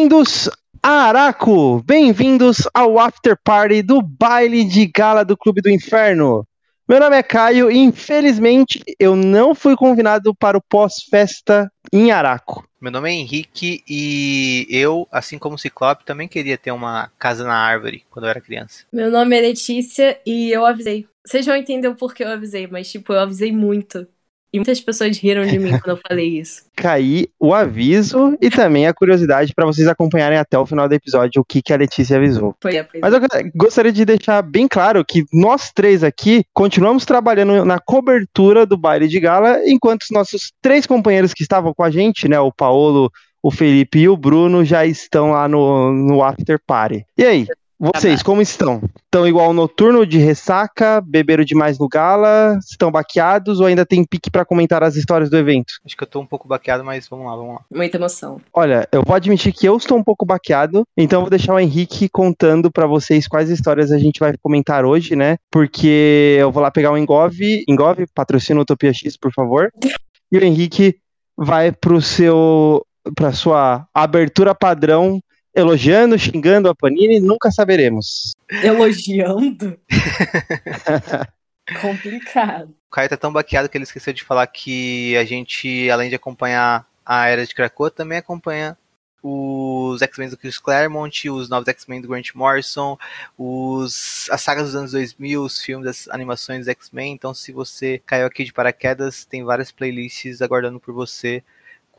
Bem-vindos a Araco! Bem-vindos ao After Party do baile de gala do Clube do Inferno. Meu nome é Caio e infelizmente eu não fui convidado para o pós-festa em Araco. Meu nome é Henrique e eu, assim como o Ciclope, também queria ter uma casa na árvore quando eu era criança. Meu nome é Letícia e eu avisei. Vocês vão entender o porquê eu avisei, mas tipo, eu avisei muito. E muitas pessoas riram de mim quando eu falei isso. Caí o aviso e também a curiosidade para vocês acompanharem até o final do episódio o que, que a Letícia avisou. Foi Mas eu gostaria de deixar bem claro que nós três aqui continuamos trabalhando na cobertura do baile de gala, enquanto os nossos três companheiros que estavam com a gente, né, o Paulo, o Felipe e o Bruno, já estão lá no, no After Party. E aí? Vocês, como estão? Estão igual noturno de ressaca? Beberam demais no gala? Estão baqueados ou ainda tem pique para comentar as histórias do evento? Acho que eu tô um pouco baqueado, mas vamos lá, vamos lá. Muita emoção. Olha, eu vou admitir que eu estou um pouco baqueado, então eu vou deixar o Henrique contando para vocês quais histórias a gente vai comentar hoje, né? Porque eu vou lá pegar o Engov, Engov, patrocina Utopia X, por favor. E o Henrique vai pro seu para sua abertura padrão elogiando, xingando a Panini, nunca saberemos. Elogiando? Complicado. O Caio tá tão baqueado que ele esqueceu de falar que a gente, além de acompanhar a Era de Krakoa, também acompanha os X-Men do Chris Claremont, os novos X-Men do Grant Morrison, os, as sagas dos anos 2000, os filmes, as animações X-Men. Então, se você caiu aqui de paraquedas, tem várias playlists aguardando por você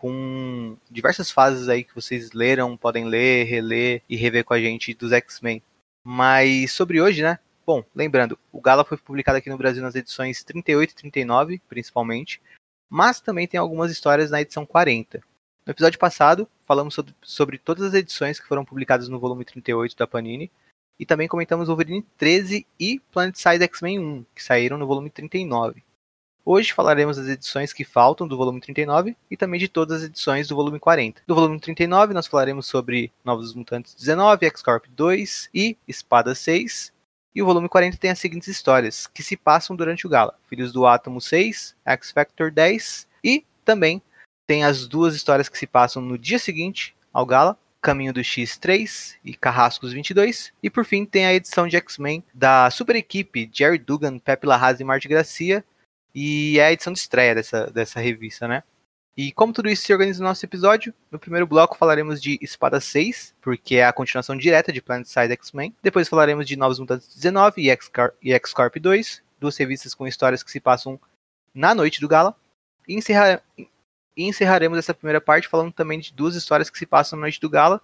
com diversas fases aí que vocês leram, podem ler, reler e rever com a gente dos X-Men. Mas sobre hoje, né? Bom, lembrando, o Gala foi publicado aqui no Brasil nas edições 38 e 39, principalmente, mas também tem algumas histórias na edição 40. No episódio passado, falamos sobre, todas as edições que foram publicadas no volume 38 da Panini, e também comentamos Wolverine 13 e Planet Size X-Men 1, que saíram no volume 39. Hoje falaremos das edições que faltam do volume 39 e também de todas as edições do volume 40. Do volume 39 nós falaremos sobre Novos Mutantes 19, X-Corp 2 e Espada 6. E o volume 40 tem as seguintes histórias, que se passam durante o Gala. Filhos do Átomo 6, X-Factor 10 e também tem as duas histórias que se passam no dia seguinte ao Gala, Caminho do X3 e Carrascos 22. E por fim tem a edição de X-Men da super equipe Jerry Dugan, Pepe Larraz e Marte Gracia, e é a edição de estreia dessa, dessa revista, né? E como tudo isso se organiza no nosso episódio, no primeiro bloco falaremos de Espada 6, porque é a continuação direta de Planet Side X-Men. Depois falaremos de Novos Mutantes 19 e X-Corp 2, duas revistas com histórias que se passam na noite do gala. E, encerrar... e encerraremos essa primeira parte falando também de duas histórias que se passam na noite do gala,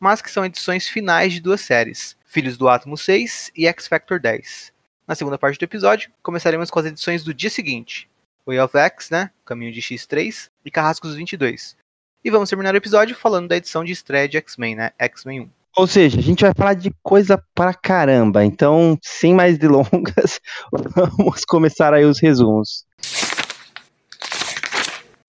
mas que são edições finais de duas séries, Filhos do Átomo 6 e X-Factor 10. Na segunda parte do episódio, começaremos com as edições do dia seguinte, Way of X, né, Caminho de X3 e Carrascos 22. E vamos terminar o episódio falando da edição de estreia de X-Men, né, X-Men 1. Ou seja, a gente vai falar de coisa pra caramba. Então, sem mais delongas, vamos começar aí os resumos.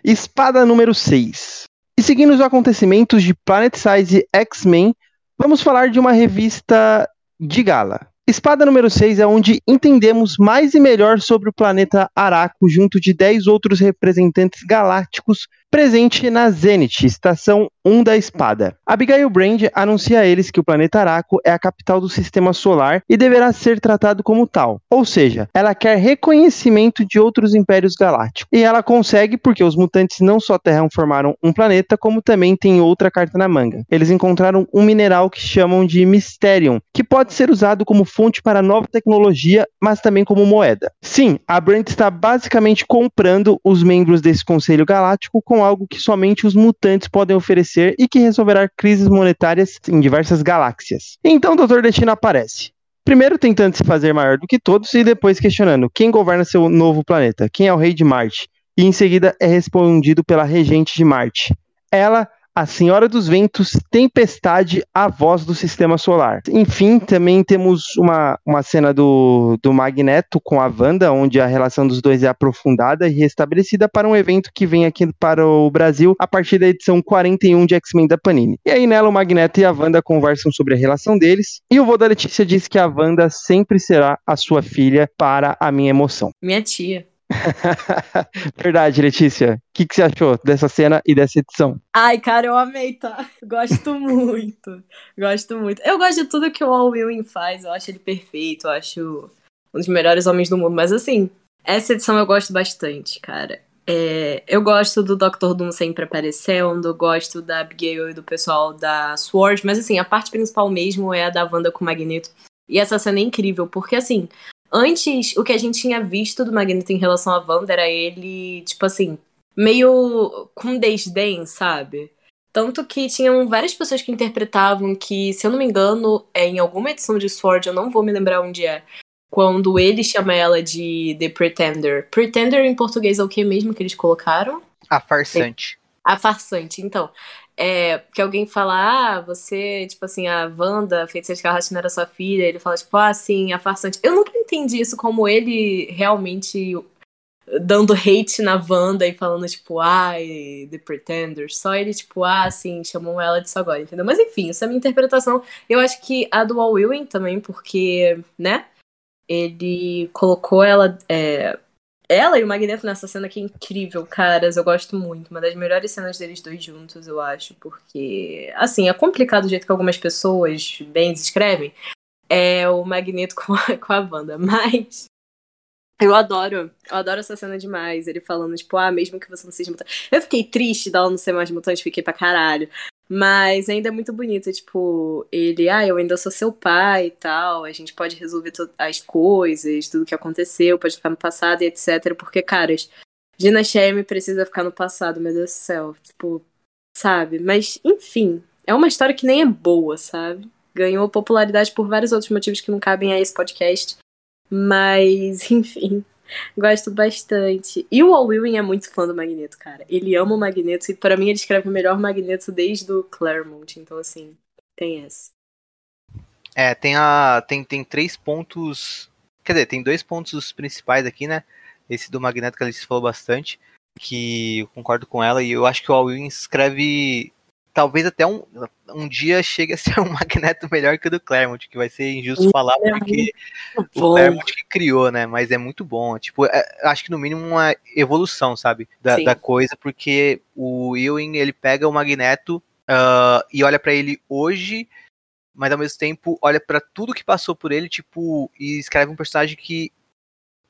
Espada número 6. E seguindo os acontecimentos de Planet Size X-Men, vamos falar de uma revista de gala. Espada número 6 é onde entendemos mais e melhor sobre o planeta Araco, junto de 10 outros representantes galácticos presente na Zenith, estação 1 da espada. Abigail Brand anuncia a eles que o planeta Araco é a capital do sistema solar e deverá ser tratado como tal. Ou seja, ela quer reconhecimento de outros impérios galácticos. E ela consegue porque os mutantes não só terraformaram um planeta, como também tem outra carta na manga. Eles encontraram um mineral que chamam de Mysterium, que pode ser usado como fonte para nova tecnologia, mas também como moeda. Sim, a Brand está basicamente comprando os membros desse Conselho Galáctico com algo que somente os mutantes podem oferecer e que resolverá crises monetárias em diversas galáxias. Então o Dr. Destino aparece. Primeiro tentando se fazer maior do que todos e depois questionando quem governa seu novo planeta, quem é o rei de Marte. E em seguida é respondido pela regente de Marte. Ela a Senhora dos Ventos, Tempestade, a voz do sistema solar. Enfim, também temos uma, uma cena do, do Magneto com a Wanda, onde a relação dos dois é aprofundada e restabelecida para um evento que vem aqui para o Brasil a partir da edição 41 de X-Men da Panini. E aí nela o Magneto e a Wanda conversam sobre a relação deles, e o vô da Letícia diz que a Wanda sempre será a sua filha para a minha emoção. Minha tia. Verdade, Letícia. O que, que você achou dessa cena e dessa edição? Ai, cara, eu amei, tá? Gosto muito. Gosto muito. Eu gosto de tudo que o All Ewing faz. Eu acho ele perfeito. Eu acho um dos melhores homens do mundo. Mas assim, essa edição eu gosto bastante, cara. É, eu gosto do Dr. Doom sempre aparecendo, gosto da Abigail e do pessoal da SWORD, mas assim, a parte principal mesmo é a da Wanda com o Magneto. E essa cena é incrível, porque assim, antes o que a gente tinha visto do Magneto em relação a Wanda era ele, tipo assim, meio com desdém, sabe? Tanto que tinham várias pessoas que interpretavam que, se eu não me engano, é em alguma edição de Sword, eu não vou me lembrar onde é, quando ele chama ela de The Pretender. Pretender em português é o que mesmo que eles colocaram? A farsante. A farsante, então. É, que alguém fala, ah, você, tipo assim, a Wanda, feiticeira de não era sua filha, ele fala, tipo, ah, sim, a farsante. Eu nunca entendi isso como ele realmente dando hate na Wanda e falando, tipo, ai, The Pretender. Só ele, tipo, ah, sim, chamou ela disso agora, entendeu? Mas enfim, essa é a minha interpretação. Eu acho que a do Ewing também, porque, né? ele colocou ela. É, ela e o Magneto nessa cena que é incrível, caras. Eu gosto muito. Uma das melhores cenas deles dois juntos, eu acho. Porque, assim, é complicado o jeito que algumas pessoas bem descrevem. É o Magneto com a, com a Wanda. Mas. Eu adoro, eu adoro essa cena demais. Ele falando, tipo, ah, mesmo que você não seja mutante. Eu fiquei triste dela não ser mais mutante, fiquei pra caralho. Mas ainda é muito bonito, tipo, ele, ah, eu ainda sou seu pai e tal, a gente pode resolver as coisas, tudo que aconteceu, pode ficar no passado e etc. Porque, caras, Gina Sherman precisa ficar no passado, meu Deus do céu. Tipo, sabe? Mas, enfim, é uma história que nem é boa, sabe? Ganhou popularidade por vários outros motivos que não cabem a esse podcast. Mas, enfim. Gosto bastante. E o Al Ewing é muito fã do Magneto, cara. Ele ama o Magneto e para mim ele escreve o melhor Magneto desde o Claremont. Então, assim, tem essa. É, tem, a, tem, tem três pontos. Quer dizer, tem dois pontos principais aqui, né? Esse do Magneto que a Alice falou bastante. Que eu concordo com ela. E eu acho que o Al escreve talvez até um, um dia chegue a ser um Magneto melhor que o do Claremont, que vai ser injusto falar é porque o Claremont que criou, né? Mas é muito bom. Tipo, é, acho que no mínimo uma evolução, sabe? Da, da coisa, porque o Ewing, ele pega o Magneto uh, e olha para ele hoje, mas ao mesmo tempo olha para tudo que passou por ele, tipo, e escreve um personagem que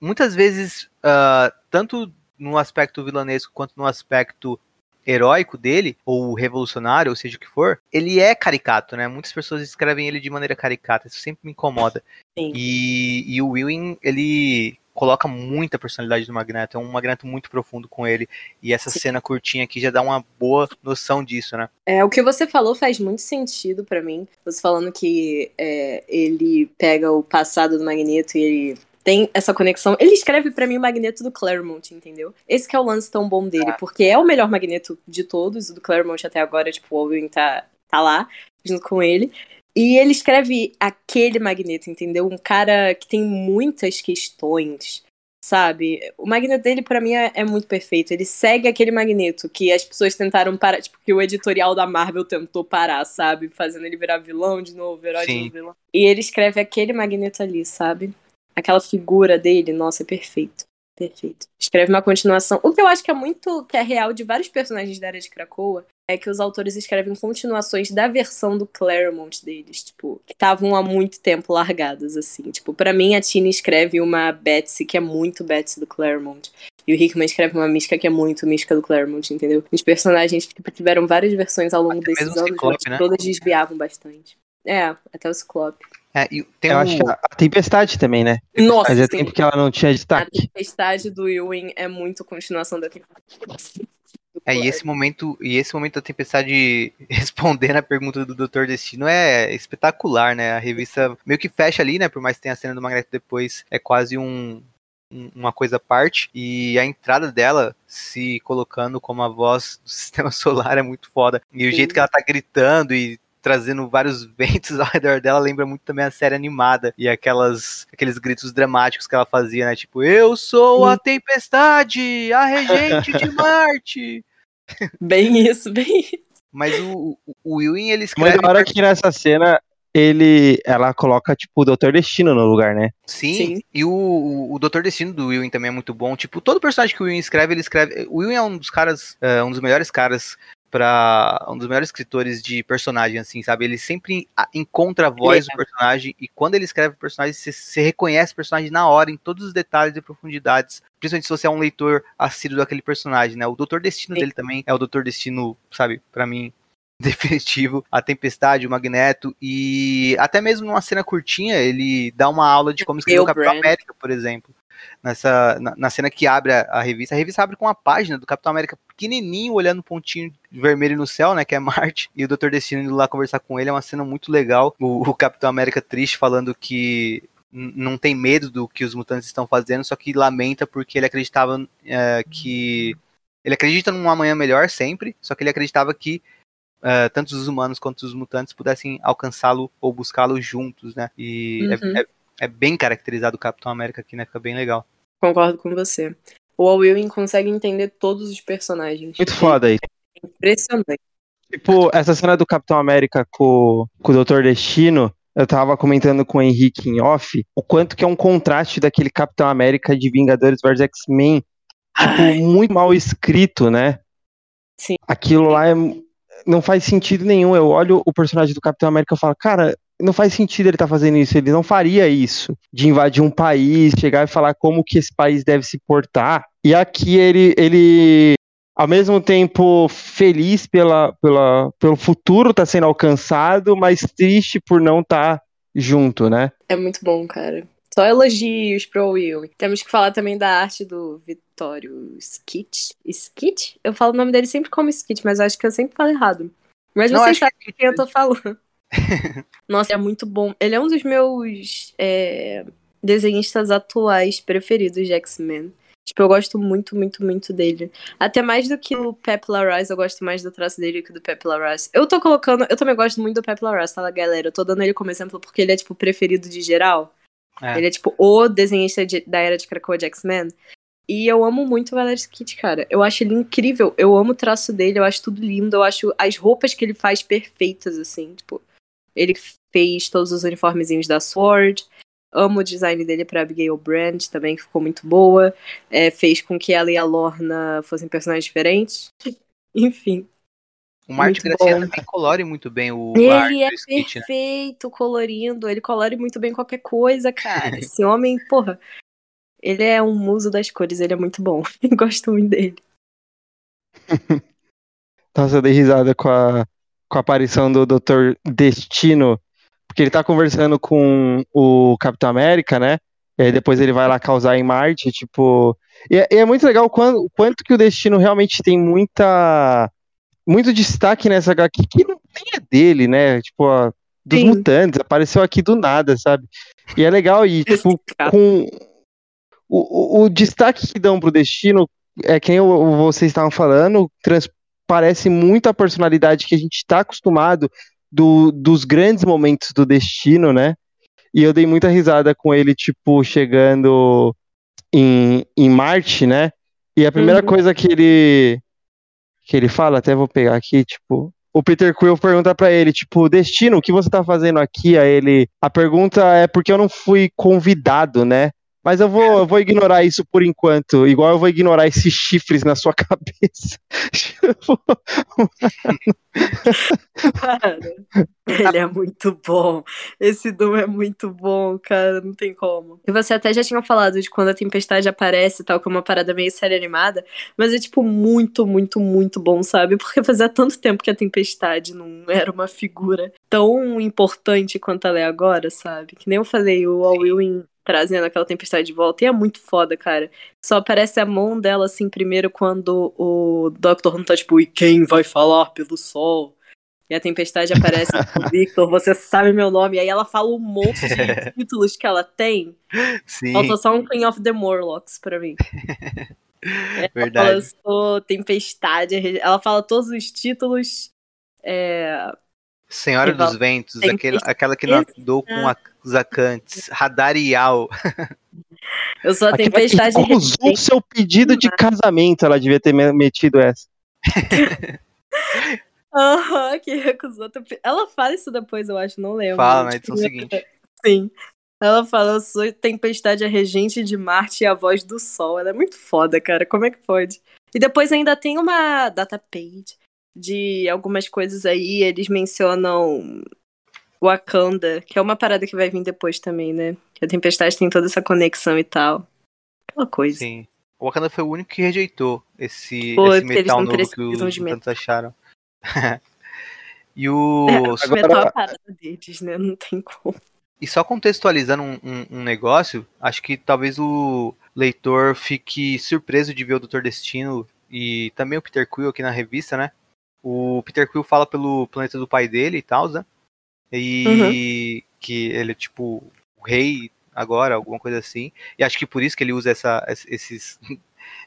muitas vezes, uh, tanto no aspecto vilanesco quanto no aspecto heróico dele, ou revolucionário, ou seja o que for, ele é caricato, né? Muitas pessoas escrevem ele de maneira caricata, isso sempre me incomoda. E, e o Ewing, ele coloca muita personalidade do Magneto, é um Magneto muito profundo com ele, e essa Sim. cena curtinha aqui já dá uma boa noção disso, né? É, o que você falou faz muito sentido para mim, você falando que é, ele pega o passado do Magneto e ele tem essa conexão. Ele escreve para mim o Magneto do Claremont, entendeu? Esse que é o lance tão bom dele, porque é o melhor Magneto de todos, o do Claremont até agora, tipo, o Owen tá, tá lá, junto com ele. E ele escreve aquele Magneto, entendeu? Um cara que tem muitas questões, sabe? O Magneto dele, para mim, é, é, muito perfeito. Ele segue aquele Magneto que as pessoas tentaram parar, tipo, que o editorial da Marvel tentou parar, sabe? Fazendo ele virar vilão de novo, herói Sim. de novo vilão. E ele escreve aquele Magneto ali, sabe? Aquela figura dele, nossa, é perfeito. Perfeito. Escreve uma continuação. O que eu acho que é muito que é real de vários personagens da Era de Krakoa é que os autores escrevem continuações da versão do Claremont deles, tipo, que estavam há muito tempo largadas, assim. Tipo, para mim, a Tina escreve uma Betsy que é muito Betsy do Claremont. E o Hickman escreve uma Mística que é muito Mística do Claremont, entendeu? Os personagens tipo, tiveram várias versões ao longo até desses anos, Ciclope, né? todas desviavam bastante. É, até o Ciclope. É, eu um... acho que a, a Tempestade também, né? Nossa, Fazia tempo que ela não tinha destaque. A Tempestade do Ewing é muito continuação da Tempestade. É, e esse momento, e esse momento da Tempestade respondendo a pergunta do Doutor Destino é espetacular, né? A revista meio que fecha ali, né? Por mais que tenha a cena do Magneto depois, é quase um, uma coisa à parte. E a entrada dela se colocando como a voz do sistema solar é muito foda. E o Sim. jeito que ela tá gritando e trazendo vários ventos ao redor dela, lembra muito também a série animada e aquelas aqueles gritos dramáticos que ela fazia, né? Tipo, eu sou a tempestade, a regente de Marte. Bem isso, bem isso. Mas o, o Ewing, ele escreve... Mas na hora que nessa cena ele, ela coloca, tipo, o Doutor Destino no lugar, né? Sim, Sim. e o, o Doutor Destino do Ewing também é muito bom. Tipo, todo personagem que o Ewing escreve, ele escreve. O Ewing é um dos caras, é, um dos melhores caras para um dos melhores escritores de personagem, assim, sabe? Ele sempre encontra a voz É. do personagem e quando ele escreve o personagem, você, você reconhece o personagem na hora, em todos os detalhes e profundidades. Principalmente se você é um leitor assíduo daquele personagem, né? O Doutor Destino Sim. dele também é o Doutor Destino, sabe? Pra mim, definitivo. A Tempestade, o Magneto e até mesmo numa cena curtinha, ele dá uma aula de como escrever o Capitão. América, por exemplo. Nessa, na, na cena que abre a, a revista, a revista abre com uma página do Capitão América pequenininho, olhando um pontinho vermelho no céu, né, que é Marte, e o Dr. Destino indo lá conversar com ele, é uma cena muito legal. O, o Capitão América triste falando que não tem medo do que os mutantes estão fazendo, só que lamenta porque ele acreditava é, que... Ele acredita num amanhã melhor sempre, só que ele acreditava que é, tanto os humanos quanto os mutantes pudessem alcançá-lo ou buscá-lo juntos, né? E é- Uhum. é, é bem caracterizado o Capitão América aqui, né? Fica bem legal. Concordo com você. O Al Ewing consegue entender todos os personagens. Muito foda aí. É impressionante. Tipo, essa cena do Capitão América com, com o Doutor Destino, eu tava comentando com o Henrique em off, o quanto que é um contraste daquele Capitão América de Vingadores vs X-Men, tipo, muito mal escrito, né? Sim. Aquilo lá é, não faz sentido nenhum. Eu olho o personagem do Capitão América e falo, cara, não faz sentido ele estar fazendo isso. Ele não faria isso, de invadir um país, chegar e falar como que esse país deve se portar. E aqui ele, ele ao mesmo tempo feliz pela, pela, pelo futuro estar sendo alcançado, mas triste por não estar junto, né? É muito bom, cara. Só elogios pro Ewing. Temos que falar também da arte do Vitório Skit. Skit? Eu falo o nome dele sempre como Skit, mas acho que eu sempre falo errado. Mas Não, vocês acho sabem que- quem eu tô falando. Nossa, é muito bom. Ele é um dos meus é, desenhistas atuais preferidos de X-Men. Tipo, eu gosto muito, muito, muito dele. Até mais do que o Pep Larraz, eu gosto mais do traço dele que do Pep Larraz. Eu tô colocando... Eu também gosto muito do Pep Larraz, tá, galera? Eu tô dando ele como exemplo porque ele é, tipo, o preferido de geral. É. Ele é, tipo, o desenhista de- da era de Krakoa de X-Men. E eu amo muito o Valerie Skit, cara. Eu acho ele incrível. Eu amo o traço dele, eu acho tudo lindo. Eu acho as roupas que ele faz perfeitas, assim. Tipo, ele fez todos os uniformezinhos da Sword. Amo o design dele pra Abigail Brand também, que ficou muito boa. É, fez com que ela e a Lorna fossem personagens diferentes. Enfim. O Martin Muito Gracia bom. também colore muito bem o Ele é né? perfeito colorindo. Ele colore muito bem qualquer coisa, cara. Esse homem, porra. Ele é um muso das cores, ele é muito bom. Gosto muito dele. Nossa, eu dei risada com a, com a aparição do Dr. Destino, porque ele tá conversando com o Capitão América, né? E aí depois ele vai lá causar em Marte, tipo. E é, e é muito legal o quanto, que o Destino realmente tem muita. Muito destaque nessa HQ, que não nem é dele, né? Tipo, ó, dos Sim. mutantes, apareceu aqui do nada, sabe? E é legal, e tipo, com o, o, o destaque que dão pro Destino, é quem eu- vocês estavam falando, transparece muito a personalidade que a gente está acostumado do, dos grandes momentos do Destino, né? E eu dei muita risada com ele, tipo, chegando em, em Marte, né? E a primeira Uhum. coisa que ele que ele fala, até vou pegar aqui, tipo, o Peter Quill pergunta pra ele, tipo, Destino, o que você tá fazendo aqui? Aí ele, a pergunta é porque eu não fui convidado, né? Mas eu vou, eu vou ignorar isso por enquanto, igual eu vou ignorar esses chifres na sua cabeça. Cara, ele é muito bom. Esse Doom é muito bom, cara. Não tem como. E você até já tinha falado de quando a tempestade aparece e tal, que é uma parada meio série animada. Mas é, tipo, muito, muito, muito bom, sabe? Porque fazia tanto tempo que a tempestade não era uma figura tão importante quanto ela é agora, sabe? Que nem eu falei, o Al Ewing trazendo aquela tempestade de volta. E é muito foda, cara. Só aparece a mão dela, assim, primeiro quando o Doctor não tá, tipo, e quem vai falar pelo sol? E a tempestade aparece, Victor, você sabe meu nome. E aí ela fala um monte de títulos que ela tem. Sim, Falta só um Queen of the Morlocks pra mim. Ela verdade. eu sou tempestade. Ela fala todos os títulos. É, Senhora dos Ventos, aquele, que- aquela que nadou com a- os acantes, Radarial. eu sou a aquela que tempestade. recusou o seu pedido de casamento, ela devia ter me- metido essa. Aham, que recusou. Ela fala isso depois, eu acho, não lembro. Fala na edição seguinte. Sim. Ela fala, eu sou Tempestade, a regente de Marte e a voz do Sol. Ela é muito foda, cara. Como é que pode? E depois ainda tem uma data page de algumas coisas aí. Eles mencionam Wakanda, que é uma parada que vai vir depois também, né? Que a Tempestade tem toda essa conexão e tal. Aquela coisa. Sim. O Wakanda foi o único que rejeitou esse, Pô, esse metal novo que os mutantes acharam. e o. É, Agora... metal é a parada deles, né? Não tem como. E só contextualizando um, um, um, negócio, acho que talvez o leitor fique surpreso de ver o Doutor Destino e também o Peter Quill aqui na revista, né? O Peter Quill fala pelo planeta do pai dele e tal, né? E uhum. que ele é tipo o rei agora, alguma coisa assim. E acho que por isso que ele usa essa, esses,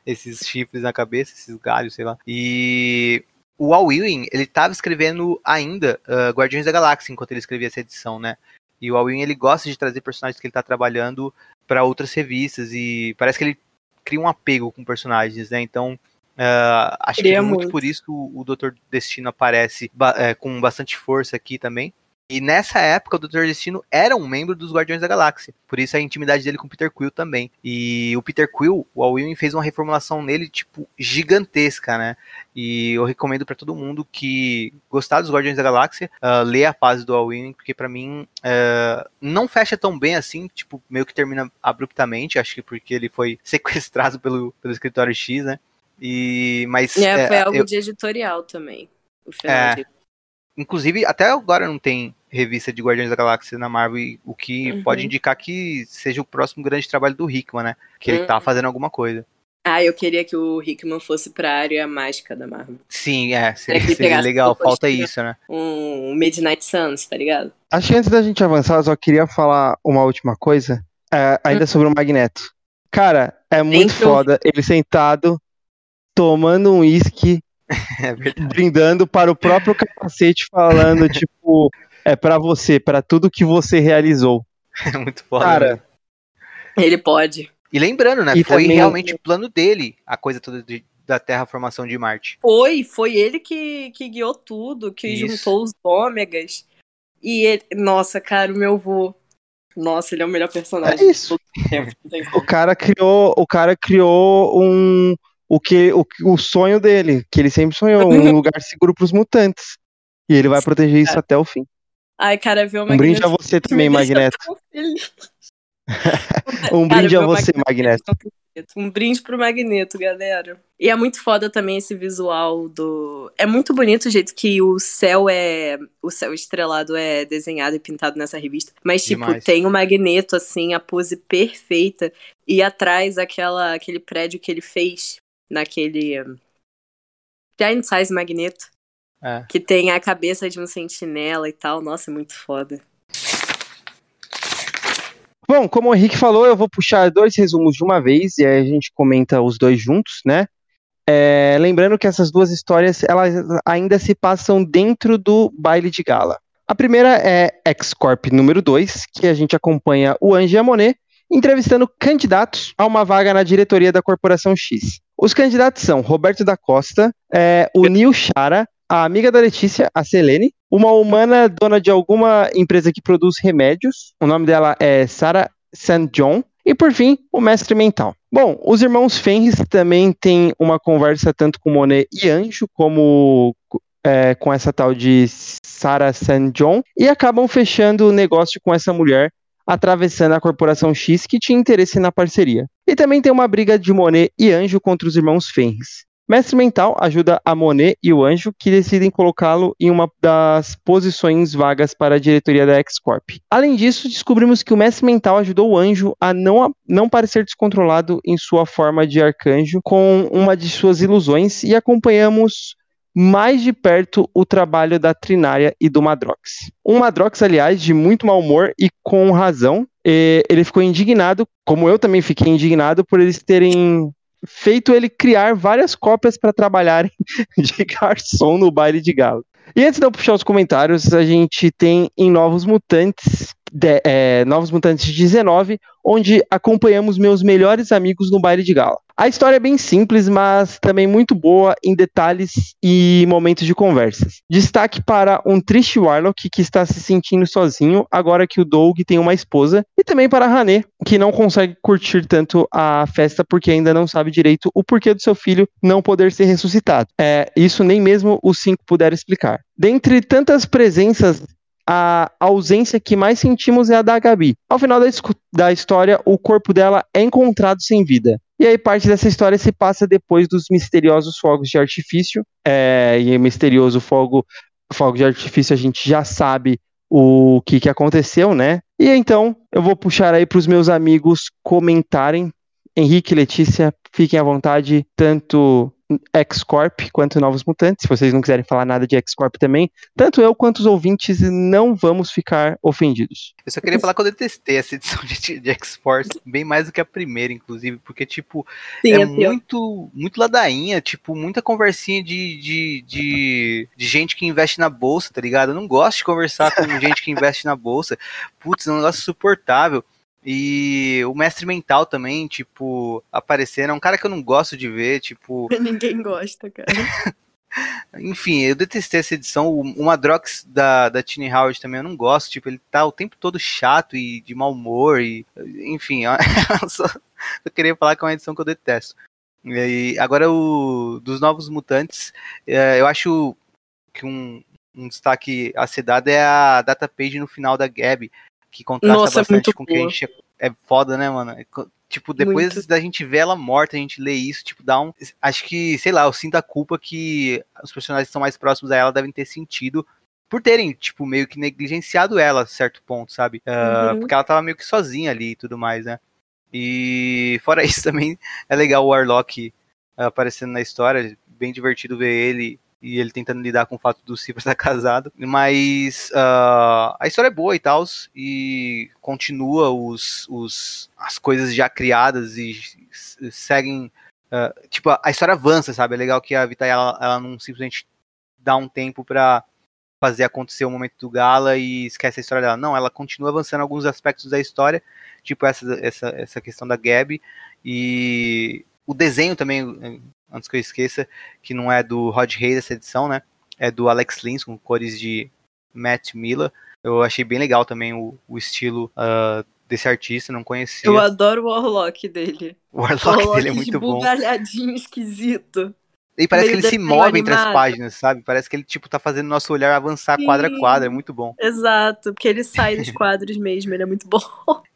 esses chifres na cabeça, esses galhos, sei lá. E o Al Ewing, ele estava escrevendo ainda uh, Guardiões da Galáxia enquanto ele escrevia essa edição, né? E o Al Ewing, ele gosta de trazer personagens que ele está trabalhando para outras revistas e parece que ele cria um apego com personagens, né? Então, uh, acho Queria que muito, muito por isso o, o Doutor Destino aparece ba é, com bastante força aqui também. E nessa época, o Doutor Destino era um membro dos Guardiões da Galáxia. Por isso a intimidade dele com o Peter Quill também. E o Peter Quill, o Al Ewing fez uma reformulação nele, tipo, gigantesca, né? E eu recomendo para todo mundo que gostar dos Guardiões da Galáxia, uh, ler a fase do Al Ewing, porque para mim uh, não fecha tão bem assim, tipo, meio que termina abruptamente, acho que porque ele foi sequestrado pelo, pelo escritório X, né? E, mas, é, foi é, algo eu, de editorial também. O final é, de... Inclusive, até agora não tem revista de Guardiões da Galáxia na Marvel, o que uhum. pode indicar que seja o próximo grande trabalho do Hickman, né? Que ele tá uhum. fazendo alguma coisa. Ah, eu queria que o Hickman fosse pra área mágica da Marvel. Sim, é, seria, seria legal, falta isso, né? Um Midnight Suns, tá ligado? Acho que antes da gente avançar, eu só queria falar uma última coisa, é, ainda hum. sobre o Magneto. Cara, é muito Dentro... foda ele sentado, tomando um uísque, é brindando para o próprio capacete, falando, tipo, é para você, para tudo que você realizou. É muito foda. Cara, né? ele pode. E lembrando, né? E foi realmente o plano dele, a coisa toda de, da terraformação de Marte. Foi, foi ele que, que guiou tudo, que Isso. juntou os ômegas. E ele, nossa, cara, o meu avô. Nossa, ele é o melhor personagem. É isso. o cara criou, o cara criou um o que o, o sonho dele, que ele sempre sonhou, um lugar seguro para os mutantes. E ele vai proteger isso até o fim. Ai, cara, viu Um brinde a você também, Magneto. um brinde cara, a você, Magneto. Magneto. Um brinde pro Magneto, galera. E é muito foda também esse visual do. É muito bonito o jeito que o céu é. O céu estrelado é desenhado e pintado nessa revista. Mas, tipo, Demais. tem o Magneto, assim, a pose perfeita. E atrás aquela, aquele prédio que ele fez naquele. Giant Size Magneto. É. Que tem a cabeça de um sentinela e tal. Nossa, é muito foda. Bom, como o Henrique falou, eu vou puxar dois resumos de uma vez e aí a gente comenta os dois juntos, né? É, lembrando que essas duas histórias elas ainda se passam dentro do baile de gala. A primeira é X-Corp número 2, que a gente acompanha o Ange e a Monet entrevistando candidatos a uma vaga na diretoria da Corporação X. Os candidatos são Roberto da Costa, é, o Nil Chara, a amiga da Letícia, a Selene, uma humana dona de alguma empresa que produz remédios, o nome dela é Sarah St. John, e por fim, o mestre mental. Bom, os irmãos Fenris também têm uma conversa tanto com Monet e Anjo, como é, com essa tal de Sarah St. John, e acabam fechando o negócio com essa mulher, atravessando a corporação X que tinha interesse na parceria. E também tem uma briga de Monet e Anjo contra os irmãos Fenris. Mestre Mental ajuda a Monet e o Anjo, que decidem colocá-lo em uma das posições vagas para a diretoria da X-Corp. Além disso, descobrimos que o Mestre Mental ajudou o Anjo a não, a não parecer descontrolado em sua forma de arcanjo com uma de suas ilusões e acompanhamos mais de perto o trabalho da Trinária e do Madrox. Um Madrox, aliás, de muito mau humor e com razão. Ele ficou indignado, como eu também fiquei indignado, por eles terem feito ele criar várias cópias para trabalharem de garçom no baile de galo. E antes de eu puxar os comentários, a gente tem em Novos Mutantes, de, é, Novos Mutantes 19, onde acompanhamos meus melhores amigos no baile de gala. A história é bem simples, mas também muito boa em detalhes e momentos de conversas. Destaque para um triste Warlock que está se sentindo sozinho agora que o Doug tem uma esposa, e também para a Hané, que não consegue curtir tanto a festa porque ainda não sabe direito o porquê do seu filho não poder ser ressuscitado. É, isso nem mesmo os cinco puderam explicar. Dentre tantas presenças a ausência que mais sentimos é a da Gabi. Ao final da, da, história, o corpo dela é encontrado sem vida. E aí parte dessa história se passa depois dos misteriosos fogos de artifício. É, e misterioso fogo, fogo de artifício a gente já sabe o que, que aconteceu, né? E então eu vou puxar aí para os meus amigos comentarem. Henrique Letícia, fiquem à vontade, tanto X-Corp quanto Novos Mutantes. Se vocês não quiserem falar nada de X-Corp também, tanto eu quanto os ouvintes não vamos ficar ofendidos. Eu só queria falar que eu detestei essa edição de, de X-Force bem mais do que a primeira, inclusive, porque, tipo, Sim, é, é muito, muito ladainha, tipo, muita conversinha de, de, de, de, gente que investe na bolsa, tá ligado? Eu não gosto de conversar com gente que investe na bolsa. Putz, é um negócio suportável. E o mestre mental também, tipo, aparecendo. É um cara que eu não gosto de ver, tipo. Ninguém gosta, cara. Enfim, eu detestei essa edição. O Madrox da, da Tiny Howard também eu não gosto. Tipo, ele tá o tempo todo chato e de mau humor. E, enfim, eu, só, eu queria falar que é uma edição que eu detesto. E agora, o dos Novos Mutantes, é, eu acho que um, um destaque a ser dado é a data page no final da Gab que contrasta Nossa, é bastante com o que a gente é, é foda, né, mano? É tipo, depois muito. da gente ver ela morta, a gente lê isso, tipo, dá um. Acho que, sei lá, eu sinto a culpa que os personagens que estão mais próximos a ela devem ter sentido por terem, tipo, meio que negligenciado ela a certo ponto, sabe? Uh, uhum. Porque ela tava meio que sozinha ali e tudo mais, né? E fora isso também é legal o Warlock aparecendo na história, bem divertido ver ele e ele tentando lidar com o fato do Silver estar casado. Mas uh, a história é boa e tal, e continua os, os, as coisas já criadas e seguem. Uh, tipo, a história avança, sabe? É legal que a Vita ela, ela não simplesmente dá um tempo para fazer acontecer o momento do Gala e esquece a história dela. Não, ela continua avançando alguns aspectos da história, tipo essa, essa, essa questão da Gabi. E o desenho também antes que eu esqueça, que não é do Rod Reis essa edição, né? É do Alex Lins, com cores de Matt Miller. Eu achei bem legal também o, o estilo uh, desse artista, não conhecia. Eu adoro o Warlock dele. O Warlock, o Warlock dele é muito bom. bugalhadinho, esquisito. E parece Meio que ele se move animado. entre as páginas, sabe? Parece que ele, tipo, tá fazendo nosso olhar avançar Sim, quadra a quadra, é muito bom. Exato, porque ele sai dos quadros mesmo, ele é muito bom.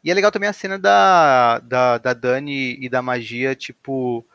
E é legal também a cena da, da, da Dani e da magia, tipo,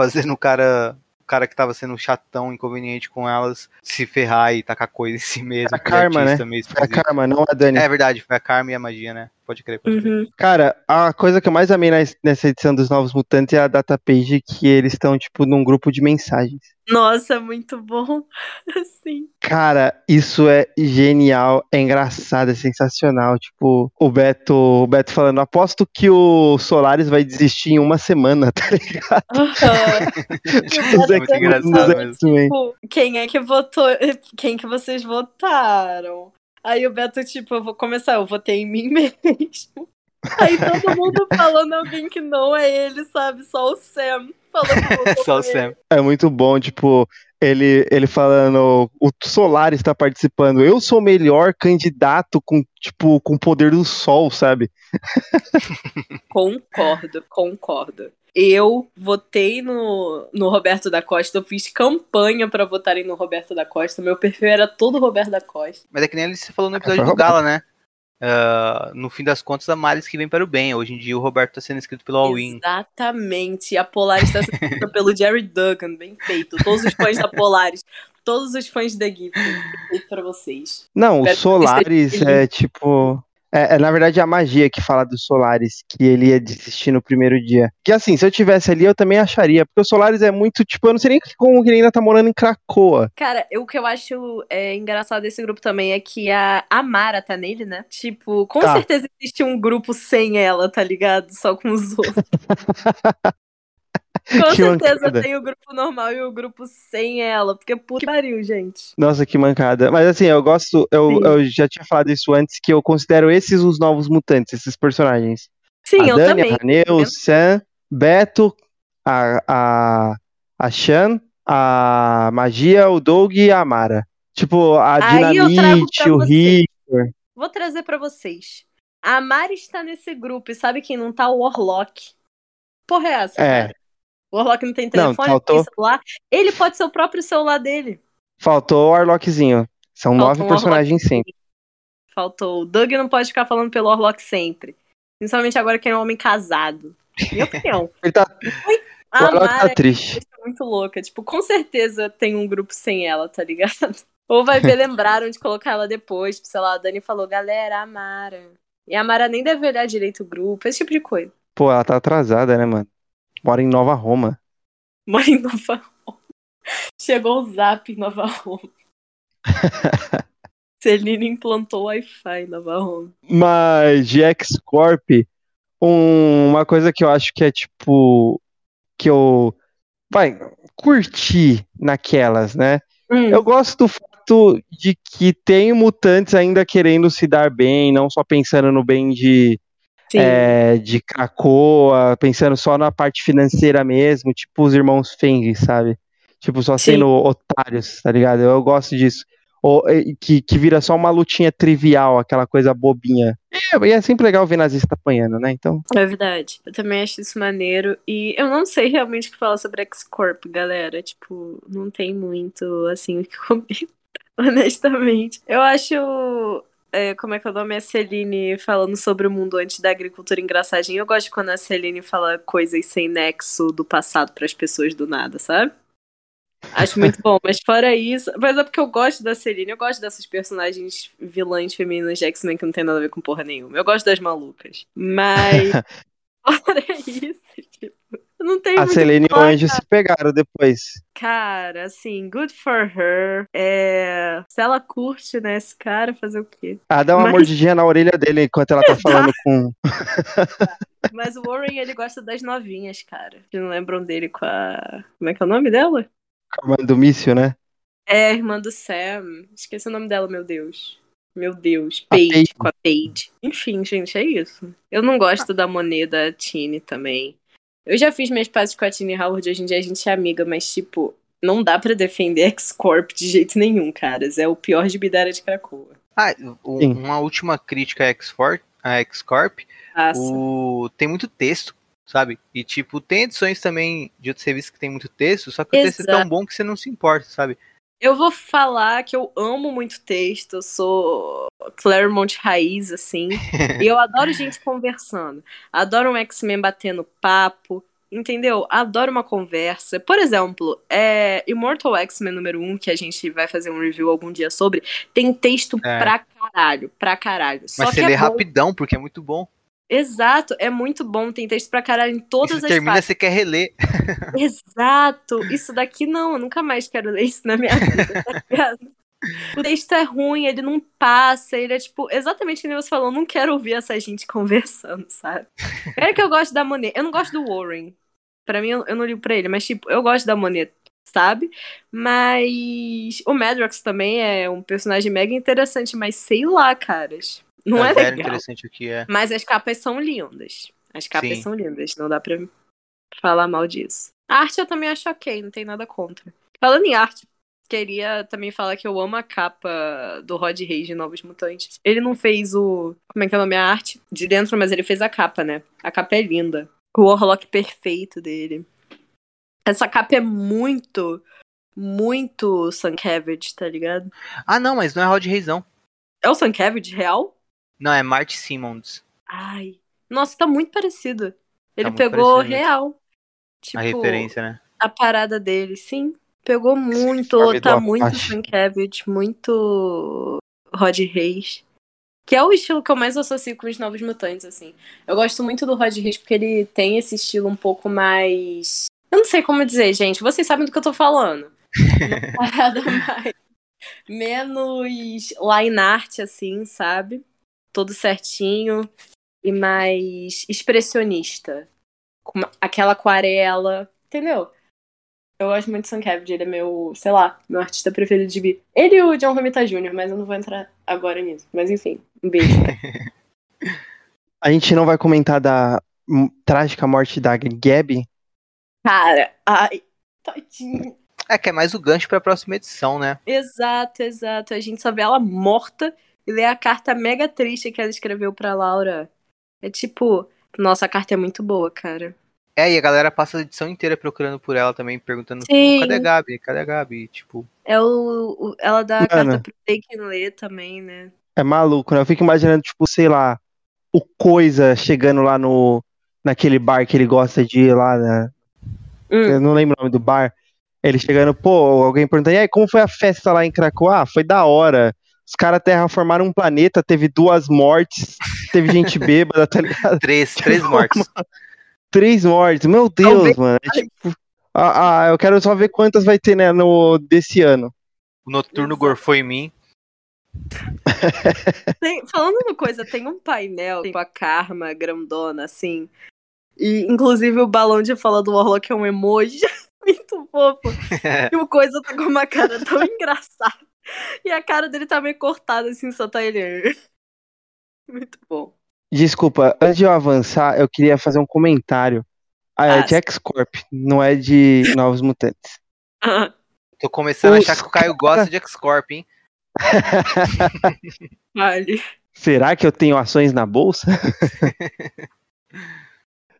fazendo o cara o cara que tava sendo chatão, inconveniente com elas, se ferrar e tacar coisa em si mesmo. A Karma, né? Foi a Karma, não a Dani. É verdade, foi a Karma e a magia, né? Pode crer, pode crer. Uhum. Cara, a coisa que eu mais amei nessa edição dos Novos Mutantes é a data page, que eles estão, tipo, num grupo de mensagens. Nossa, muito bom. Sim. Cara, isso é genial, é engraçado, é sensacional. Tipo, o Beto, o Beto falando, aposto que o Solaris vai desistir em uma semana, tá ligado? Uhum. é muito engraçado tipo, quem é que votou? Quem que vocês votaram? Aí o Beto, tipo, eu vou começar, eu votei em mim mesmo. Aí todo mundo falando alguém que não é ele, sabe? Só o Sam falando Só o Sam. É muito bom, tipo, ele, ele falando, o Solar está participando, eu sou o melhor candidato com, tipo, com o poder do sol, sabe? Concordo, concordo. Eu votei no, no Roberto da Costa, eu fiz campanha para votarem no Roberto da Costa. Meu perfil era todo Roberto da Costa. Mas é que nem ele se falou no episódio do Gala, né? Uh, no fim das contas, a Maris que vem para o bem. Hoje em dia o Roberto está sendo escrito pelo All-In. Exatamente. A Polaris está sendo escrita pelo Jerry Duggan, bem feito. Todos os fãs da Polaris, todos os fãs da Gift, feito para vocês. Não, o Solaris é tipo é, é, na verdade, a magia que fala do Solaris, que ele ia desistir no primeiro dia. Que assim, se eu tivesse ali, eu também acharia. Porque o Solaris é muito, tipo, eu não sei nem como ele ainda tá morando em Cracoa. Cara, o que eu acho é, engraçado desse grupo também é que a Amara tá nele, né? Tipo, com tá. certeza existe um grupo sem ela, tá ligado? Só com os outros. Com que certeza mancada. tem o grupo normal e o grupo sem ela, porque puta que pariu, gente. Nossa, que mancada. Mas assim, eu gosto, eu, eu já tinha falado isso antes, que eu considero esses os novos mutantes, esses personagens. Sim, a eu Dani, também. A Raneu, o Sam, Beto, A, a, a Shan, a Magia, o Doug e a Amara. Tipo, a Aí Dinamite, o. Rick. Vou trazer pra vocês. A Mari está nesse grupo e sabe quem não tá? O Warlock. Porra é essa, É. cara? O Warlock não tem telefone, não faltou- tem celular. Ele pode ser o próprio celular dele. Faltou o Arlockzinho. São Faltou nove um personagens sim. Faltou. O Doug não pode ficar falando pelo Warlock sempre. Principalmente agora que é um homem casado. Minha opinião. Ele tá, o A Arlok Mara tá triste. é muito louca. Tipo, com certeza tem um grupo sem ela, tá ligado? Ou vai ver, lembraram de colocar ela depois. Tipo, sei lá, a Dani falou, galera, a Mara. E a Mara nem deve olhar direito o grupo, esse tipo de coisa. Pô, ela tá atrasada, né, mano? Mora em Nova Roma. Mora em Nova Roma. Chegou o zap em Nova Roma. Celina implantou Wi-Fi em Nova Roma. Mas de X-Corp, um- uma coisa que eu acho que é tipo. Que eu. Vai, curti naquelas, né? Hum, Eu gosto do fato de que tem mutantes ainda querendo se dar bem, não só pensando no bem de. É, de Krakoa, pensando só na parte financeira mesmo, tipo os irmãos Feng, sabe? Tipo, só Sim. sendo otários, tá ligado? Eu gosto disso. Ou, que, que vira só uma lutinha trivial, aquela coisa bobinha. E, e é sempre legal ver nazista apanhando, né? Então, É verdade. Eu também acho isso maneiro. E eu não sei realmente o que falar sobre X-Corp, galera. Tipo, não tem muito, assim, o que comentar, honestamente. Eu acho. É, como é que é o nome? A Celine falando sobre o mundo antes da agricultura engraçadinho. Eu gosto quando a Celine fala coisas sem nexo do passado para as pessoas do nada, sabe? Acho muito bom, mas fora isso. Mas é porque eu gosto da Celine, eu gosto dessas personagens vilãs femininas de X-Men que não tem nada a ver com porra nenhuma. Eu gosto das malucas. Mas. fora isso, tipo. Não tem a Selene e o Anjo se pegaram depois. Cara, assim, good for her. É... Se ela curte, né, esse cara, fazer o quê? Ah, dá uma Mas- mordidinha na orelha dele enquanto ela tá falando com. Mas o Warren, ele gosta das novinhas, cara. Vocês não lembram dele com a. Como é que é o nome dela? com a mãe do míssil, né? É, a irmã do Sam. Esqueci o nome dela, meu Deus. Meu Deus. A Paige, Paige. com a Paige. Enfim, gente, é isso. Eu não gosto da moneda Tini também. Eu já fiz minhas pazes com a Tini Howard, hoje em dia a gente é amiga, mas, tipo, não dá pra defender X-Corp de jeito nenhum, caras. É o pior de Bidara de Krakoa. Ah, o- uma última crítica a X-Corp. O... Tem muito texto, sabe? E, tipo, tem edições também de outros serviços que tem muito texto, só que o texto é tão Exato. bom que você não se importa, sabe? Eu vou falar que eu amo muito texto, eu sou Claremont raiz, assim. e eu adoro gente conversando. Adoro um X-Men batendo papo, entendeu? Adoro uma conversa. Por exemplo, é, Immortal X-Men número 1, que a gente vai fazer um review algum dia sobre, tem texto É. pra caralho, pra caralho. Só Mas que você é lê bom. rapidão, porque é muito bom. Exato, é muito bom, tem texto pra caralho em todas você as termina, partes. você quer reler. Exato! Isso daqui não, eu nunca mais quero ler isso na minha vida, tá ligado? O texto é ruim, ele não passa, ele é tipo, exatamente como você falou, eu não quero ouvir essa gente conversando, sabe? É que eu gosto da Monet. Eu não gosto do Warren. Pra mim, eu eu não ligo pra ele, mas tipo, eu gosto da Monet, sabe? Mas o Madrox também é um personagem mega interessante, mas sei lá, caras. Não é, zero legal. interessante aqui, é. Mas as capas são lindas. As capas Sim. são lindas, não dá pra falar mal disso. A arte eu também acho ok, não tem nada contra. Falando em arte, queria também falar que eu amo a capa do Rod Reis de Novos Mutantes. Ele não fez o. Como é que é o nome? A arte de dentro, mas ele fez a capa, né? A capa é linda. O Warlock perfeito dele. Essa capa é muito, muito Sankevich, tá ligado? Ah, não, mas não é Rod Reisão. É o Sankevich real? Não, é Marty Simmons. Ai. Nossa, tá muito parecido. Ele muito pegou parecido mesmo. real. Tipo, a referência, né? a parada dele, sim. Pegou muito, tá muito Apache. Sienkiewicz, muito Rod Reis. Que é o estilo que eu mais associo com os Novos Mutantes, assim. Eu gosto muito do Rod Reis porque ele tem esse estilo um pouco mais... Eu não sei como dizer, gente. Vocês sabem do que eu tô falando. Uma parada mais... Menos line art, assim, sabe? Todo certinho. E mais expressionista. Com aquela aquarela, entendeu? Eu gosto muito de Sankevich, ele é meu, sei lá, meu artista preferido de bi. Ele e o John Romita Jr., mas eu não vou entrar agora nisso. Mas enfim, um beijo. A gente não vai comentar da trágica morte da Gabby, Cara, ai, tadinho. É que é mais o gancho pra próxima edição, né? Exato, exato. A gente só vê ela morta e lê a carta mega triste que ela escreveu pra Laura. É tipo, nossa, a carta é muito boa, cara. É, e a galera passa a edição inteira procurando por ela também, perguntando, Sim. cadê a Gabi? Cadê a Gabi? Tipo, É o, o- ela dá a carta pro Taken ler também, né? É maluco, né? Eu fico imaginando, tipo, sei lá, o Coisa chegando lá no naquele bar que ele gosta de ir lá, né? Hum. Eu não lembro o nome do bar. Ele chegando, pô, alguém perguntando, e aí, como foi a festa lá em Krakow? Ah, foi da hora. Os caras terraformaram um planeta, teve duas mortes, teve gente bêbada, tá ligado? três, três mortes. Três mortes, meu Deus, Talvez- mano. É tipo. Ah, ah, eu quero só ver quantas vai ter, né, no, desse ano. O Noturno gorfou em mim. Tem- falando uma coisa, tem um painel com a Karma grandona, assim. E, inclusive, o balão de fala do Warlock é um emoji muito fofo. E o Coisa tá com uma cara tão engraçada. E a cara dele tá meio cortada, assim, só tá ele... Muito bom. Desculpa, antes de eu avançar, eu queria fazer um comentário. Ah, é Ah, de X-Corp, não é de Novos Mutantes. Tô começando a Os achar que o Caio gosta de X-Corp, hein? Vale. Será que eu tenho ações na bolsa?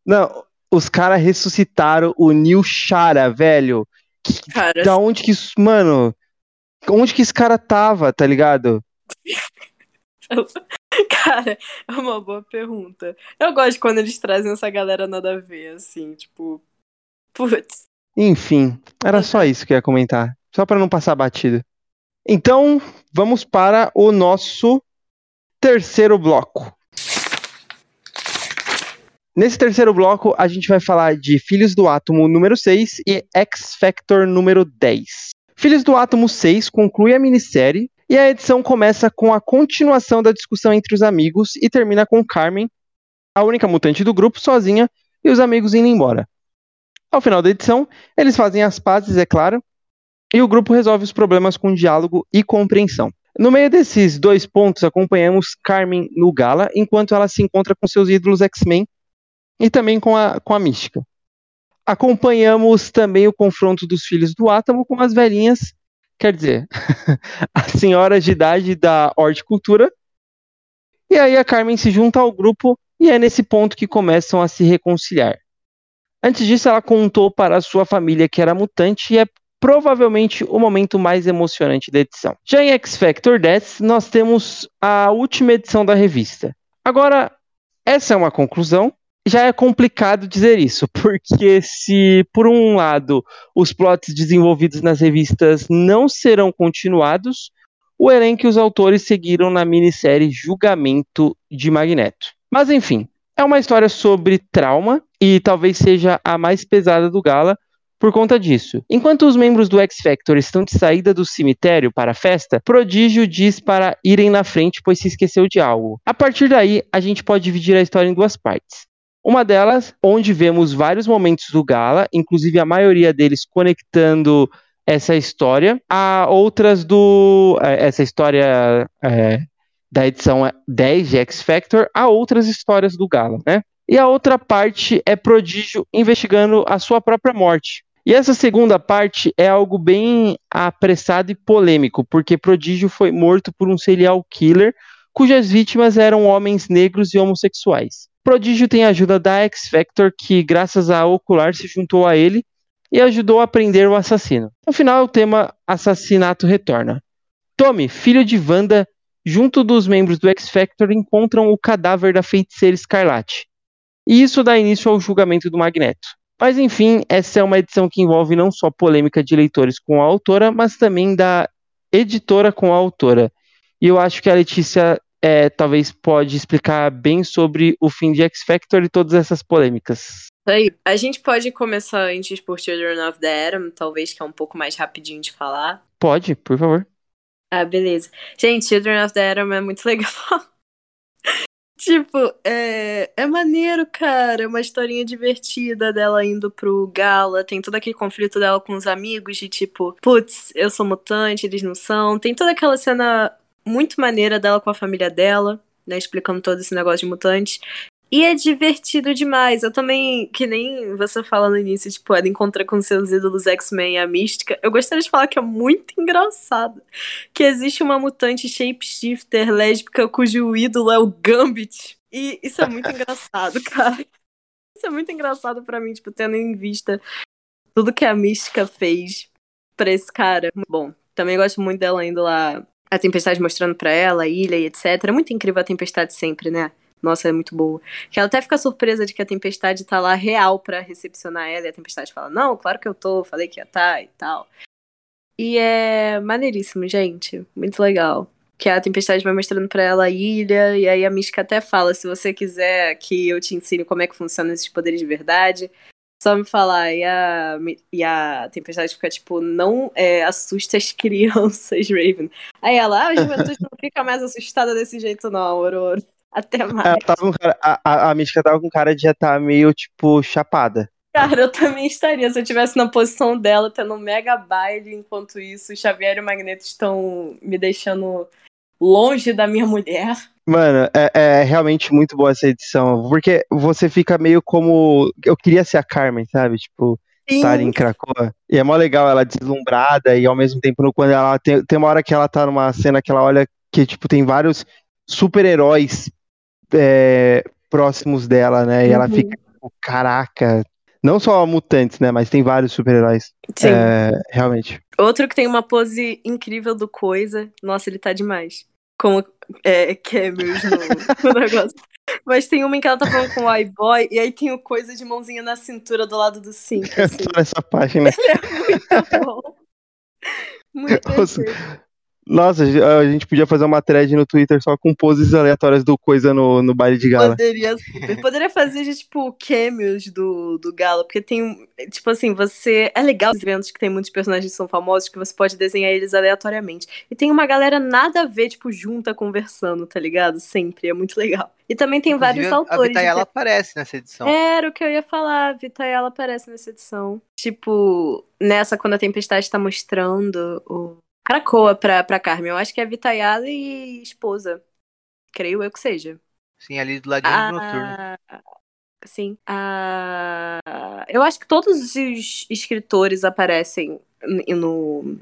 não, os caras ressuscitaram o Neil Shara, velho. Cara, Da onde que isso, mano? Onde que esse cara tava, tá ligado? cara, é uma boa pergunta. Eu gosto quando eles trazem essa galera nada a ver, assim, tipo... Putz. Enfim, era só isso que eu ia comentar. Só pra não passar batido. Então, vamos para o nosso terceiro bloco. Nesse terceiro bloco, a gente vai falar de Filhos do Átomo número 6 e X Factor número 10. Filhos do Átomo 6 conclui a minissérie e a edição começa com a continuação da discussão entre os amigos e termina com Carmen, a única mutante do grupo, sozinha e os amigos indo embora. Ao final da edição, eles fazem as pazes, é claro, e o grupo resolve os problemas com diálogo e compreensão. No meio desses dois pontos, acompanhamos Carmen no Gala, enquanto ela se encontra com seus ídolos X-Men e também com a, com a Mística. Acompanhamos também o confronto dos filhos do Átomo com as velhinhas, quer dizer, as senhoras de idade da horticultura. E aí a Carmen se junta ao grupo e é nesse ponto que começam a se reconciliar. Antes disso, ela contou para sua família que era mutante e é provavelmente o momento mais emocionante da edição. Já em X Factor 10, nós temos a última edição da revista. Agora, essa é uma conclusão. Já é complicado dizer isso, porque se, por um lado, os plots desenvolvidos nas revistas não serão continuados, o elenco e os autores seguiram na minissérie Julgamento de Magneto. Mas enfim, é uma história sobre trauma e talvez seja a mais pesada do Gala por conta disso. Enquanto os membros do X Factor estão de saída do cemitério para a festa, Prodígio diz para irem na frente pois se esqueceu de algo. A partir daí, a gente pode dividir a história em duas partes. Uma delas, onde vemos vários momentos do Gala, inclusive a maioria deles conectando essa história, a outras do. essa história é, da edição 10 de X Factor, a outras histórias do Gala, né? E a outra parte é Prodígio investigando a sua própria morte. E essa segunda parte é algo bem apressado e polêmico, porque Prodígio foi morto por um serial killer cujas vítimas eram homens negros e homossexuais. Prodígio tem a ajuda da X Factor, que graças a Ocular se juntou a ele e ajudou a prender o assassino. No final, o tema assassinato retorna. Tommy, filho de Wanda, junto dos membros do X Factor, encontram o cadáver da feiticeira Escarlate. E isso dá início ao julgamento do Magneto. Mas enfim, essa é uma edição que envolve não só polêmica de leitores com a autora, mas também da editora com a autora. E eu acho que a Letícia é, talvez pode explicar bem sobre o fim de X Factor e todas essas polêmicas. Aí, a gente pode começar antes por Children of the Atom, talvez que é um pouco mais rapidinho de falar. Pode, por favor. Ah, beleza. Gente, Children of the Atom é muito legal. tipo, é, é maneiro, cara. É uma historinha divertida dela indo pro Gala. Tem todo aquele conflito dela com os amigos de tipo, putz, eu sou mutante, eles não são. Tem toda aquela cena muito maneira dela com a família dela, né? Explicando todo esse negócio de mutante. E é divertido demais. Eu também, que nem você fala no início, tipo, ela encontra com seus ídolos X-Men e a Mística. Eu gostaria de falar que é muito engraçado. Que existe uma mutante shapeshifter lésbica cujo ídolo é o Gambit. E isso é muito engraçado, cara. Isso é muito engraçado para mim, tipo, tendo em vista tudo que a Mística fez pra esse cara. Bom, também gosto muito dela indo lá, a Tempestade mostrando pra ela, a ilha e etc. É muito incrível a Tempestade sempre, né? Nossa, é muito boa. Que ela até fica surpresa de que a Tempestade tá lá real para recepcionar ela. E a Tempestade fala: Não, claro que eu tô, falei que ia tá e tal. E é maneiríssimo, gente. Muito legal. Que a Tempestade vai mostrando pra ela a ilha. E aí a Mística até fala: Se você quiser que eu te ensine como é que funcionam esses poderes de verdade, só me falar. E a, e a Tempestade fica tipo: Não é, assusta as crianças, Raven. Aí ela: ah, A juventude não fica mais assustada desse jeito, não, Aurora. Até mais. Ela tava com cara, a, a, a Mística tava com cara de já estar tá meio, tipo, chapada. Cara, eu também estaria se eu estivesse na posição dela, tendo um mega baile, enquanto isso, o Xavier e o Magneto estão me deixando longe da minha mulher. Mano, é, é, realmente muito boa essa edição, porque você fica meio como. Eu queria ser a Carmen, sabe? Tipo, estar em Krakoa. E é mó legal ela deslumbrada e ao mesmo tempo, quando ela tem, tem uma hora que ela tá numa cena que ela olha que, tipo, tem vários super-heróis é, próximos dela, né? E ela uhum. fica, tipo, caraca. Não só mutantes, né? Mas tem vários super-heróis. Sim. É, realmente. Outro que tem uma pose incrível do Coisa. Nossa, ele tá demais. Como é, cameos no, no negócio. Mas tem uma em que ela tá falando com o iBoy e aí tem o Coisa de mãozinha na cintura do lado do cinto. Assim. Essa página. Ele é muito bom. Muito Nossa, nossa, a gente podia fazer uma thread no Twitter só com poses aleatórias do coisa no, no baile de gala. Poderia, poderia fazer, tipo, cameos do, do gala, porque tem, tipo assim, você... É legal os eventos que tem muitos personagens que são famosos, que você pode desenhar eles aleatoriamente. E tem uma galera nada a ver, tipo, junta conversando, tá ligado? Sempre, é muito legal. E também tem Inclusive, vários autores. A Vitayala aparece nessa edição. Era o que eu ia falar, a Vitayala aparece nessa edição. Tipo, nessa, quando a Tempestade tá mostrando o Cracoa pra, pra Carmen. Eu acho que é Vitayala e esposa. Creio eu que seja. Sim, ali do ladinho ah, do noturno. Sim. Ah, eu acho que todos os escritores aparecem no,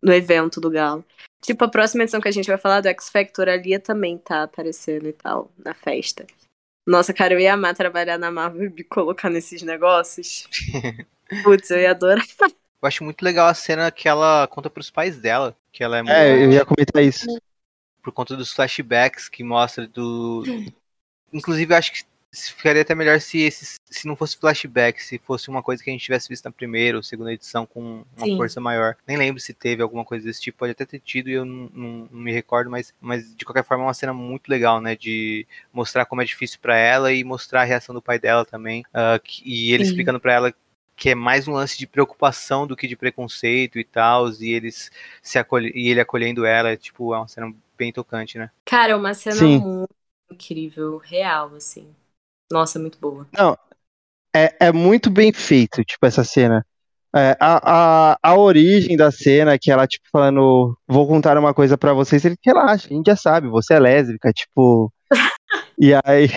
no evento do Galo. Tipo, a próxima edição que a gente vai falar do X Factor, a Lia também tá aparecendo e tal, na festa. Nossa, cara, eu ia amar trabalhar na Marvel e me colocar nesses negócios. Putz, eu ia adorar. Eu acho muito legal a cena que ela conta pros pais dela. Que ela é, muito... é eu ia comentar isso. Por conta dos flashbacks que mostra do. Inclusive, eu acho que ficaria até melhor se esse, se não fosse flashback, se fosse uma coisa que a gente tivesse visto na primeira ou segunda edição com uma Sim. força maior. Nem lembro se teve alguma coisa desse tipo, pode até ter tido e eu não, não, não, me recordo, mas, mas de qualquer forma é uma cena muito legal, né? De mostrar como é difícil para ela e mostrar a reação do pai dela também. Uh, que, e ele Sim. explicando para ela que é mais um lance de preocupação do que de preconceito e tal, e eles se acolhe, e ele acolhendo ela, tipo, é uma cena bem tocante, né? Cara, é uma cena Sim. muito incrível, real, assim. Nossa, muito boa. Não, é, é muito bem feito, tipo, essa cena. É, a, a, a origem da cena, que ela, tipo, falando, vou contar uma coisa para vocês, ele, relaxa, a gente já sabe, você é lésbica, tipo, e aí,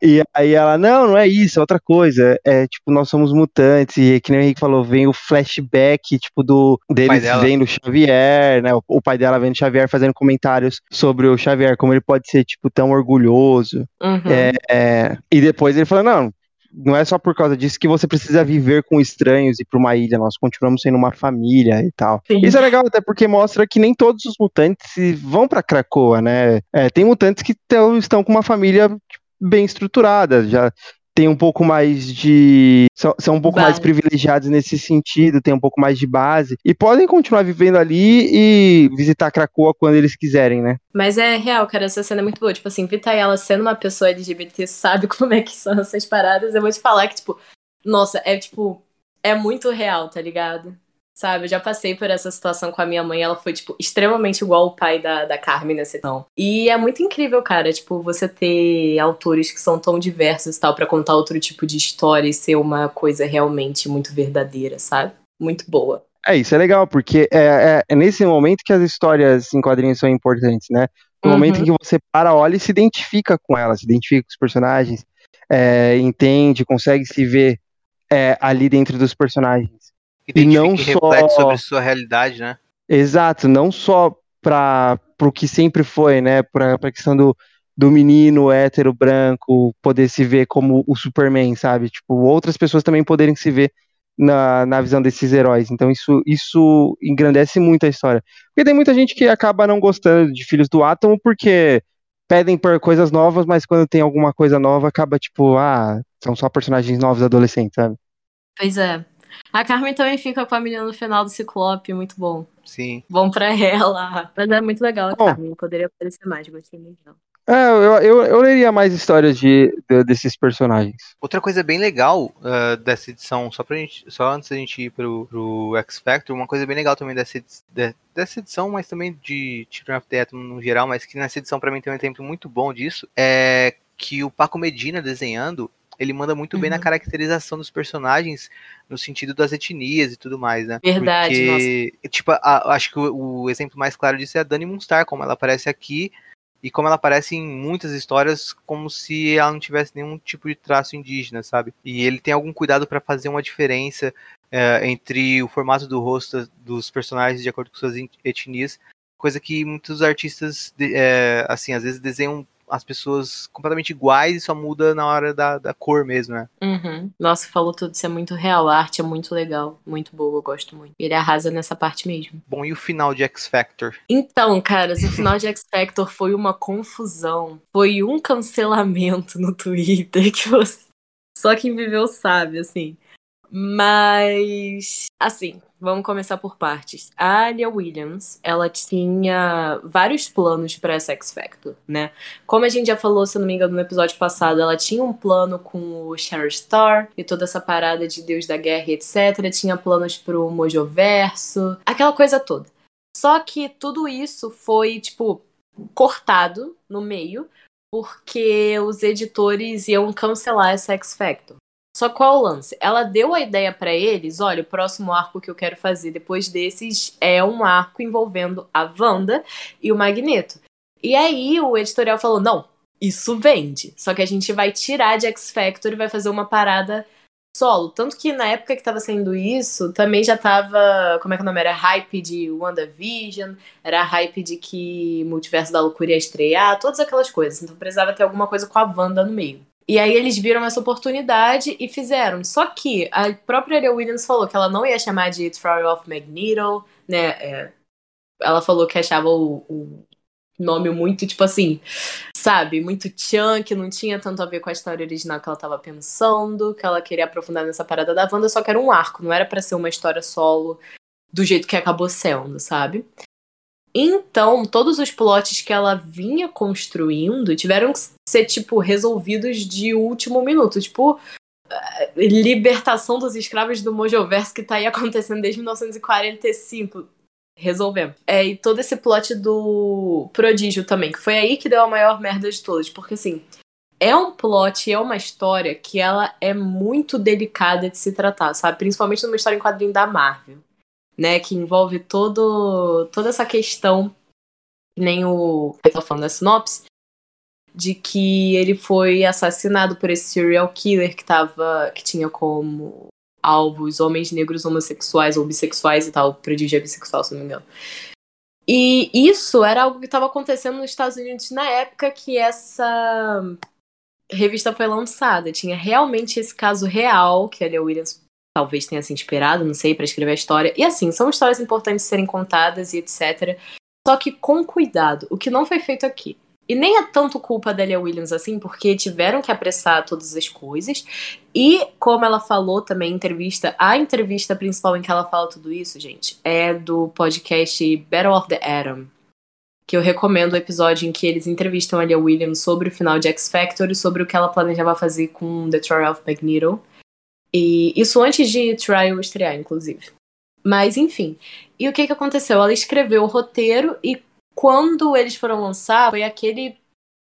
e aí ela, não, não é isso, é outra coisa. É tipo, nós somos mutantes, e que nem o Henrique falou, vem o flashback, tipo, do deles vendo o Xavier, né? O, o, pai dela vendo o Xavier fazendo comentários sobre o Xavier, como ele pode ser, tipo, tão orgulhoso. Uhum. É, é, e depois ele falou, não, não é só por causa disso que você precisa viver com estranhos e para uma ilha. Nós continuamos sendo uma família e tal. Sim. Isso é legal até porque mostra que nem todos os mutantes vão para Krakoa, né? É, tem mutantes que estão com uma família bem estruturada, já tem um pouco mais de. São, são um pouco base. mais privilegiados nesse sentido, tem um pouco mais de base. E podem continuar vivendo ali e visitar Krakoa quando eles quiserem, né? Mas é real, cara, essa cena é muito boa. Tipo assim, Vita ela sendo uma pessoa LGBT, sabe como é que são essas paradas. Eu vou te falar que, tipo, nossa, é tipo. É muito real, tá ligado? Sabe, eu já passei por essa situação com a minha mãe, ela foi, tipo, extremamente igual o pai da, da Carmen nessa edição. E é muito incrível, cara, tipo, você ter autores que são tão diversos e tal, para contar outro tipo de história e ser uma coisa realmente muito verdadeira, sabe? Muito boa. É, isso é legal, porque é, é, é nesse momento que as histórias em quadrinhos são importantes, né? No uhum. momento em que você para, olha e se identifica com elas, se identifica com os personagens, é, entende, consegue se ver é, ali dentro dos personagens. E não só sobre sua realidade, né? Exato, não só para o que sempre foi, né? Para a questão do, do menino hétero branco poder se ver como o Superman, sabe? Tipo, outras pessoas também poderem se ver na, na visão desses heróis. Então isso, isso engrandece muito a história. Porque tem muita gente que acaba não gostando de Filhos do Átomo porque pedem por coisas novas, mas quando tem alguma coisa nova acaba tipo, ah, são só personagens novos adolescentes, sabe? Pois é. A Carmen também fica com a menina no final do Ciclope, muito bom. Sim. Bom pra ela. Mas é muito legal a bom, Carmen, poderia aparecer mais, gostei muito dela. É, eu, eu, eu leria mais histórias de, de, desses personagens. Outra coisa bem legal uh, dessa edição, só, pra gente, só antes da gente ir pro, pro X Factor, uma coisa bem legal também dessa, de, dessa edição, mas também de Children of the Atom no geral, mas que nessa edição para mim tem um exemplo muito bom disso, é que o Paco Medina desenhando, ele manda muito uhum. bem na uhum. caracterização dos personagens, no sentido das etnias e tudo mais, né? Verdade, Porque, nossa. tipo, a, acho que o, o, exemplo mais claro disso é a Dani Moonstar, como ela aparece aqui, e como ela aparece em muitas histórias como se ela não tivesse nenhum tipo de traço indígena, sabe? E ele tem algum cuidado para fazer uma diferença é, entre o formato do rosto dos personagens de acordo com suas etnias, coisa que muitos artistas, é, assim, às vezes desenham as pessoas completamente iguais e só muda na hora da, da cor mesmo, né? Uhum. Nossa, falou tudo, isso é muito real. A arte é muito legal, muito boa, eu gosto muito. Ele arrasa nessa parte mesmo. Bom, e o final de X Factor? Então, caras, o final de X Factor foi uma confusão. Foi um cancelamento no Twitter que você... só quem viveu sabe, assim. Mas, assim, vamos começar por partes. A Alia Williams, ela tinha vários planos para essa X Factor, né? Como a gente já falou, se não me engano, no episódio passado, ela tinha um plano com o Sherry Star e toda essa parada de Deus da Guerra etc. Tinha planos pro Mojoverso, aquela coisa toda. Só que tudo isso foi, tipo, cortado no meio, porque os editores iam cancelar essa X Factor. Só qual o lance? Ela deu a ideia para eles: olha, o próximo arco que eu quero fazer depois desses é um arco envolvendo a Wanda e o Magneto. E aí o editorial falou: não, isso vende. Só que a gente vai tirar de X Factor e vai fazer uma parada solo. Tanto que na época que tava saindo isso, também já tava. Como é que é o nome? Era hype de WandaVision, era hype de que Multiverso da Loucura ia estrear, todas aquelas coisas. Então precisava ter alguma coisa com a Wanda no meio. E aí eles viram essa oportunidade e fizeram. Só que a própria Ariel Williams falou que ela não ia chamar de Trial of Magneto, né? É, ela falou que achava o, o, nome muito, tipo assim, sabe? Muito tchan, que não tinha tanto a ver com a história original que ela tava pensando, que ela queria aprofundar nessa parada da Wanda, só que era um arco, não era para ser uma história solo do jeito que acabou sendo, sabe? Então, todos os plots que ela vinha construindo tiveram que ser, tipo, resolvidos de último minuto. Tipo, eh, libertação dos escravos do Mojoverso que tá aí acontecendo desde 1945. Resolvemos. É, e todo esse plot do Prodígio também, que foi aí que deu a maior merda de todas. Porque, assim, é um plot, é uma história que ela é muito delicada de se tratar, sabe? Principalmente numa história em quadrinho da Marvel né? Que envolve todo, toda essa questão, nem o tô falando da sinopse, de que ele foi assassinado por esse serial killer que tava. que tinha como alvos homens negros homossexuais ou bissexuais e tal, prodígio é bissexual, se não me engano. E isso era algo que estava acontecendo nos Estados Unidos na época que essa revista foi lançada. Tinha realmente esse caso real que a Leah Williams talvez tenha se inspirado, não sei, para escrever a história. E assim, são histórias importantes de serem contadas e etc. Só que com cuidado, o que não foi feito aqui. E nem é tanto culpa da Elia Williams assim, porque tiveram que apressar todas as coisas. E, como ela falou também em entrevista, a entrevista principal em que ela fala tudo isso, gente, é do podcast Battle of the Atom. Que eu recomendo o episódio em que eles entrevistam a Elia Williams sobre o final de X Factor e sobre o que ela planejava fazer com The Trial of Magneto. E isso antes de Trial estrear, inclusive. Mas enfim. E o que que aconteceu? Ela escreveu o roteiro e quando eles foram lançar, foi aquele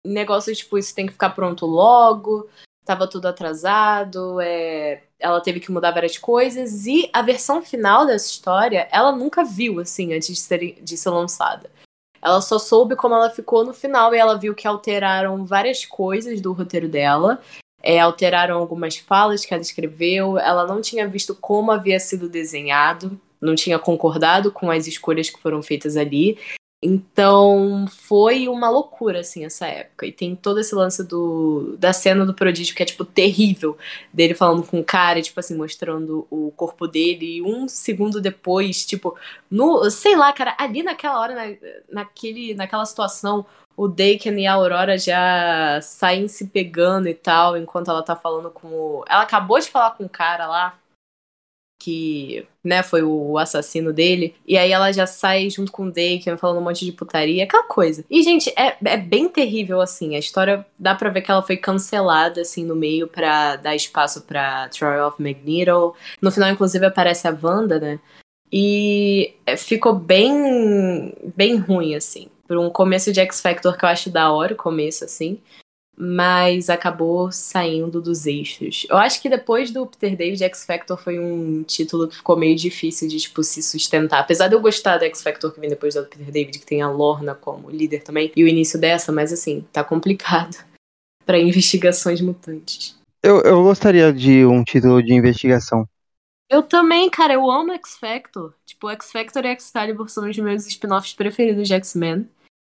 negócio tipo, isso tem que ficar pronto logo, tava tudo atrasado, é... ela teve que mudar várias coisas, e a versão final dessa história, ela nunca viu, assim, antes de ser, de ser lançada. Ela só soube como ela ficou no final e ela viu que alteraram várias coisas do roteiro dela é, alteraram algumas falas que ela escreveu. Ela não tinha visto como havia sido desenhado, não tinha concordado com as escolhas que foram feitas ali. Então foi uma loucura, assim, essa época. E tem todo esse lance do, da cena do prodígio que é, tipo, terrível. Dele falando com o cara, tipo assim, mostrando o corpo dele. E um segundo depois, tipo, no. Sei lá, cara, ali naquela hora, na, naquele, naquela situação, o Daken e a Aurora já saem se pegando e tal, enquanto ela tá falando com o. Ela acabou de falar com o cara lá que, né, foi o assassino dele. E aí ela já sai junto com o Daken falando um monte de putaria, aquela coisa. E, gente, é, é bem terrível, assim. A história, dá pra ver que ela foi cancelada, assim, no meio pra dar espaço pra Troy of Magneto. No final, inclusive, aparece a Wanda, né? E é, ficou bem, bem ruim, assim. Por um começo de X Factor que eu acho da hora, o começo, assim mas acabou saindo dos eixos. Eu acho que depois do Peter David, X Factor foi um título que ficou meio difícil de tipo, se sustentar. Apesar de eu gostar do X Factor que vem depois do Peter David, que tem a Lorna como líder também, e o início dessa, mas assim, tá complicado para investigações mutantes. Eu, eu gostaria de um título de investigação. Eu também, cara, eu amo X Factor. Tipo, X Factor e Excalibur são os meus spin-offs preferidos de X-Men.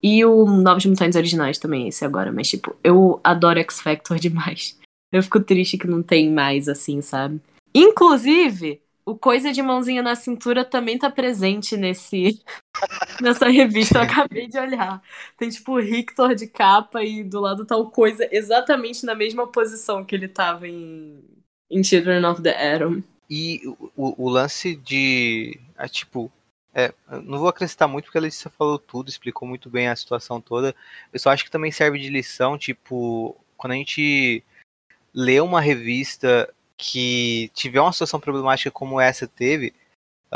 E o Novos Mutantes Originais também, esse agora. Mas, tipo, eu adoro X Factor demais. Eu fico triste que não tem mais, assim, sabe? Inclusive, o Coisa de Mãozinha na Cintura também tá presente nesse nessa revista. Eu acabei de olhar. Tem, tipo, o Rictor de capa e do lado tá o Coisa exatamente na mesma posição que ele tava em, em Children of the Atom. E o, o lance de. É, tipo, é, não vou acrescentar muito porque a Letícia falou tudo, explicou muito bem a situação toda. Eu só acho que também serve de lição, tipo, quando a gente lê uma revista que tiver uma situação problemática como essa teve,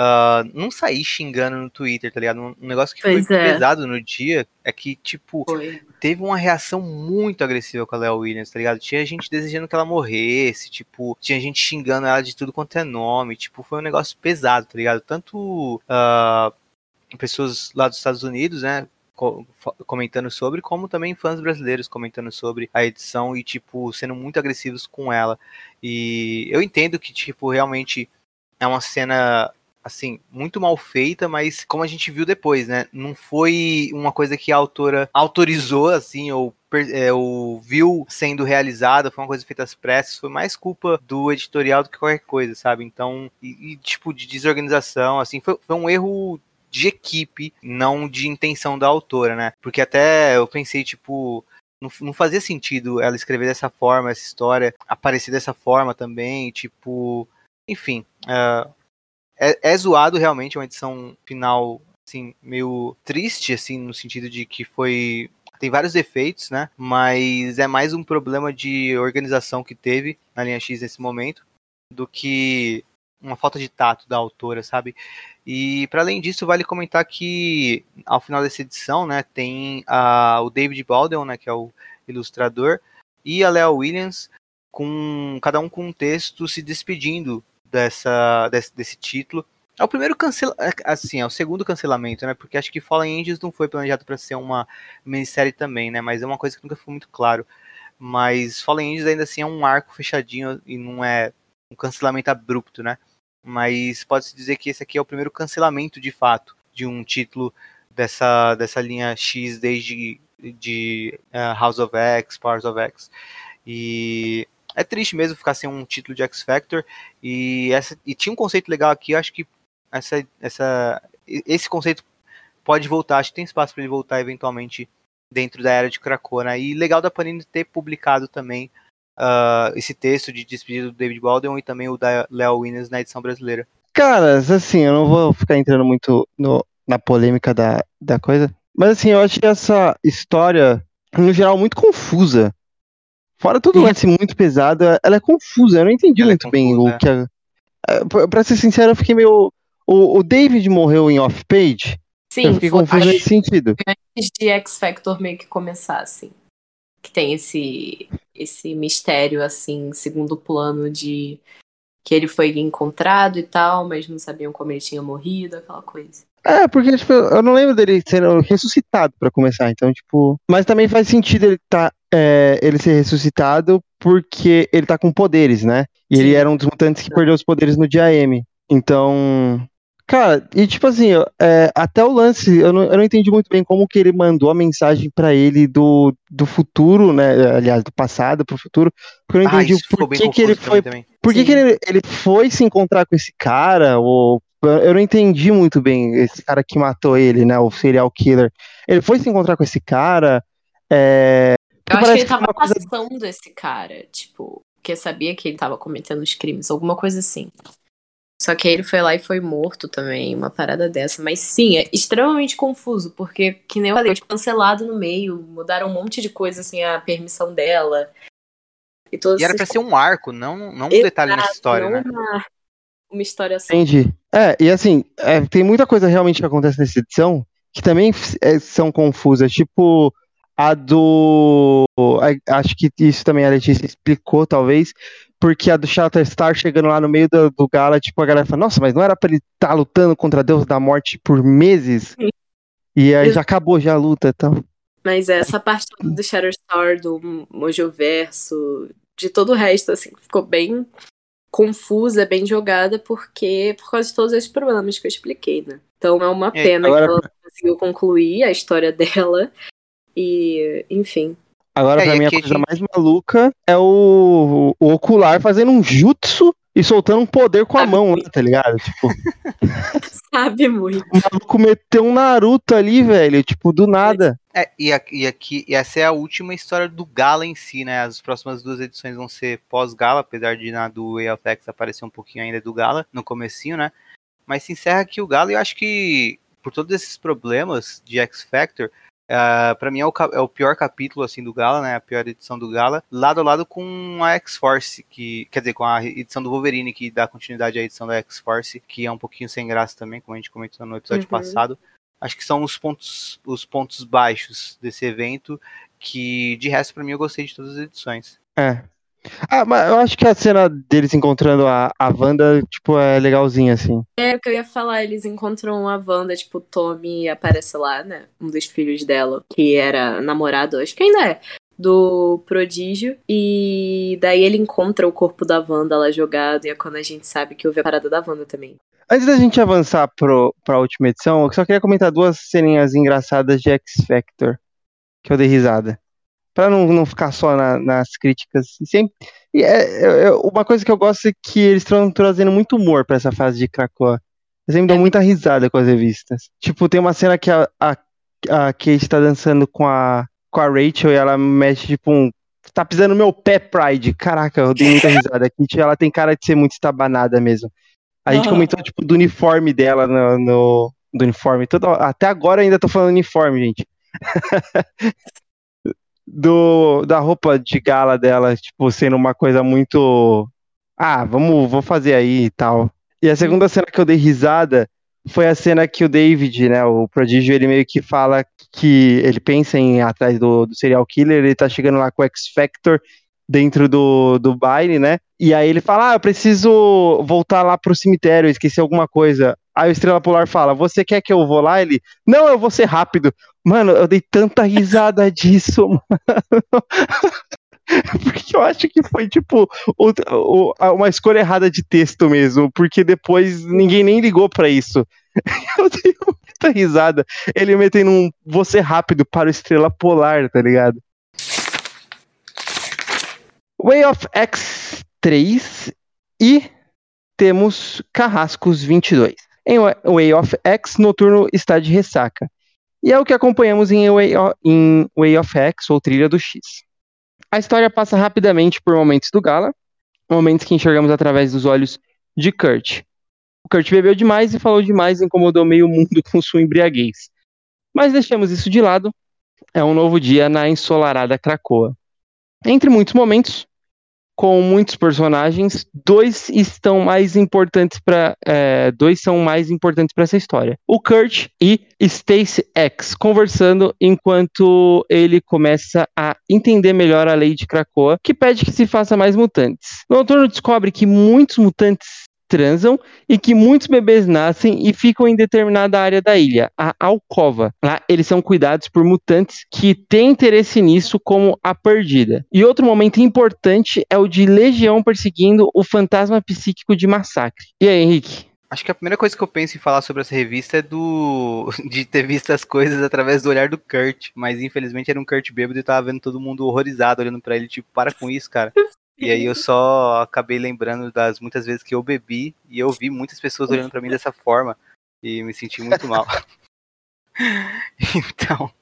Uh, não sair xingando no Twitter, tá ligado? Um negócio que pois foi é. pesado no dia é que, tipo, foi. teve uma reação muito agressiva com a Léo Williams, tá ligado? Tinha gente desejando que ela morresse, tipo, tinha gente xingando ela de tudo quanto é nome, tipo, foi um negócio pesado, tá ligado? Tanto uh, pessoas lá dos Estados Unidos, né? comentando sobre, como também fãs brasileiros comentando sobre a edição e, tipo, sendo muito agressivos com ela. E eu entendo que, tipo, realmente é uma cena assim, muito mal feita, mas como a gente viu depois, né? Não foi uma coisa que a autora autorizou, assim, ou, é, ou viu sendo realizada, foi uma coisa feita às pressas, foi mais culpa do editorial do que qualquer coisa, sabe? Então, e, e tipo, de desorganização, assim, foi, foi um erro de equipe, não de intenção da autora, né? Porque até eu pensei, tipo, não, fazia sentido ela escrever dessa forma, essa história, aparecer dessa forma também, tipo. Enfim, uh, é, é zoado realmente, é uma edição final assim, meio triste, assim, no sentido de que foi. Tem vários defeitos, né? Mas é mais um problema de organização que teve na linha X nesse momento do que uma falta de tato da autora, sabe? E para além disso, vale comentar que ao final dessa edição, né, tem a, o David Baldwin, né, que é o ilustrador, e a Lea Williams, com cada um com um texto se despedindo dessa, desse, desse título. É o primeiro cancelamento, é, assim, é o segundo cancelamento, né? Porque acho que Fallen Angels não foi planejado para ser uma minissérie também, né? Mas é uma coisa que nunca foi muito claro. Mas Fallen Angels ainda assim é um arco fechadinho e não é um cancelamento abrupto, né? Mas pode-se dizer que esse aqui é o primeiro cancelamento de fato de um título dessa, dessa linha X desde de uh, House of X, Powers of X. E é triste mesmo ficar sem um título de X Factor. E, essa, e tinha um conceito legal aqui, acho que essa, essa, esse conceito pode voltar, acho que tem espaço para ele voltar eventualmente dentro da era de Cracona. E legal da Panini ter publicado também uh, esse texto de despedida do David Baldwin e também o da Léo Williams na edição brasileira. Caras, assim, eu não vou ficar entrando muito no, na polêmica da, da coisa, mas assim, eu achei essa história, no geral, muito confusa. Fora todo o lance muito pesado, ela é confusa. Eu não entendi ela é muito é bem o que. A... É, pra ser sincero, eu fiquei meio. O, o David morreu em off-page. Sim, eu fiquei confuso nesse sentido. Antes de X Factor meio que começar, assim. Que tem esse, esse mistério, assim, segundo plano de que ele foi encontrado e tal, mas não sabiam como ele tinha morrido, aquela coisa. É, porque tipo, eu não lembro dele sendo ressuscitado para começar, então, tipo. Mas também faz sentido ele estar tá é, ele ser ressuscitado porque ele tá com poderes, né? E ele Sim. era um dos mutantes que perdeu os poderes no dia M. Então. Cara, e tipo assim, é, até o lance, eu não, eu não entendi muito bem como que ele mandou a mensagem pra ele do, do futuro, né? Aliás, do passado pro futuro, porque eu não Ah, entendi ficou por que, que ele foi também. por que, que ele, ele foi se encontrar com esse cara? Ou eu não entendi muito bem esse cara que matou ele, né? O serial killer. Ele foi se encontrar com esse cara. É... Eu acho que ele que é tava coisa- passando esse cara, tipo, porque sabia que ele tava cometendo os crimes, alguma coisa assim. Só que aí ele foi lá e foi morto também, uma parada dessa. Mas sim, é extremamente confuso, porque, que nem eu falei, tipo, cancelado no meio, mudaram um monte de coisa, assim, a permissão dela. E, E era pra ser um arco, não, não um Exato, detalhe nessa história, não né? uma, uma história só. Entendi. É, e assim, é, tem muita coisa realmente que acontece nessa edição que também é, são confusas. Tipo, a do. acho que isso também a Letícia explicou, talvez. Porque a do Shatterstar chegando lá no meio do, do gala, tipo, a galera fala, nossa, mas não era pra ele estar lutando contra Deus da Morte por meses? Sim. E aí já acabou já a luta e tal. Mas essa parte do Shatterstar, do Mojoverso, de todo o resto, assim, ficou bem confusa, bem jogada, porque por causa de todos esses problemas que eu expliquei, né? Então é uma É, pena agora- que ela não conseguiu concluir a história dela. E, enfim. Agora, É, pra mim, a coisa gente- mais maluca é o, o ocular fazendo um jutsu e soltando um poder com a mão lá, tá ligado? Tipo, Sabe muito. o maluco meteu um Naruto ali, velho, tipo, do nada. É, e, e aqui, e essa é a última história do Gala em si, né? As próximas duas edições vão ser pós-Gala, apesar de na do Way of X aparecer um pouquinho ainda do Gala, no comecinho, né? Mas se encerra aqui o Gala e eu acho que, por todos esses problemas de X Factor, ah, pra mim é o, é o pior capítulo, assim, do Gala, né? A pior edição do Gala, lado a lado com a X-Force, que, quer dizer, com a edição do Wolverine, que dá continuidade à edição da X-Force, que é um pouquinho sem graça também, como a gente comentou no episódio Uhum. passado acho que são os pontos, os pontos baixos desse evento, que de resto pra mim eu gostei de todas as edições. É. Ah, mas eu acho que a cena deles encontrando a, a Wanda, tipo, é legalzinha, assim. É o que eu ia falar, eles encontram a Wanda, tipo, o Tommy aparece lá, né? Um dos filhos dela, que era namorado, acho que ainda é, do Prodígio. E daí ele encontra o corpo da Wanda lá jogado, e é quando a gente sabe que houve a parada da Wanda também. Antes da gente avançar pro, pra última edição, eu só queria comentar duas ceninhas engraçadas de X Factor, que eu dei risada. Pra não, não ficar só na- nas críticas. E sempre, e é, é- é- uma coisa que eu gosto é que eles estão trazendo muito humor pra essa fase de Krakoa. Eu sempre dou É. muita risada com as revistas. Tipo, tem uma cena que a, a, a Kate tá dançando com a, com a Rachel e ela mexe, tipo, um. Tá pisando no meu pé, Pride. Caraca, eu dei muita risada. A Kate, ela tem cara de ser muito estabanada mesmo. A gente comentou, tipo, do uniforme dela no. no- do uniforme. Toda, até agora eu ainda tô falando uniforme, gente. do, da roupa de gala dela, tipo, sendo uma coisa muito. Ah, vamos, vou fazer aí e tal. E a segunda cena que eu dei risada foi a cena que o David, né, o prodígio, ele meio que fala que ele pensa em ir atrás do, do serial killer, ele tá chegando lá com o X-Factor dentro do, do baile, né? E aí ele fala: Ah, eu preciso voltar lá pro cemitério, esqueci alguma coisa. Aí o Estrela Polar fala: Você quer que eu vou lá? Ele: Não, eu vou ser rápido. Mano, eu dei tanta risada disso, mano. Porque eu acho que foi, tipo, uma escolha errada de texto mesmo. Porque depois ninguém nem ligou pra isso. Eu dei muita risada. Ele metendo um você rápido para o Estrela Polar, tá ligado? Way of X3 e temos Carrascos 22. Em Wa- Way of X, Noturno está de ressaca. E é o que acompanhamos em Way of, em Way of X, ou Trilha do X. A história passa rapidamente por momentos do Gala, momentos que enxergamos através dos olhos de Kurt. O Kurt bebeu demais e falou demais incomodou meio mundo com sua embriaguez. Mas deixamos isso de lado. É um novo dia na ensolarada Cracoa. Entre muitos momentos, com muitos personagens, dois estão mais importantes para, dois são mais importantes para essa história. O Kurt e Stacy X conversando enquanto ele começa a entender melhor a lei de Krakoa, que pede que se faça mais mutantes. Noturno descobre que muitos mutantes transam e que muitos bebês nascem e ficam em determinada área da ilha, a alcova. Lá eles são cuidados por mutantes que têm interesse nisso, como a perdida. E outro momento importante é o de Legião perseguindo o fantasma psíquico de Massacre. E aí, Henrique? Acho que a primeira coisa que eu penso em falar sobre essa revista é do de ter visto as coisas através do olhar do Kurt, mas infelizmente era um Kurt bêbado e tava vendo todo mundo horrorizado olhando para ele, tipo, para com isso, cara. E aí eu só acabei lembrando das muitas vezes que eu bebi e eu vi muitas pessoas olhando para mim dessa forma e me senti muito mal. então,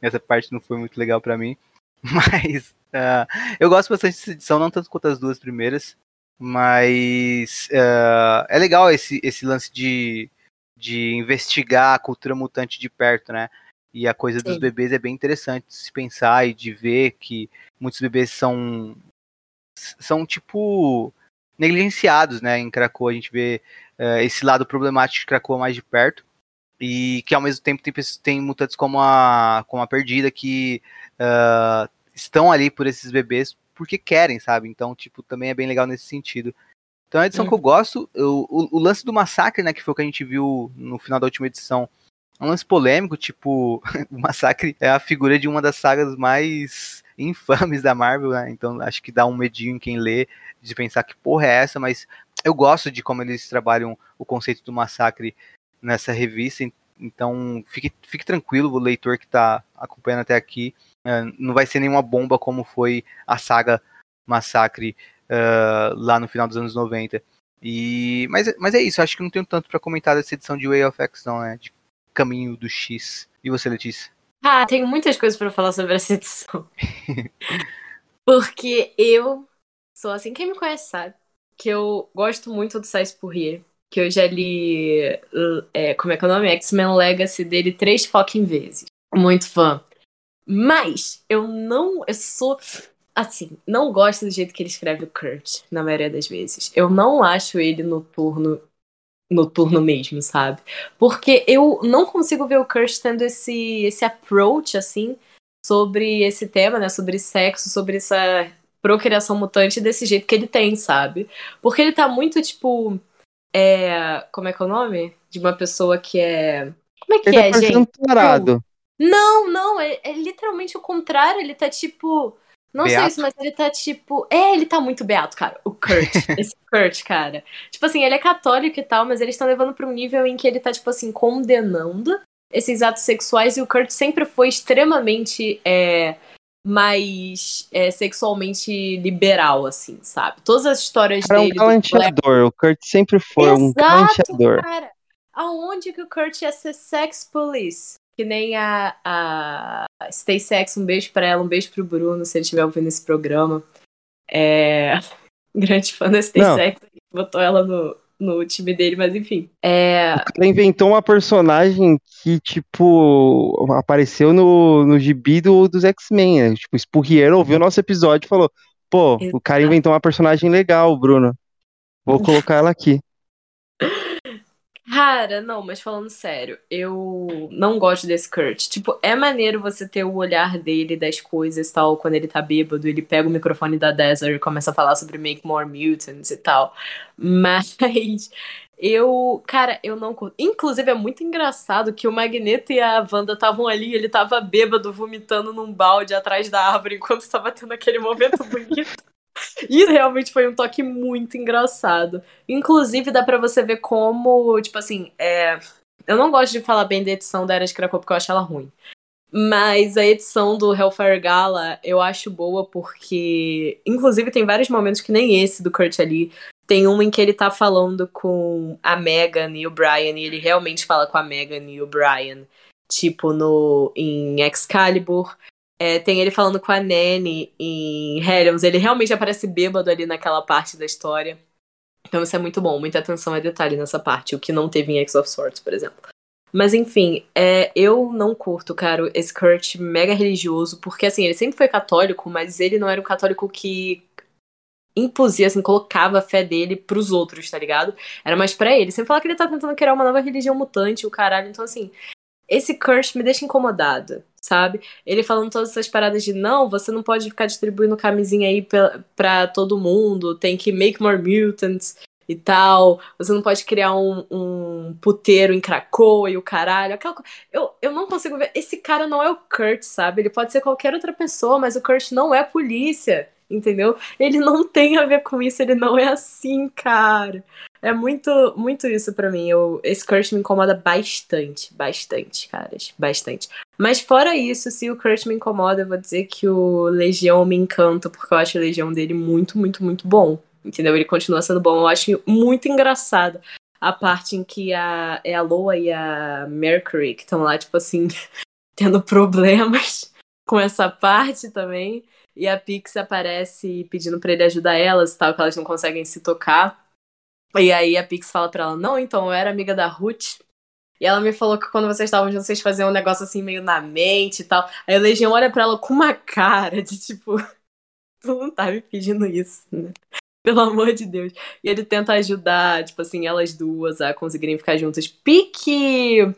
essa parte não foi muito legal para mim, mas uh, eu gosto bastante dessa edição, não tanto quanto as duas primeiras. Mas uh, é legal esse, esse lance de, de investigar a cultura mutante de perto, né? E a coisa Sim. dos bebês é bem interessante de se pensar e de ver que muitos bebês são, são tipo, negligenciados, né? Em Krakoa a gente vê uh, esse lado problemático de Krakoa mais de perto. E que ao mesmo tempo tem, tem mutantes como a, como a Perdida que uh, estão ali por esses bebês porque querem, sabe? Então, tipo, também é bem legal nesse sentido. Então, é a edição que eu gosto, eu, o, o, lance do massacre, né, que foi o que a gente viu no final da última edição, é um lance polêmico, tipo, o massacre é a figura de uma das sagas mais infames da Marvel, né? Então, acho que dá um medinho em quem lê de pensar que porra é essa, mas eu gosto de como eles trabalham o conceito do massacre nessa revista, então fique, fique tranquilo, o leitor que está acompanhando até aqui, é, não vai ser nenhuma bomba como foi a saga Massacre uh, lá no final dos anos 90. E, mas, mas é isso, acho que não tenho tanto para comentar dessa edição de Way of X, não, né? De Caminho do X. E você, Letícia? Ah, tenho muitas coisas para falar sobre essa edição. Porque eu sou assim, quem me conhece sabe que eu gosto muito do Sais Pourrier, que eu já li, é, como é que é o nome? X-Men Legacy dele três fucking vezes. Muito fã. Mas eu não. Eu sou. Assim, não gosto do jeito que ele escreve o Kurt, na maioria das vezes. Eu não acho ele noturno. Noturno mesmo, sabe? Porque eu não consigo ver o Kurt tendo esse, esse approach, assim, sobre esse tema, né? Sobre sexo, sobre essa procriação mutante desse jeito que ele tem, sabe? Porque ele tá muito, tipo. É, como é que é o nome? De uma pessoa que é. Como é que ele é, tá gente? Parado. Não, não, é, é, literalmente o contrário. Ele tá tipo. Não beato. sei isso, mas ele tá tipo. É, ele tá muito beato, cara. O Kurt. esse Kurt, cara. Tipo assim, ele é católico e tal, mas eles estão levando pra um nível em que ele tá, tipo assim, condenando esses atos sexuais e o Kurt sempre foi extremamente. É, mais é, sexualmente liberal, assim, sabe? Todas as histórias Era dele. É um galanteador, o Kurt sempre foi Exato, um galanteador. Cara. Aonde que o Kurt ia ser sex police? Que nem a, a Stay Sex, um beijo pra ela, um beijo pro Bruno, se ele estiver ouvindo esse programa. É. Grande fã da. Sex, botou ela no, no time dele, mas enfim. É... O cara inventou uma personagem que, tipo, apareceu no, no gibi do, dos X-Men. Né? Tipo, Spurrier ouviu o nosso episódio e falou: pô, Exato. o cara inventou uma personagem legal, Bruno. Vou colocar ela aqui. Cara, não, mas falando sério, eu não gosto desse Kurt. Tipo, é maneiro você ter o olhar dele das coisas tal, quando ele tá bêbado, ele pega o microfone da Desert e começa a falar sobre Make More Mutants e tal. Mas eu, cara, eu não. Inclusive, é muito engraçado que o Magneto e a Wanda estavam ali, ele tava bêbado, vomitando num balde atrás da árvore enquanto estava tendo aquele momento bonito. Isso realmente foi um toque muito engraçado. Inclusive, dá para você ver como, tipo assim, é... eu não gosto de falar bem da edição da Era de Krakow porque eu acho ela ruim. Mas a edição do Hellfire Gala eu acho boa porque, inclusive, tem vários momentos que nem esse do Kurt ali. Tem uma em que ele tá falando com a Megan e o Brian, e ele realmente fala com a Megan e o Brian, tipo no em Excalibur. É, tem ele falando com a Nanny em Hellions. Ele realmente aparece bêbado ali naquela parte da história. Então isso é muito bom. Muita atenção a detalhe nessa parte. O que não teve em X of Swords, por exemplo. Mas enfim, é, eu não curto, cara, esse Kurt mega religioso. Porque assim, ele sempre foi católico, mas ele não era um católico que impusia, assim, colocava a fé dele pros outros, tá ligado? Era mais pra ele. Sempre fala que ele tá tentando criar uma nova religião mutante, o caralho. Então, assim, esse Kurt me deixa incomodada sabe? Ele falando todas essas paradas de não, você não pode ficar distribuindo camisinha aí pra, todo mundo, tem que make more mutants. e tal. Você não pode criar um, um puteiro em Krakoa e o caralho. Aquela... eu, eu não consigo ver. Esse cara não é o Kurt, sabe? Ele pode ser qualquer outra pessoa, mas o Kurt não é polícia, entendeu? Ele não tem a ver com isso, ele não é assim, cara. É muito, muito isso para mim. Eu, esse Kurt me incomoda bastante, bastante, caras, bastante. Mas fora isso, se o Kurt me incomoda, eu vou dizer que o Legião me encanta, porque eu acho o Legião dele muito, muito, muito bom entendeu? Ele continua sendo bom. Eu acho muito engraçado a parte em que a, é a Loa e a Mercury que estão lá, tipo assim, tendo problemas com essa parte também. E a Pix aparece pedindo para ele ajudar elas e tal, que elas não conseguem se tocar. E aí a Pix fala pra ela: Não, então eu era amiga da Ruth. E ela me falou que quando vocês estavam juntos, vocês faziam um negócio assim meio na mente e tal. Aí a Legião olha pra ela com uma cara de tipo: Tu não tá me pedindo isso, né? Pelo amor de Deus. E ele tenta ajudar, tipo assim, elas duas a conseguirem ficar juntas. Pique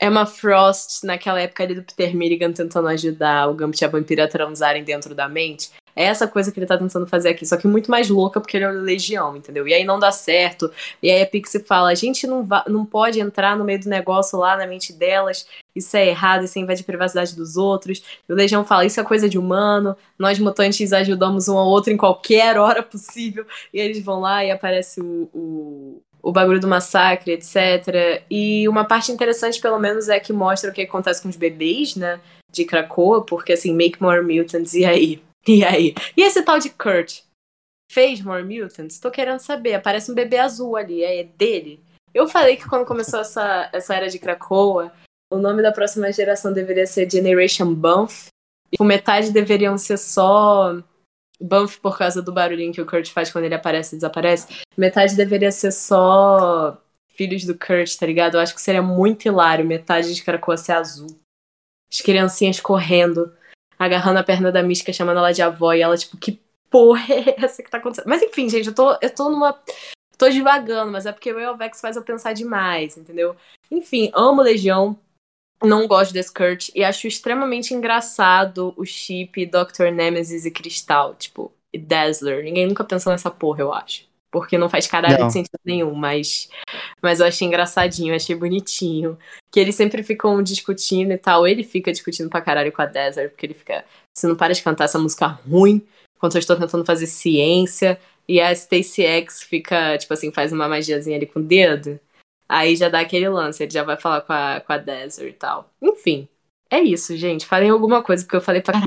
Emma Frost naquela época ali do Peter Milligan tentando ajudar o Gambit e a Vampira a transarem dentro da mente. É essa coisa que ele tá tentando fazer aqui, só que muito mais louca porque ele é o Legião, entendeu? E aí não dá certo. E aí a Pixie fala: a gente não, não pode entrar no meio do negócio lá na mente delas, isso é errado, isso invade a privacidade dos outros. E o Legião fala: isso é coisa de humano, nós mutantes ajudamos um ao outro em qualquer hora possível. E eles vão lá e aparece o, o o bagulho do massacre, etc. E uma parte interessante, pelo menos, é que mostra o que acontece com os bebês, né? De Krakoa, porque assim, make more mutants, e aí? E aí? E esse tal de Kurt? Fez More Mutants? Tô querendo saber. Aparece um bebê azul ali. É dele? Eu falei que quando começou essa, essa era de Krakoa, o nome da próxima geração deveria ser Generation Bump. E com metade deveriam ser só Bump por causa do barulhinho que o Kurt faz quando ele aparece e desaparece. Metade deveria ser só filhos do Kurt, tá ligado? Eu acho que seria muito hilário metade de Krakoa ser azul. As criancinhas correndo agarrando a perna da Mística, chamando ela de avó, e ela, tipo, que porra é essa que tá acontecendo? Mas enfim, gente, eu tô, eu tô numa. Tô divagando, mas é porque o Elvex faz eu pensar demais, entendeu? Enfim, amo Legião, não gosto desse Kurt, e acho extremamente engraçado o chip Dr. Nemesis e Cristal, tipo, e Dazzler. Ninguém nunca pensou nessa porra, eu acho. Porque não faz caralho não. de sentido nenhum, mas, mas eu achei engraçadinho, achei bonitinho. Que eles sempre ficam discutindo e tal. Ele fica discutindo pra caralho com a Desert, porque ele fica. Você não para de cantar essa música ruim, enquanto eu estou tentando fazer ciência. E a Stacy X fica, tipo assim, faz uma magiazinha ali com o dedo. Aí já dá aquele lance, ele já vai falar com a, com a Desert e tal. Enfim, é isso, gente. Falem alguma coisa, porque eu falei pra.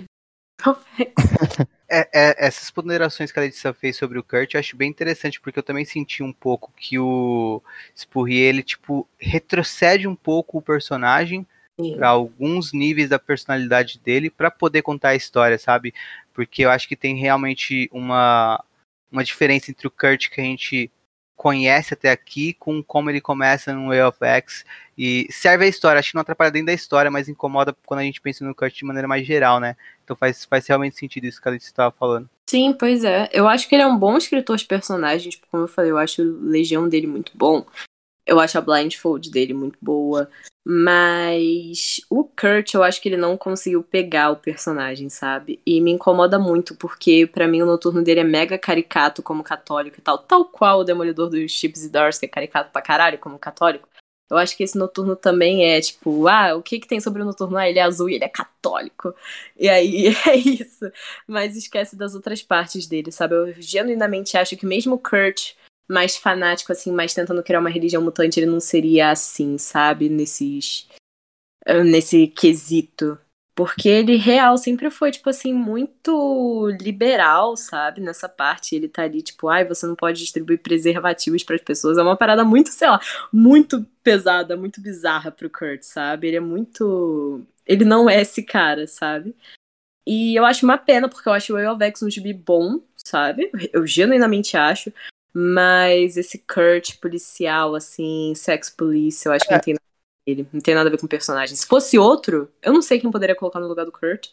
É, é, essas ponderações que a Letícia fez sobre o Kurt eu acho bem interessante, porque eu também senti um pouco que o Spurrier, ele, tipo, retrocede um pouco o personagem para alguns níveis da personalidade dele para poder contar a história, sabe? Porque eu acho que tem realmente uma, uma diferença entre o Kurt que a gente conhece até aqui com como ele começa no Way of X e serve a história. Acho que não atrapalha dentro da história, mas incomoda quando a gente pensa no Kurt de maneira mais geral, né? Então faz, faz realmente sentido isso que a Alice estava falando. Sim, pois é. Eu acho que ele é um bom escritor de personagens, tipo, como eu falei, eu acho o Legião dele muito bom. Eu acho a Blindfold dele muito boa. Mas o Kurt, eu acho que ele não conseguiu pegar o personagem, sabe? E me incomoda muito, porque para mim o noturno dele é mega caricato como católico e tal. Tal qual o Demolidor dos Chips e Dars, que é caricato pra caralho como católico. Eu acho que esse noturno também é tipo, ah, o que que tem sobre o noturno? Ah, ele é azul e ele é católico. E aí é isso. Mas esquece das outras partes dele, sabe? Eu genuinamente acho que mesmo o Kurt mais fanático, assim, mais tentando criar uma religião mutante, ele não seria assim, sabe? Nesses. Ah, nesse quesito. Porque ele, real, sempre foi, tipo assim, muito liberal, sabe? Nessa parte. Ele tá ali, tipo, ai, você não pode distribuir preservativos para as pessoas. É uma parada muito, sei lá, muito pesada, muito bizarra pro Kurt, sabe? Ele é muito. Ele não é esse cara, sabe? E eu acho uma pena, porque eu acho o Way of X um gibi bom, sabe? Eu genuinamente acho. Mas esse Kurt policial, assim, sex police, eu acho que é. não tem nada ele. Não tem nada a ver com o personagem. Se fosse outro, eu não sei quem poderia colocar no lugar do Kurt.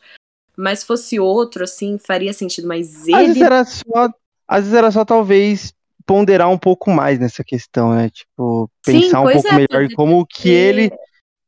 Mas se fosse outro, assim, faria sentido. Mas ele. Às vezes era só, às vezes era só talvez ponderar um pouco mais nessa questão, né? Tipo, pensar Sim, um pouco é, melhor em como que ele,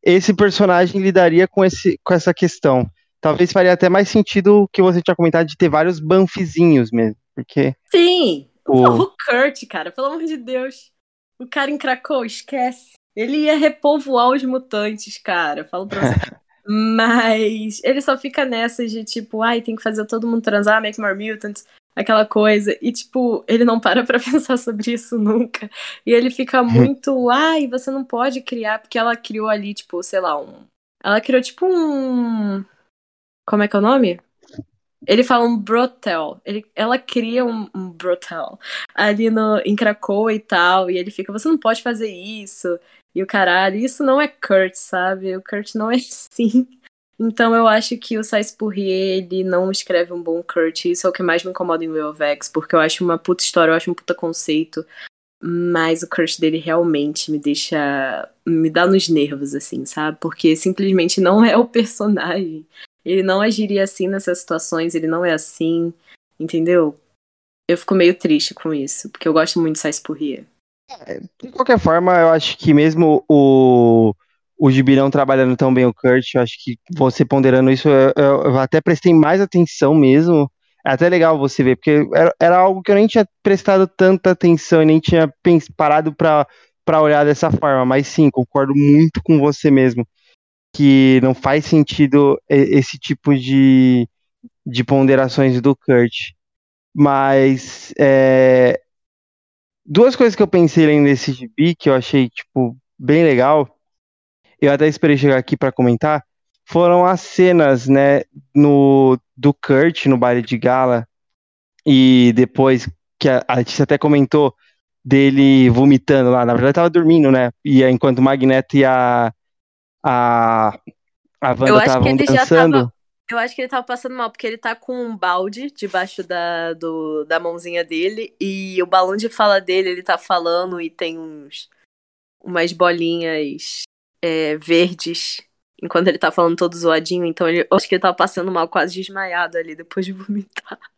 esse personagem lidaria com, esse, com essa questão. Talvez faria até mais sentido o que você tinha comentado de ter vários banfizinhos mesmo, porque... Sim, tipo. O Kurt, cara, pelo amor de Deus. O cara encracou, esquece. Ele ia repovoar os mutantes, cara. Falo pra você. Mas ele só fica nessa de tipo, ai, tem que fazer todo mundo transar, make more mutants, aquela coisa. E tipo, ele não para pra pensar sobre isso nunca. E ele fica muito, ai, você não pode criar, porque ela criou ali, tipo, sei lá, um. Ela criou tipo um. Como é que é o nome? Ele fala um brothel. Ele, ela cria um, um brothel ali no, em Krakow e tal. E ele fica, você não pode fazer isso. E o caralho, isso não é Kurt, sabe? O Kurt não é assim. Então eu acho que o Sais ele não escreve um bom Kurt. Isso é o que mais me incomoda em Will of X, porque eu acho uma puta história, eu acho um puta conceito. Mas o Kurt dele realmente me deixa. me dá nos nervos, assim, sabe? Porque simplesmente não é o personagem. Ele não agiria assim nessas situações, ele não é assim, entendeu? Eu fico meio triste com isso, porque eu gosto muito de Sais Pourrier. É, de qualquer forma, eu acho que mesmo o, o Gibirão trabalhando tão bem o Kurt, eu acho que você ponderando isso, eu, eu até prestei mais atenção mesmo. É até legal você ver, porque era, era algo que eu nem tinha prestado tanta atenção e nem tinha parado para olhar dessa forma. Mas sim, concordo muito com você mesmo que não faz sentido esse tipo de, de ponderações do Kurt. Mas é, duas coisas que eu pensei além desse gibi que eu achei tipo bem legal, eu até esperei chegar aqui para comentar, foram as cenas, né, no do Kurt no baile de gala e depois que a, a Letícia até comentou dele vomitando lá, na verdade tava dormindo, né? E enquanto o Magneto e a a, a Wanda estavam dançando. Tava, eu acho que ele tava passando mal, porque ele tá com um balde debaixo da, do, da mãozinha dele e o balão de fala dele, ele tá falando e tem uns umas bolinhas é, verdes enquanto ele tá falando todo zoadinho, então ele, eu acho que ele tava passando mal, quase desmaiado ali depois de vomitar.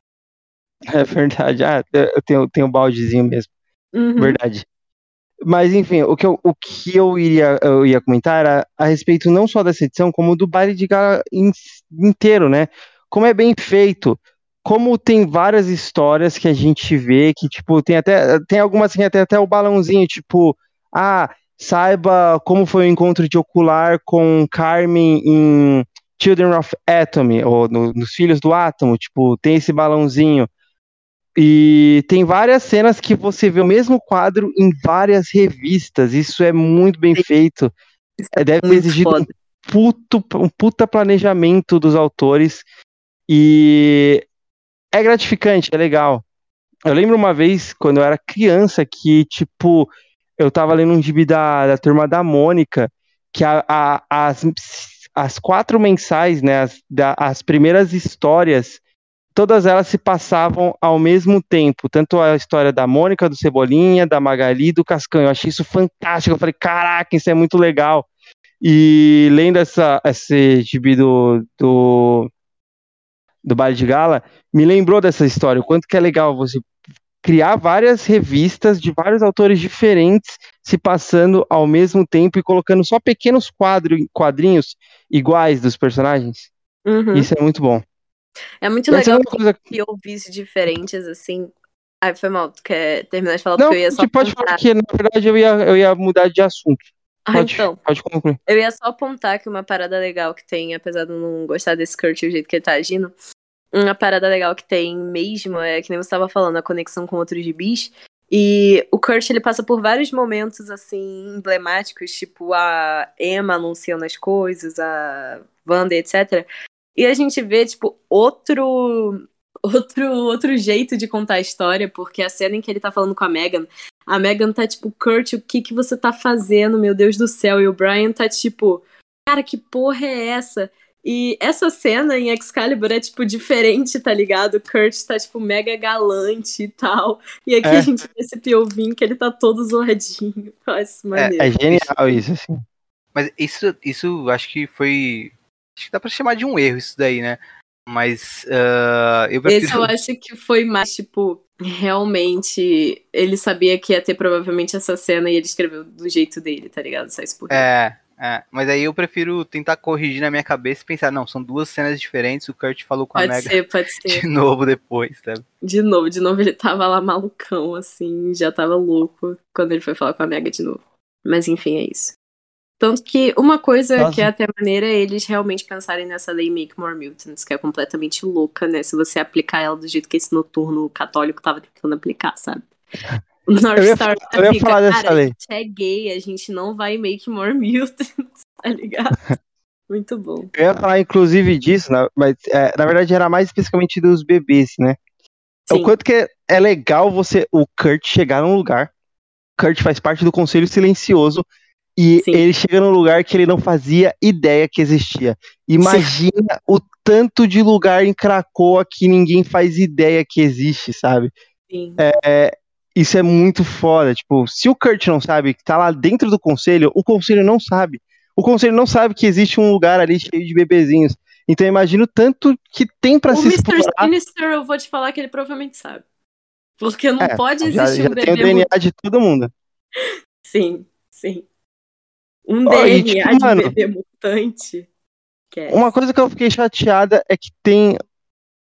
É verdade, ah, eu tenho, tenho um baldezinho mesmo. Uhum. Verdade. Mas, enfim, o que eu, o que eu, iria, eu ia comentar era a respeito não só dessa edição, como do baile de gala in, inteiro, né? Como é bem feito, como tem várias histórias que a gente vê que, tipo, tem até, tem algumas que tem até, até o balãozinho, tipo, ah, saiba como foi o encontro de Ocular com Carmen em Children of Atomy, ou no, nos Filhos do Átomo, tipo, tem esse balãozinho. E tem várias cenas que você vê o mesmo quadro em várias revistas. Isso é muito bem Sim. feito. É Deve ter exigido um, puto, um puta planejamento dos autores. E é gratificante, é legal. Eu lembro uma vez, quando eu era criança, que, tipo, eu tava lendo um gibi da, da turma da Mônica, que a, a, as, as quatro mensais, né, as, da, as primeiras histórias todas elas se passavam ao mesmo tempo, tanto a história da Mônica, do Cebolinha, da Magali e do Cascão. Eu achei isso fantástico. Eu falei, caraca, isso é muito legal. E lendo essa, esse gibi do, do, do Baile de Gala, me lembrou dessa história, o quanto que é legal você criar várias revistas de vários autores diferentes se passando ao mesmo tempo e colocando só pequenos quadro, quadrinhos iguais dos personagens. Uhum. Isso é muito bom. É muito Essa legal é coisa... que ouvisse diferentes, assim. Ai, foi mal, tu quer terminar de falar? Não, porque eu ia só pode falar que, na verdade, eu ia, eu ia mudar de assunto. Ah, pode, então. Pode concluir. Eu ia só apontar que uma parada legal que tem, apesar de eu não gostar desse Kurt e o jeito que ele tá agindo, uma parada legal que tem mesmo é que nem você estava falando, a conexão com outros gibis. E o Kurt ele passa por vários momentos assim emblemáticos, tipo a Emma anunciando as coisas, a Wanda, etc. E a gente vê, tipo, outro outro outro jeito de contar a história, porque a cena em que ele tá falando com a Megan, a Megan tá tipo, Kurt, o que que você tá fazendo, meu Deus do céu? E o Brian tá tipo, cara, que porra é essa? E essa cena em Excalibur é, tipo, diferente, tá ligado? O Kurt tá, tipo, mega galante e tal. E aqui é. a gente vê esse POV que ele tá todo zoadinho. Nossa, maneiro. É, é genial isso, assim. Mas isso, isso acho que foi Acho que dá pra chamar de um erro isso daí, né? Mas uh, eu prefiro... Esse eu acho que foi mais, tipo, realmente ele sabia que ia ter provavelmente essa cena e ele escreveu do jeito dele, tá ligado? Só isso por É, É, mas aí eu prefiro tentar corrigir na minha cabeça e pensar, não, são duas cenas diferentes, o Kurt falou com pode a Mega ser, pode ser. de novo depois, sabe? De novo, de novo ele tava lá malucão, assim, já tava louco quando ele foi falar com a Mega de novo. Mas enfim, é isso. Tanto que uma coisa Nossa. que é até maneira é eles realmente pensarem nessa lei Make More Mutants, que é completamente louca, né? Se você aplicar ela do jeito que esse noturno católico tava tentando aplicar, sabe? O North Eu ia Star falar- eu ia falar dessa cara, lei." a gente é gay, a gente não vai make more mutants, tá ligado? Muito bom. Eu ia falar, inclusive, disso, né, mas é, na verdade era mais especificamente dos bebês, né? É Sim. O quanto que é, é legal você, o Kurt, chegar num lugar. Kurt faz parte do Conselho Silencioso. E Sim. ele chega num lugar que ele não fazia ideia que existia. Imagina o tanto de lugar em Cracoa que ninguém faz ideia que existe, sabe? Sim. Isso é muito foda. Tipo, se o Kurt não sabe que tá lá dentro do conselho, o conselho não sabe. O conselho não sabe que existe um lugar ali cheio de bebezinhos. Então imagina o tanto que tem pra o se Mr. explorar. Sinister, eu vou te falar que ele provavelmente sabe. Porque não É, pode já, existir já um tem o bebê DNA de todo mundo. Sim, sim. Um e, DNA tipo, de mano, bebê mutante. Que é Uma coisa que eu fiquei chateada é que tem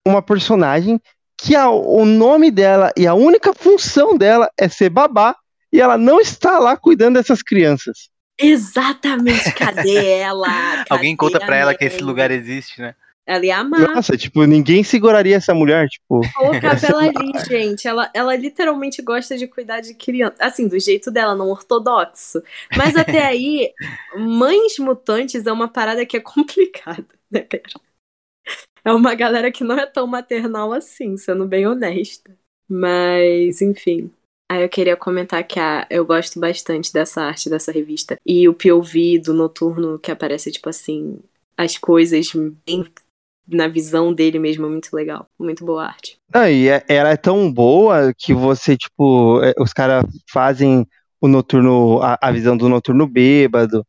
uma personagem que a- o nome dela e a única função dela é ser babá e ela não está lá cuidando dessas crianças. Exatamente, cadê ela? Alguém Cadê conta a pra ela que esse lugar existe, né? Ela ia amar. Nossa, tipo, ninguém seguraria essa mulher, tipo. Colocava ela ali, gente. Ela, ela literalmente gosta de cuidar de criança. Assim, do jeito dela, não ortodoxo. Mas até aí, mães mutantes é uma parada que é complicada, né, Pera? É uma galera que não é tão maternal assim, sendo bem honesta. Mas, enfim. Aí eu queria comentar que a, eu gosto bastante dessa arte, dessa revista. E o POV do Noturno, que aparece, tipo assim, as coisas bem na visão dele mesmo, é muito legal. Muito boa arte. Não, e é- ela é tão boa que você, tipo, é, os caras fazem o noturno, a, a visão do noturno bêbado.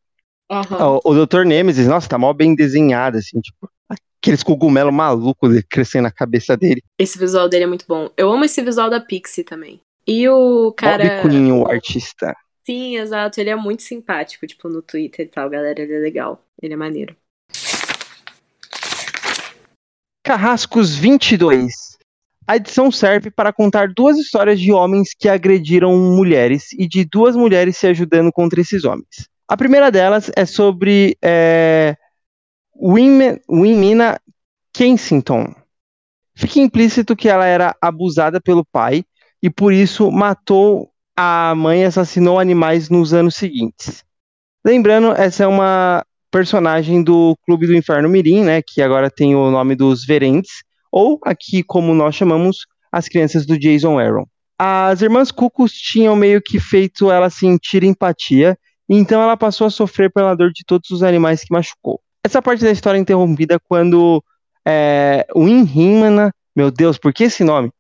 Aham. O, o Dr. Nemesis, nossa, tá mó bem desenhado, assim, tipo, aqueles cogumelos malucos crescendo na cabeça dele. Esse visual dele é muito bom. Eu amo esse visual da Pixie também. E o cara. Bob Quinn, o artista. Sim, exato. Ele é muito simpático, tipo, no Twitter e tal, galera. Ele é legal. Ele é maneiro. Carrascos 22. A edição serve para contar duas histórias de homens que agrediram mulheres e de duas mulheres se ajudando contra esses homens. A primeira delas é sobre é, Winmina Kensington. Fica implícito que ela era abusada pelo pai e por isso matou a mãe e assassinou animais nos anos seguintes. Lembrando, essa é uma personagem do Clube do Inferno Mirim, né, que agora tem o nome dos Verentes, ou aqui como nós chamamos, as crianças do Jason Aaron. As irmãs Cucos tinham meio que feito ela sentir empatia, então ela passou a sofrer pela dor de todos os animais que machucou. Essa parte da história é interrompida quando é, o Inhimana, meu Deus, por que esse nome?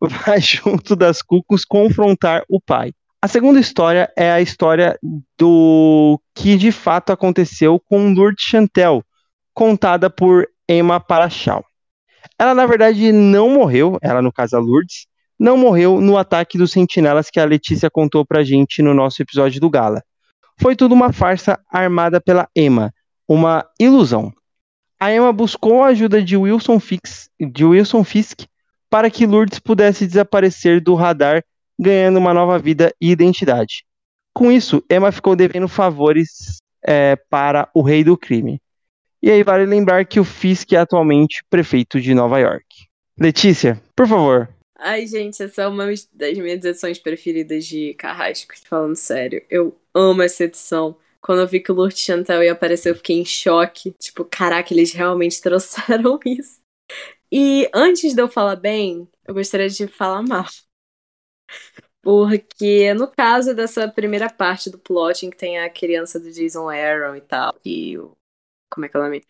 Vai junto das Cucos confrontar o pai. A segunda história é a história do que de fato aconteceu com Lourdes Chantel, contada por Emma Parachal. Ela, na verdade, não morreu, ela, no caso, a Lourdes, não morreu no ataque dos sentinelas que a Letícia contou pra gente no nosso episódio do Gala. Foi tudo uma farsa armada pela Emma, uma ilusão. A Emma buscou a ajuda de Wilson, Fix, de Wilson Fisk para que Lourdes pudesse desaparecer do radar, ganhando uma nova vida e identidade. Com isso, Emma ficou devendo favores é, para o rei do crime. E aí vale lembrar que o Fisk é atualmente prefeito de Nova York. Letícia, por favor. Ai, gente, essa é uma das minhas edições preferidas de Carrascos, falando sério. Eu amo essa edição. Quando eu vi que o Lourdes Chantel ia aparecer, eu fiquei em choque. Tipo, caraca, eles realmente trouxeram isso. E antes de eu falar bem, eu gostaria de falar mal. Porque no caso dessa primeira parte do plot, em que tem a criança do Jason Aaron e tal, e o. Como é que é o nome?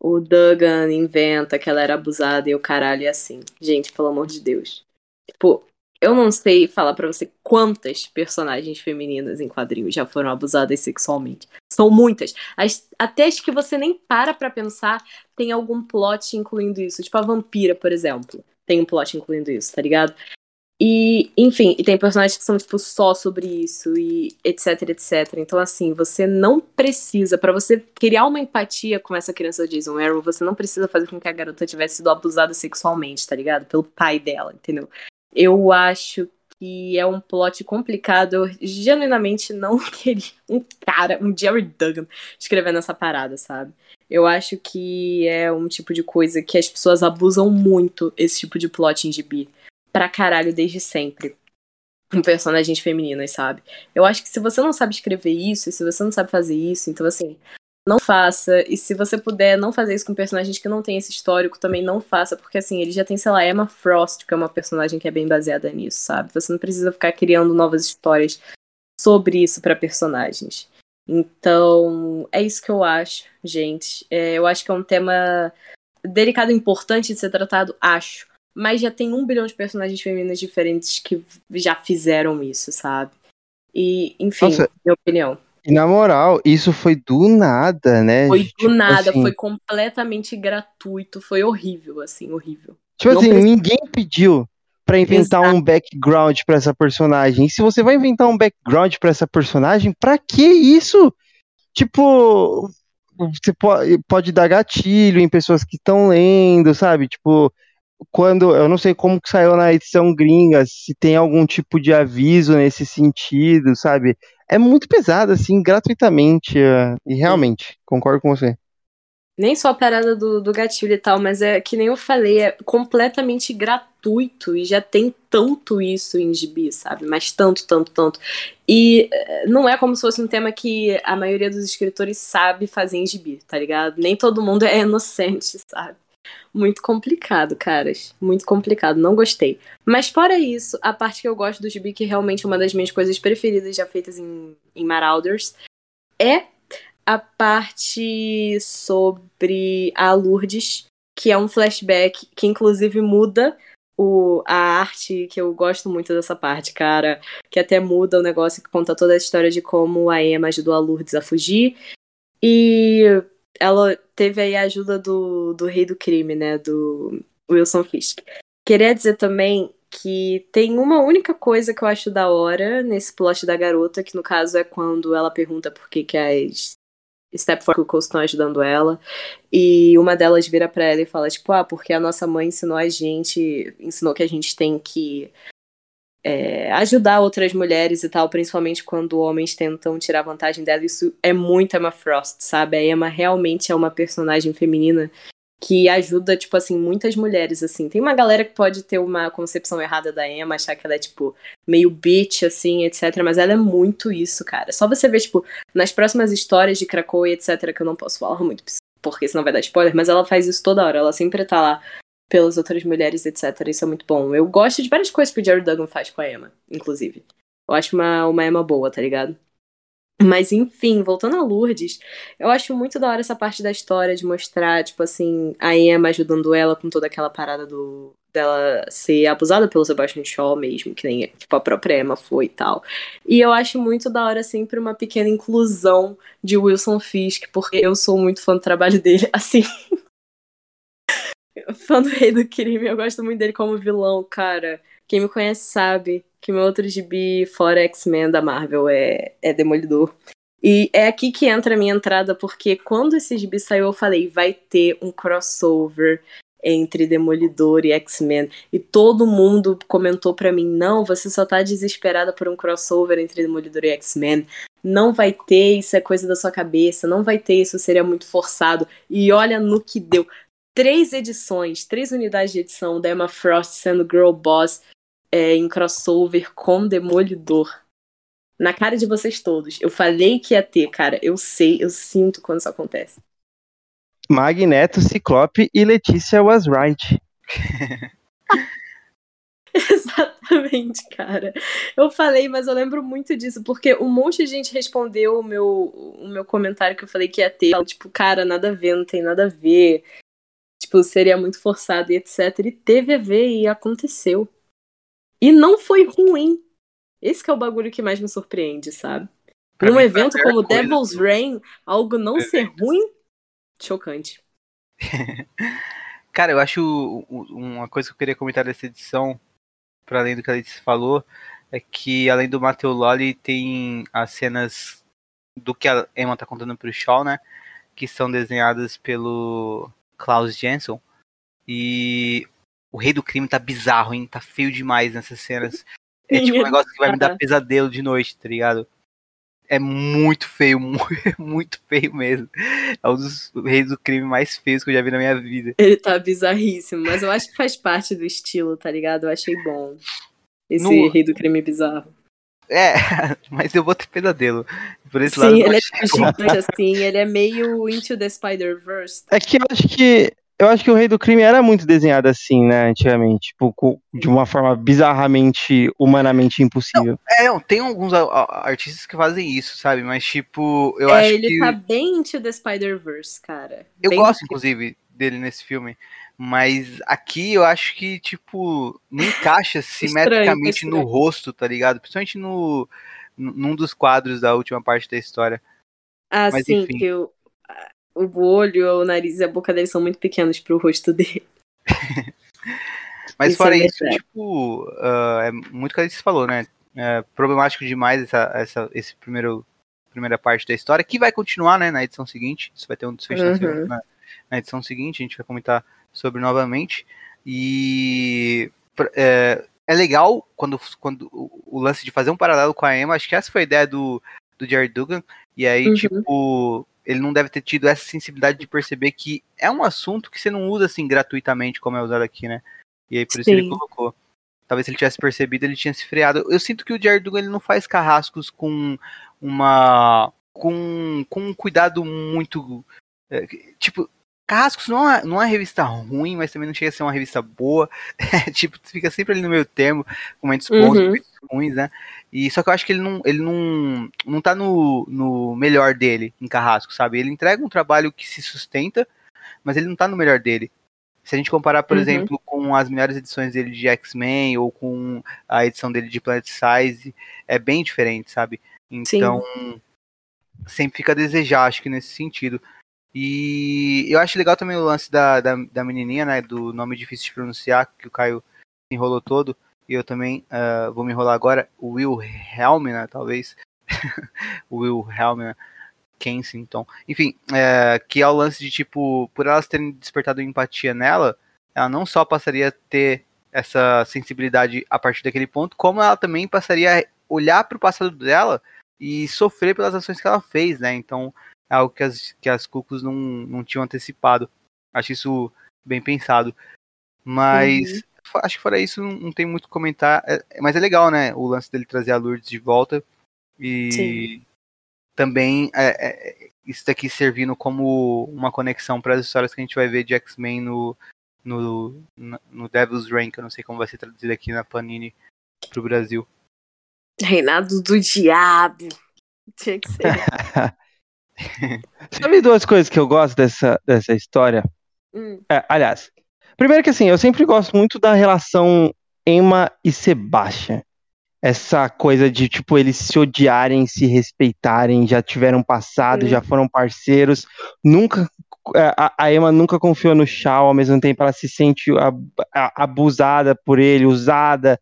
O Duggan inventa que ela era abusada e o caralho é assim. Gente, pelo amor de Deus. Tipo, eu não sei falar pra você quantas personagens femininas em quadrinhos já foram abusadas sexualmente. São muitas. As, até as que você nem para pra pensar tem algum plot incluindo isso. Tipo a vampira, por exemplo. Tem um plot incluindo isso, tá ligado? E, enfim, e tem personagens que são, tipo, só sobre isso e etc, etc. Então, assim, você não precisa, para você criar uma empatia com essa criança Jason Arrow, você não precisa fazer com que a garota tivesse sido abusada sexualmente, tá ligado? Pelo pai dela, entendeu? Eu acho que é um plot complicado. Eu genuinamente não queria um cara, um Jerry Duggan, escrevendo essa parada, sabe? Eu acho que é um tipo de coisa que as pessoas abusam muito, esse tipo de plot em gibi pra caralho desde sempre. Com personagens femininas, sabe? Eu acho que se você não sabe escrever isso, e se você não sabe fazer isso, então assim, não faça. E se você puder não fazer isso com personagens que não tem esse histórico, também não faça, porque assim, ele já tem, sei lá, Emma Frost, que é uma personagem que é bem baseada nisso, sabe? Você não precisa ficar criando novas histórias sobre isso para personagens. Então, é isso que eu acho, gente. É, eu acho que é um tema delicado e importante de ser tratado, acho mas já tem um bilhão de personagens femininas diferentes que já fizeram isso, sabe? E, enfim, Nossa, minha opinião. E na moral, isso foi do nada, né? Foi do tipo, nada, assim... foi completamente gratuito, foi horrível, assim, horrível. Tipo Não assim, precisa... ninguém pediu para inventar Exato. um background para essa personagem. E se você vai inventar um background para essa personagem, para que isso? Tipo, você pode, pode dar gatilho em pessoas que estão lendo, sabe? Tipo, quando eu não sei como que saiu na edição gringa, se tem algum tipo de aviso nesse sentido, sabe? É muito pesado, assim, gratuitamente. Uh, e realmente, concordo com você. Nem só a parada do, do gatilho e tal, mas é que nem eu falei, é completamente gratuito e já tem tanto isso em gibi, sabe? Mas tanto, tanto, tanto. E eh, não é como se fosse um tema que a maioria dos escritores sabe fazer em gibi, tá ligado? Nem todo mundo é inocente, sabe? Muito complicado, caras. Muito complicado. Não gostei. Mas fora isso, a parte que eu gosto do gibi, que realmente é uma das minhas coisas preferidas já feitas em, em Marauders, é a parte sobre a Lourdes, que é um flashback que inclusive muda o, a arte, que eu gosto muito dessa parte, cara. Que até muda o negócio que conta toda a história de como a Emma ajudou a Lourdes a fugir. E ela teve aí a ajuda do, do rei do crime, né? Do Wilson Fisk. Queria dizer também que tem uma única coisa que eu acho da hora nesse plot da garota, que no caso é quando ela pergunta por que, que as Stepford estão ajudando ela. E uma delas vira para ela e fala, tipo, ah, porque a nossa mãe ensinou a gente, ensinou que a gente tem que é, ajudar outras mulheres e tal, principalmente quando homens tentam tirar vantagem dela. Isso é muito Emma Frost, sabe? A Emma realmente é uma personagem feminina que ajuda, tipo assim, muitas mulheres, assim. Tem uma galera que pode ter uma concepção errada da Emma, achar que ela é, tipo, meio bitch, assim, etc. Mas ela é muito isso, cara. Só você ver, tipo, nas próximas histórias de Krakow e etc., que eu não posso falar muito, porque senão vai dar spoiler, mas ela faz isso toda hora. Ela sempre tá lá pelas outras mulheres, etc. Isso é muito bom. Eu gosto de várias coisas que o Jerry Duggan faz com a Emma, inclusive. Eu acho uma, uma Emma boa, tá ligado? Mas enfim, voltando a Lourdes, eu acho muito da hora essa parte da história de mostrar, tipo assim, a Emma ajudando ela com toda aquela parada do dela ser abusada pelo Sebastian Shaw mesmo, que nem tipo, a própria Emma foi e tal. E eu acho muito da hora sempre uma pequena inclusão de Wilson Fisk, porque eu sou muito fã do trabalho dele, assim, fã do Rei do Crime, eu gosto muito dele como vilão, cara. Quem me conhece sabe que meu outro gibi fora X-Men da Marvel é, é Demolidor. E é aqui que entra a minha entrada, porque quando esse gibi saiu, eu falei, vai ter um crossover entre Demolidor e X-Men. E todo mundo comentou para mim: não, você só tá desesperada por um crossover entre Demolidor e X-Men. Não vai ter, isso é coisa da sua cabeça, não vai ter, isso seria muito forçado. E olha no que deu três edições, três unidades de edição da Emma Frost sendo Girl Boss é, em crossover com Demolidor. Na cara de vocês todos. Eu falei que ia ter, cara. Eu sei, eu sinto quando isso acontece. Magneto, Ciclope e Letícia was right. Exatamente, cara. Eu falei, mas eu lembro muito disso, porque um monte de gente respondeu o meu, o meu comentário que eu falei que ia ter. Tipo, cara, nada a ver, não tem nada a ver tipo, seria muito forçado e etc. E teve a ver e aconteceu. E não foi ruim. Esse é o bagulho que mais me surpreende, sabe? Pra Num evento como Devil's Rain, algo não ser ruim, chocante. Cara, eu acho uma coisa que eu queria comentar dessa edição, para além do que a Letícia falou, é que além do Mateo Lolly, tem as cenas do que a Emma tá contando pro Shaw, né? Que são desenhadas pelo Klaus Jensen. E o Rei do Crime tá bizarro, hein? Tá feio demais nessas cenas. É tipo um negócio que vai me dar pesadelo de noite, tá ligado? É muito feio, muito feio mesmo. É um dos reis do crime mais feios que eu já vi na minha vida. Ele tá bizarríssimo, mas eu acho que faz parte do estilo, tá ligado? Eu achei bom. Esse no... rei do crime bizarro. É, mas eu vou ter pesadelo. Por esse Sim, lado, ele é gigante assim, ele é meio Into the Spider-Verse. É que eu acho que eu acho que o Rei do Crime era muito desenhado assim, né, antigamente, tipo, de uma forma bizarramente, humanamente impossível. Não, é, não, tem alguns artistas que fazem isso, sabe? Mas, tipo, eu é, acho ele que... tá bem into the Spider-Verse, cara. Eu bem gosto, inclusive, dele nesse filme. Mas aqui eu acho que, tipo, não encaixa simetricamente no rosto, tá ligado? Principalmente no, num dos quadros da última parte da história. Ah, Mas, sim, enfim. que eu, o olho, o nariz e a boca dele são muito pequenos pro rosto dele. Mas isso fora é isso, tipo, uh, é muito o que a gente falou, né? É problemático demais essa, essa esse primeiro primeira parte da história, que vai continuar, né, na edição seguinte. Isso vai ter um desfecho uhum. na, na, edição seguinte, a gente vai comentar sobre novamente. E é, é legal quando, quando o, lance de fazer um paralelo com a Emma, acho que essa foi a ideia do, do Jared Dugan. E aí, uhum. tipo, ele não deve ter tido essa sensibilidade de perceber que é um assunto que você não usa assim gratuitamente como é usado aqui, né? E aí por isso Sim. ele colocou. Talvez se ele tivesse percebido, ele tinha se freado. Eu sinto que o Jared Dugan ele não faz carrascos com uma com, com um cuidado muito é, tipo Carrascos não é, não é uma revista ruim, mas também não chega a ser uma revista boa. Tipo, fica sempre ali no meio termo, com momentos bons, uhum. momentos ruins, né? E só que eu acho que ele não, ele não, não tá no, no melhor dele em Carrasco, sabe? Ele entrega um trabalho que se sustenta, mas ele não tá no melhor dele. Se a gente comparar, por uhum. exemplo, com as melhores edições dele de X-Men ou com a edição dele de Planet Size, é bem diferente, sabe? Então, Sim. sempre fica a desejar, acho que nesse sentido. E eu acho legal também o lance da, da, da menininha, né? Do nome difícil de pronunciar, que o Caio enrolou todo. E eu também uh, vou me enrolar agora. Will Helmina, talvez. o Will Helmina. Kensington. Enfim, é, que é o lance de, tipo, por elas terem despertado empatia nela, ela não só passaria a ter essa sensibilidade a partir daquele ponto, como ela também passaria a olhar para o passado dela e sofrer pelas ações que ela fez, né? Então, é algo que as, que as Cucos não, não tinham antecipado. Acho isso bem pensado. Mas uhum. acho que fora isso não, não tem muito comentar. É, mas é legal, né? O lance dele trazer a Lourdes de volta. E Sim. também é, é, isso daqui servindo como uma conexão para as histórias que a gente vai ver de X-Men no, no, no Devil's Rank. Eu não sei como vai ser traduzido aqui na Panini pro Brasil. Reinado do Diabo. Tinha que ser. Sabe duas coisas que eu gosto dessa, dessa história? Hum. É, aliás, primeiro que assim, eu sempre gosto muito da relação Emma e Sebastian. Essa coisa de, tipo, eles se odiarem, se respeitarem, já tiveram passado, hum. já foram parceiros. Nunca. É, a, a Emma nunca confiou no Shaw, ao mesmo tempo ela se sente abusada por ele, usada,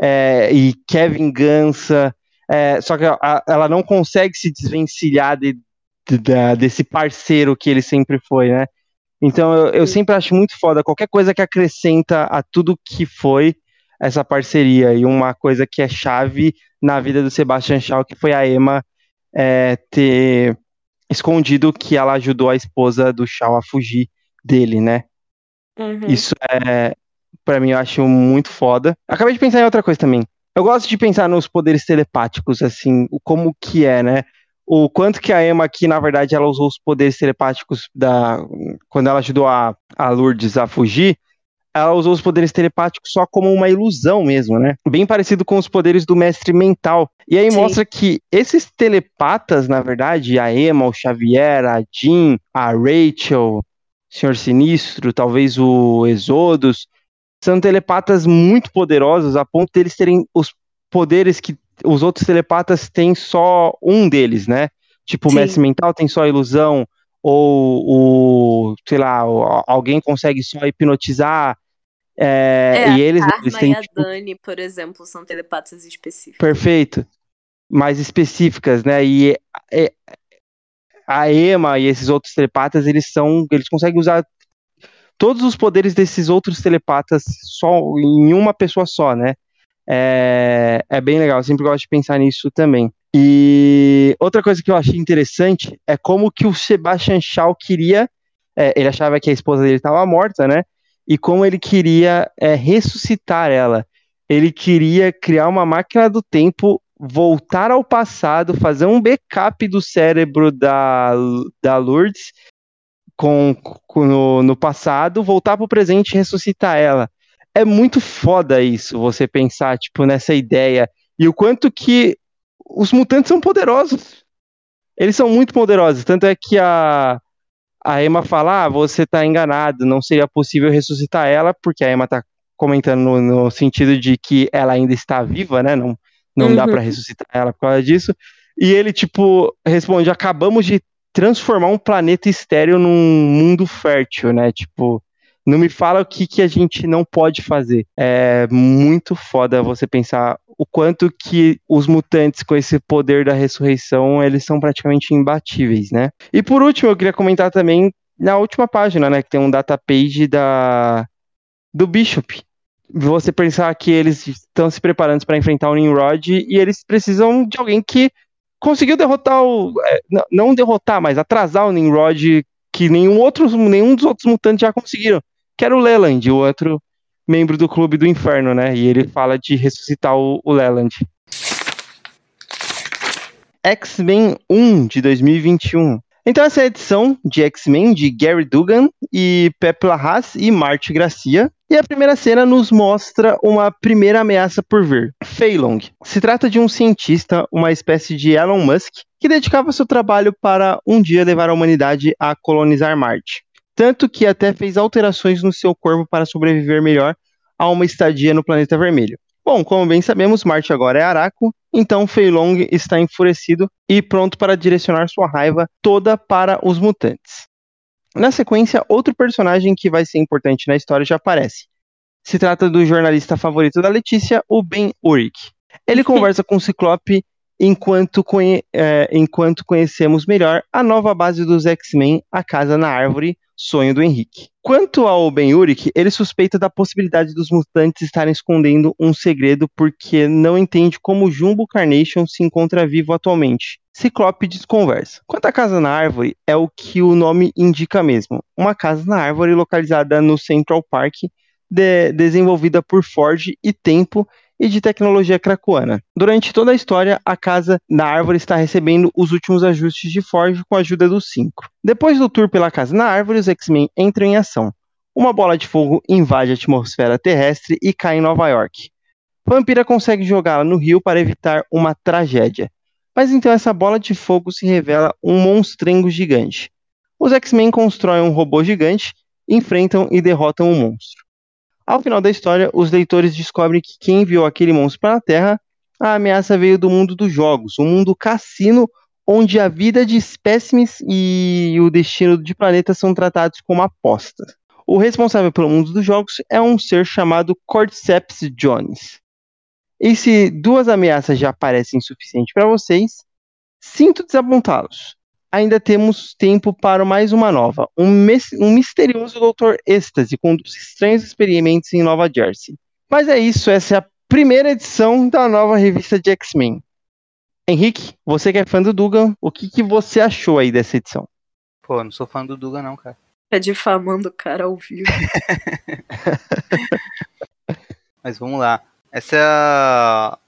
é, e quer vingança. É, só que a, ela não consegue se desvencilhar de, da, desse parceiro que ele sempre foi, né? Então eu, eu, sempre acho muito foda qualquer coisa que acrescenta a tudo que foi essa parceria. E uma coisa que é chave na vida do Sebastian Shaw, que foi a Emma é, ter escondido que ela ajudou a esposa do Shaw a fugir dele, né? Uhum. Isso é, para mim, eu acho muito foda. Acabei de pensar em outra coisa também. Eu gosto de pensar nos poderes telepáticos, assim, como que é, né? O quanto que a Emma aqui, na verdade, ela usou os poderes telepáticos da quando ela ajudou a, a Lourdes a fugir, ela usou os poderes telepáticos só como uma ilusão mesmo, né? Bem parecido com os poderes do mestre mental. E aí Sim. mostra que esses telepatas, na verdade, a Emma, o Xavier, a Jean, a Rachel, o Senhor Sinistro, talvez o Exodus, são telepatas muito poderosos a ponto deles terem os poderes que os outros telepatas têm só um deles, né? Tipo, o mestre mental tem só ilusão, ou o, sei lá, alguém consegue só hipnotizar. É, É, e eles, a eles têm, e a tipo, Dani, por exemplo, são telepatas específicos. perfeito, mais específicas, né? E é, a Emma e esses outros telepatas, eles são, eles conseguem usar todos os poderes desses outros telepatas só em uma pessoa só, né? É, é bem legal, eu sempre gosto de pensar nisso também. E outra coisa que eu achei interessante é como que o Sebastian Shaw queria, é, ele achava que a esposa dele estava morta, né? E como ele queria é, ressuscitar ela. Ele queria criar uma máquina do tempo, voltar ao passado, fazer um backup do cérebro da, da Lourdes com, com- no, no passado, voltar pro presente e ressuscitar ela. É muito foda isso, você pensar, tipo, nessa ideia. E o quanto que os mutantes são poderosos. Eles são muito poderosos. Tanto é que a, a Emma fala: ah, você tá enganado, não seria possível ressuscitar ela, porque a Emma tá comentando no, no sentido de que ela ainda está viva, né? Não, não dá Uhum. pra ressuscitar ela por causa disso. E ele, tipo, responde: acabamos de transformar um planeta estéreo num mundo fértil, né? Tipo, não me fala o que, que a gente não pode fazer. É muito foda você pensar o quanto que os mutantes com esse poder da ressurreição, eles são praticamente imbatíveis, né? E por último, eu queria comentar também na última página, né, que tem um data page da do Bishop. Você pensar que eles estão se preparando para enfrentar o Nimrod e eles precisam de alguém que conseguiu derrotar o. é, não- derrotar, mas atrasar o Nimrod que nenhum, outro, nenhum dos outros mutantes já conseguiram. Que era o Leland, o outro membro do Clube do Inferno, né? E ele fala de ressuscitar o, o Leland. X-Men 1 de 2021. Então essa é a edição de X-Men de Gary Dugan e Pepla Haas e Marty Gracia. E a primeira cena nos mostra uma primeira ameaça por vir, Feilong. Se trata de um cientista, uma espécie de Elon Musk, que dedicava seu trabalho para um dia levar a humanidade a colonizar Marte. Tanto que até fez alterações no seu corpo para sobreviver melhor a uma estadia no planeta vermelho. Bom, como bem sabemos, Marte agora é Araco, então Feilong está enfurecido e pronto para direcionar sua raiva toda para os mutantes. Na sequência, outro personagem que vai ser importante na história já aparece. Se trata do jornalista favorito da Letícia, o Ben Urich. Ele conversa com o Ciclope enquanto, conhe- é, enquanto conhecemos melhor a nova base dos X-Men, a Casa na Árvore, sonho do Henrique. Quanto ao Ben Urich, ele suspeita da possibilidade dos mutantes estarem escondendo um segredo porque não entende como Jumbo Carnation se encontra vivo atualmente. Ciclope desconversa. Quanto à Casa na Árvore, é o que o nome indica mesmo. Uma casa na árvore localizada no Central Park, de- desenvolvida por Ford e Tempo e de tecnologia cracoana. Durante toda a história, a casa na árvore está recebendo os últimos ajustes de Ford com a ajuda dos cinco. Depois do tour pela casa na árvore, os X-Men entram em ação. Uma bola de fogo invade a atmosfera terrestre e cai em Nova York. Vampira consegue jogá-la no rio para evitar uma tragédia. Mas então essa bola de fogo se revela um monstrengo gigante. Os X-Men constroem um robô gigante, enfrentam e derrotam o monstro. Ao final da história, os leitores descobrem que quem enviou aquele monstro para a Terra, a ameaça veio do mundo dos jogos, um mundo cassino onde a vida de espécimes e o destino de planetas são tratados como apostas. O responsável pelo mundo dos jogos é um ser chamado Cordyceps Jones. E se duas ameaças já parecem suficientes para vocês, sinto desapontá-los. Ainda temos tempo para mais uma nova, um, um misterioso Dr. Êxtase conduz estranhos experimentos em Nova Jersey. Mas é isso, essa é a primeira edição da nova revista de X-Men. Henrique, você que é fã do Dugan, o que, que você achou aí dessa edição? Pô, não sou fã do Duga, não, cara. Tá difamando o cara ao vivo. Mas vamos lá. Essa,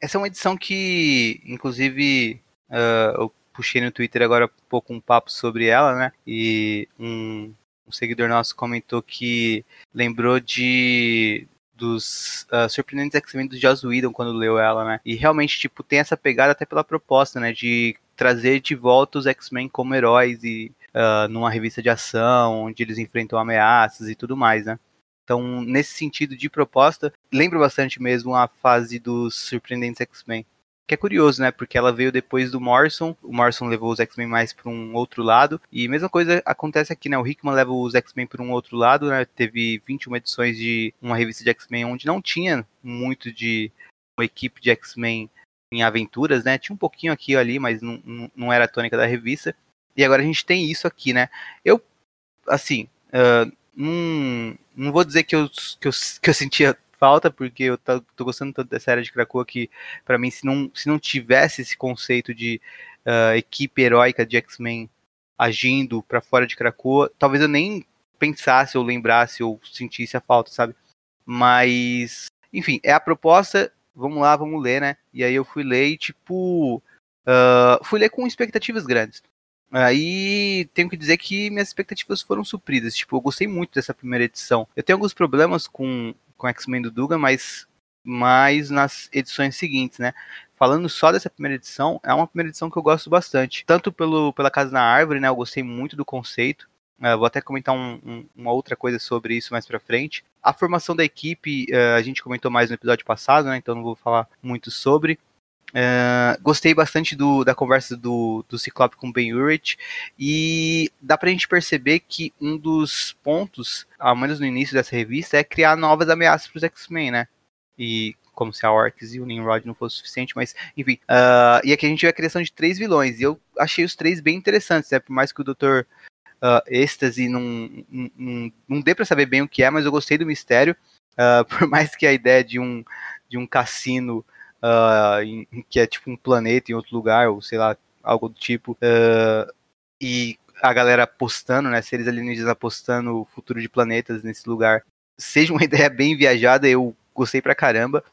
essa é uma edição que, inclusive, ah, eu puxei no Twitter agora um pouco um papo sobre ela, né? E um, um seguidor nosso comentou que lembrou de dos ah, surpreendentes X-Men do Joss Whedon quando leu ela, né? E realmente, tipo, tem essa pegada até pela proposta, né? De trazer de volta os X-Men como heróis e ah, numa revista de ação, onde eles enfrentam ameaças e tudo mais, né? Então, nesse sentido de proposta, lembra bastante mesmo a fase dos Surpreendentes X-Men. Que é curioso, né? Porque ela veio depois do Morrison, o Morrison levou os X-Men mais para um outro lado, e mesma coisa acontece aqui, né? O Hickman leva os X-Men para um outro lado, né? Teve 21 edições de uma revista de X-Men onde não tinha muito de uma equipe de X-Men em aventuras, né? Tinha um pouquinho aqui ali, mas não, não era a tônica da revista. E agora a gente tem isso aqui, né? Eu, assim, uh, não, não vou dizer que eu, que eu, que eu sentia falta, porque eu tô, tô gostando tanto dessa era de Krakoa que, para mim, se não, se não tivesse esse conceito de uh, equipe heróica de X-Men agindo para fora de Krakoa, talvez eu nem pensasse ou lembrasse ou sentisse a falta, sabe? Mas, enfim, é a proposta, vamos lá, vamos ler, né? E aí eu fui ler e, tipo, uh, fui ler com expectativas grandes. Aí tenho que dizer que minhas expectativas foram supridas. Tipo, eu gostei muito dessa primeira edição. Eu tenho alguns problemas com com X-Men do Dugan, mas mais nas edições seguintes, né? Falando só dessa primeira edição, é uma primeira edição que eu gosto bastante. Tanto pelo, pela Casa na Árvore, né? Eu gostei muito do conceito. Uh, vou até comentar um, um, uma outra coisa sobre isso mais pra frente. A formação da equipe, uh, a gente comentou mais no episódio passado, né? Então não vou falar muito sobre. Uh, gostei bastante do, da conversa do, do Ciclope com Ben Urich e dá pra gente perceber que um dos pontos, ao menos no início dessa revista, é criar novas ameaças pros X-Men, né? E como se a Orcs e o Nimrod não fosse suficiente, mas enfim. Uh, e aqui a gente vê a criação de três vilões e eu achei os três bem interessantes, né? Por mais que o Dr. Uh, êxtase não, não, não, não dê pra saber bem o que é, mas eu gostei do mistério. Uh, por mais que a ideia de um, de um cassino uh, em, que é tipo um planeta em outro lugar, ou sei lá, algo do tipo. Uh, e a galera apostando, né? Seres alienígenas apostando o futuro de planetas nesse lugar. Seja uma ideia bem viajada, eu gostei pra caramba.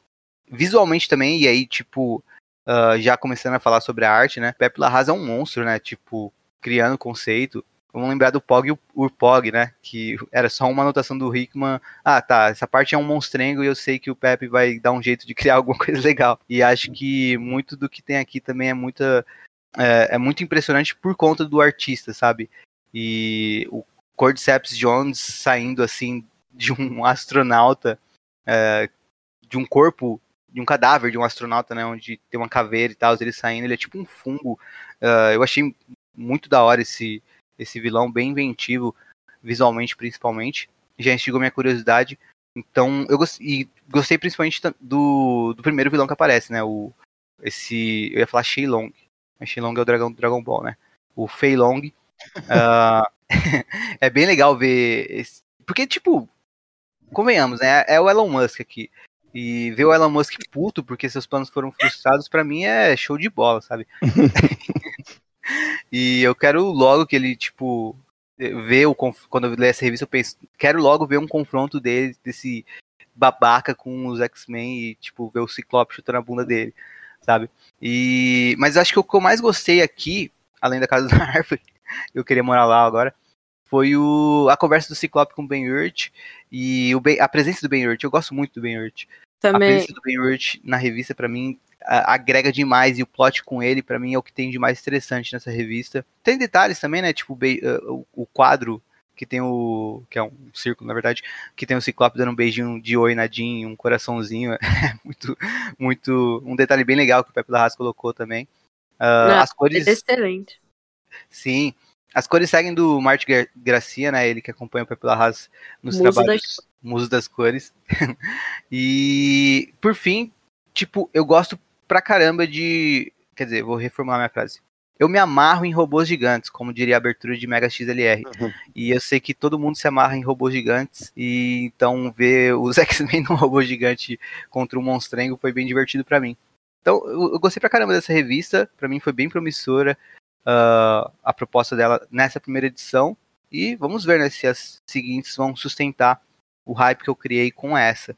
Visualmente também, e aí, tipo, uh, já começando a falar sobre a arte, né? Pepe Larraz é um monstro, né? Tipo, criando conceito. Vamos lembrar do Pog e o Urpog, né? Que era só uma anotação do Hickman. Ah, tá, essa parte é um monstrengo e eu sei que o Pepe vai dar um jeito de criar alguma coisa legal. E acho que muito do que tem aqui também é muita. É, é muito impressionante por conta do artista, sabe? E o Cordyceps Jones saindo assim de um astronauta, é, de um corpo, de um cadáver de um astronauta, né? Onde tem uma caveira e tal, ele saindo, ele é tipo um fungo. Uh, eu achei muito da hora esse, esse vilão bem inventivo, visualmente principalmente. Já instigou minha curiosidade. Então, eu gostei, gostei principalmente do, do primeiro vilão que aparece, né? O, esse. Eu ia falar Shenlong. Mas Shenlong é o dragão do Dragon Ball, né? O Fei Long. uh, é bem legal ver. Esse, porque, tipo, convenhamos, né? É o Elon Musk aqui. E ver o Elon Musk puto porque seus planos foram frustrados, para mim é show de bola, sabe? E eu quero logo que ele, tipo, ver o quando eu ler essa revista, eu penso, quero logo ver um confronto dele, desse babaca com os X-Men e, tipo, ver o Ciclope chutando a bunda dele, sabe? E, mas acho que o que eu mais gostei aqui, além da Casa da Árvore, eu queria morar lá agora, foi o, a conversa do Ciclope com o Ben Urich e o ben, a presença do Ben Urich. Eu gosto muito do Ben Urich. Também. A presença do Ben Urich na revista, para mim, agrega demais e o plot com ele, para mim, é o que tem de mais interessante nessa revista. Tem detalhes também, né? Tipo, o quadro que tem o. que é um círculo, na verdade, que tem o Ciclope dando um beijinho de oi na Jean, um coraçãozinho. É muito, muito. Um detalhe bem legal que o Pepe Larraz colocou também. Uh, Não, as cores. É excelente. Sim. As cores seguem do Marte Gracia, né? Ele que acompanha o Pepe Larraz nos Muso trabalhos. Das... Muso das cores. e, por fim, tipo, eu gosto pra caramba de. Quer dizer, vou reformular minha frase. Eu me amarro em robôs gigantes, como diria a abertura de Mega XLR. Uhum. E eu sei que todo mundo se amarra em robôs gigantes. E então ver os X-Men num robô gigante contra um monstrengo foi bem divertido para mim. Então eu, eu, gostei pra caramba dessa revista. para mim foi bem promissora uh, a proposta dela nessa primeira edição. E vamos ver né, se as seguintes vão sustentar o hype que eu criei com essa.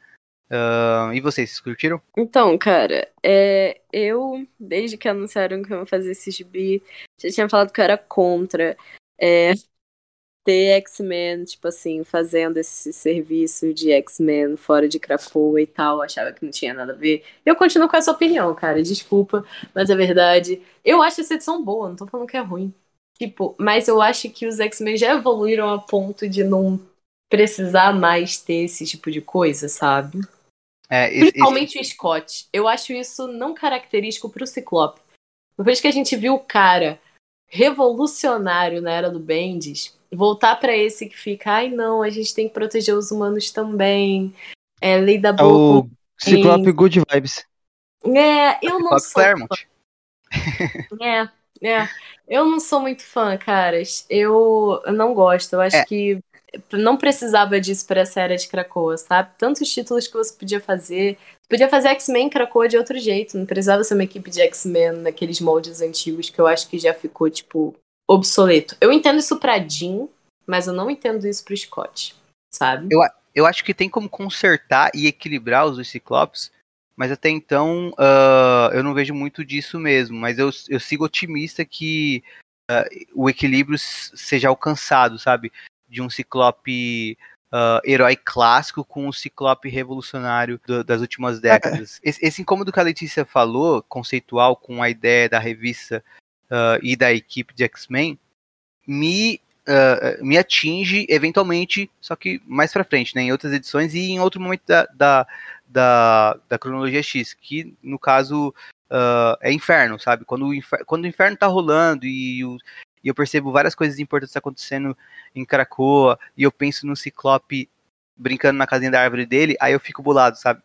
Uh, e vocês, vocês curtiram? Então, cara, é, eu, desde que anunciaram que iam fazer esse gibi, já tinha falado que eu era contra é, ter X-Men, tipo assim, fazendo esse serviço de X-Men fora de Krakoa e tal. Achava que não tinha nada a ver. Eu continuo com essa opinião, cara. Desculpa, mas é verdade. Eu acho essa edição boa, não tô falando que é ruim. Tipo, mas eu acho que os X-Men já evoluíram a ponto de não precisar mais ter esse tipo de coisa, sabe? É, Principalmente o Scott. Eu acho isso não característico pro Ciclope. Depois que a gente viu o cara revolucionário na era do Bendis, voltar pra esse que fica, ai não, a gente tem que proteger os humanos também. É lei da É boa. o Ciclope Good Vibes. É, eu não Ciclope sou. Claremont. É, é. Eu não sou muito fã, caras. Eu, eu não gosto. Eu acho É. que não precisava disso pra essa era de Krakoa, sabe? Tantos títulos que você podia fazer. Podia fazer X-Men Krakoa de outro jeito. Não precisava ser uma equipe de X-Men naqueles moldes antigos que eu acho que já ficou, tipo, obsoleto. Eu entendo isso pra Jean, mas eu não entendo isso pro Scott, sabe? Eu acho que tem como consertar e equilibrar os dois Ciclopes, mas até então ah, eu não vejo muito disso mesmo. Mas eu, eu sigo otimista que ah, o equilíbrio seja alcançado, sabe? De um Ciclope ah, herói clássico com um Ciclope revolucionário do- das últimas décadas. Esse, esse incômodo que a Letícia falou, conceitual, com a ideia da revista ah, e da equipe de X-Men, me ah, me atinge eventualmente, só que mais pra frente, né, em outras edições e em outro momento da, da, da, da cronologia X, que no caso ah, é inferno, sabe? Quando o, infer- quando o inferno tá rolando e, o- e eu percebo várias coisas importantes acontecendo em Krakoa e eu penso no Ciclope brincando na casinha da árvore dele, aí eu fico bolado, sabe?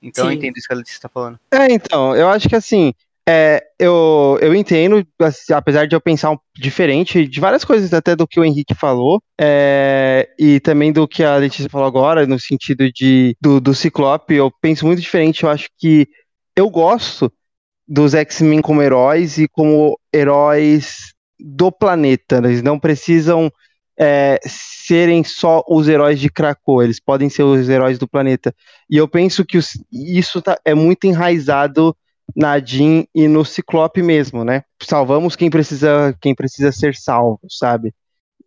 Então eu Sim. entendo isso que a Letícia tá falando. É, então, eu acho que assim, é, eu, eu entendo, apesar de eu pensar um, diferente de várias coisas até do que o Henrique falou, é, e também do que a Letícia falou agora, no sentido de, do, do Ciclope, eu penso muito diferente, eu acho que eu gosto dos X-Men como heróis e como heróis do planeta, né? eles não precisam é, serem só os heróis de Krakoa, eles podem ser os heróis do planeta. E eu penso que os- isso tá- é muito enraizado na Jean e no Ciclope mesmo, né? Salvamos quem precisa, quem precisa ser salvo, sabe?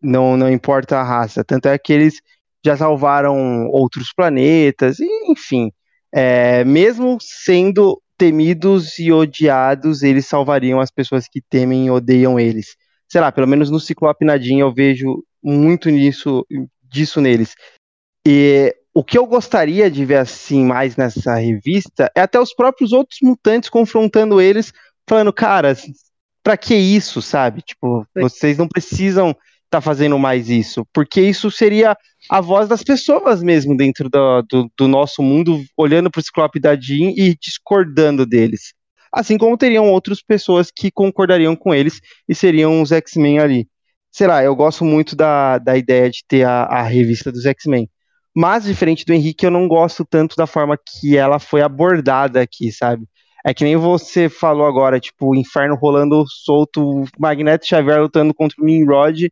Não, não importa a raça. Tanto é que eles já salvaram outros planetas, enfim. É, mesmo sendo temidos e odiados, eles salvariam as pessoas que temem e odeiam eles. Sei lá, pelo menos no Ciclope na Jean eu vejo muito nisso, disso neles. E o que eu gostaria de ver assim mais nessa revista é até os próprios outros mutantes confrontando eles, falando, cara, pra que isso, sabe? Tipo, vocês não precisam estar fazendo mais isso, porque isso seria a voz das pessoas mesmo dentro do, do, do nosso mundo, olhando pro Ciclope da Jean e discordando deles. Assim como teriam outras pessoas que concordariam com eles e seriam os X-Men ali. Sei lá, eu gosto muito da, da ideia de ter a, a revista dos X-Men. Mas, diferente do Henrique, eu não gosto tanto da forma que ela foi abordada aqui, sabe? É que nem você falou agora, tipo, o inferno rolando solto, o Magneto Xavier lutando contra o Nimrod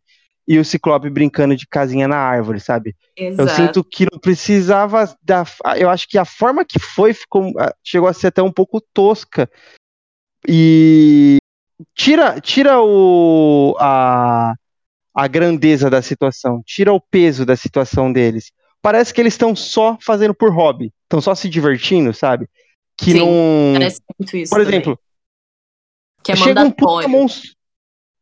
e o Ciclope brincando de casinha na árvore, sabe? Eu Exato. sinto que não precisava da. Eu acho que a forma que foi ficou, ah, chegou a ser até um pouco tosca. E tira, tira o, a, a grandeza da situação, tira o peso da situação deles. Parece que eles estão só fazendo por hobby, estão só se divertindo, sabe? Que Sim, não. Parece muito isso. Por também. exemplo, que é chega um puta monstro.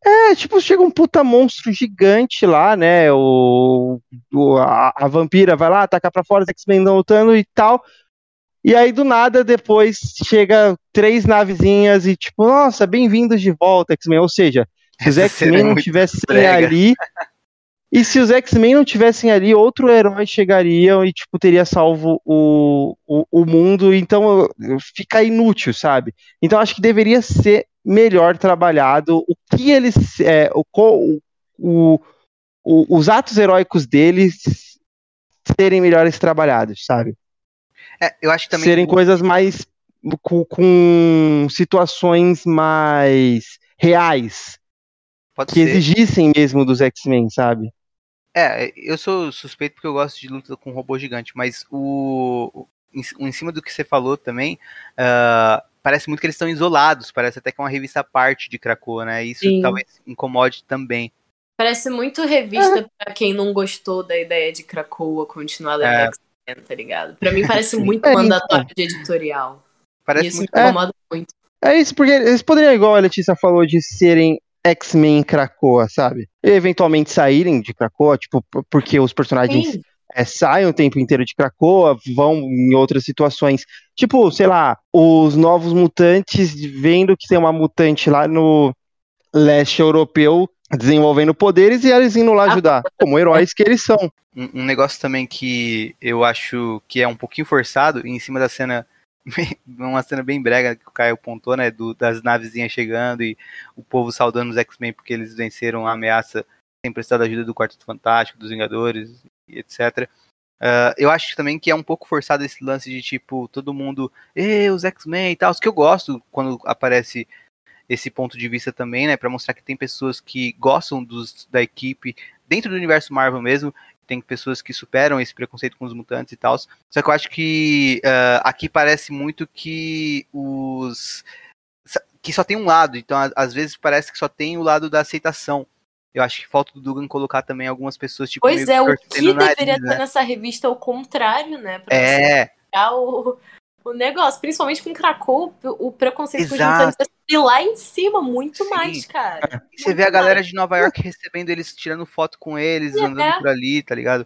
É, tipo, chega um puta monstro gigante lá, né? O, o- a, a vampira vai lá, ataca pra fora, os X-Men estão lutando e tal. E aí, do nada, depois chega três navezinhas e, tipo, nossa, bem-vindos de volta, X-Men. Ou seja, se os X-Men é não tivessem ali. E se os X-Men não tivessem ali, outro herói chegaria e, tipo, teria salvo o, o, o mundo. Então, fica inútil, sabe? Então, acho que deveria ser melhor trabalhado o que eles. É, o, o- o- os atos heróicos deles serem melhores trabalhados, sabe? É, eu acho que também serem coisas mais. Com, com situações mais reais, pode que ser. exigissem mesmo dos X-Men, sabe? É, eu sou suspeito porque eu gosto de luta com robô gigante, mas o, em, em cima do que você falou também, ah, parece muito que eles estão isolados, parece até que é uma revista à parte de Krakoa, né? Isso Sim. talvez incomode também. Parece muito revista pra quem não gostou da ideia de Krakoa continuar lendo É. X-Men, tá ligado? Pra mim parece muito É, mandatório de editorial. Parece Isso muito. me incomoda muito. É isso, porque eles poderiam, igual a Letícia falou, de serem X-Men Krakoa, sabe? E eventualmente saírem de Krakoa, tipo, porque os personagens Sim, é, saem o tempo inteiro de Krakoa, vão em outras situações. Tipo, sei lá, os novos mutantes vendo que tem uma mutante lá no leste europeu desenvolvendo poderes e eles indo lá ajudar, como heróis que eles são. Um, um negócio também que eu acho que é um pouquinho forçado, em cima da cena uma cena bem brega que o Caio apontou, né, do, das navezinhas chegando e o povo saudando os X-Men porque eles venceram a ameaça sem precisar da ajuda do Quarteto Fantástico, dos Vingadores, etc. Uh, eu acho também que é um pouco forçado esse lance de tipo todo mundo, os X-Men e tal, os que eu gosto quando aparece esse ponto de vista também, né, para mostrar que tem pessoas que gostam dos, da equipe dentro do universo Marvel mesmo, tem pessoas que superam esse preconceito com os mutantes e tal. Só que eu acho que uh, aqui parece muito que os que só tem um lado, então às vezes parece que só tem o lado da aceitação. Eu acho que falta do Dugan colocar também algumas pessoas tipo Pois é, o que deveria ter né? nessa revista é o contrário, né? Pra é. o, o negócio, principalmente com Krakow, o preconceito Exato. com os e lá em cima, muito Sim. mais, cara. E você vê a galera mais. de Nova York recebendo eles, tirando foto com eles, é. andando por ali, tá ligado?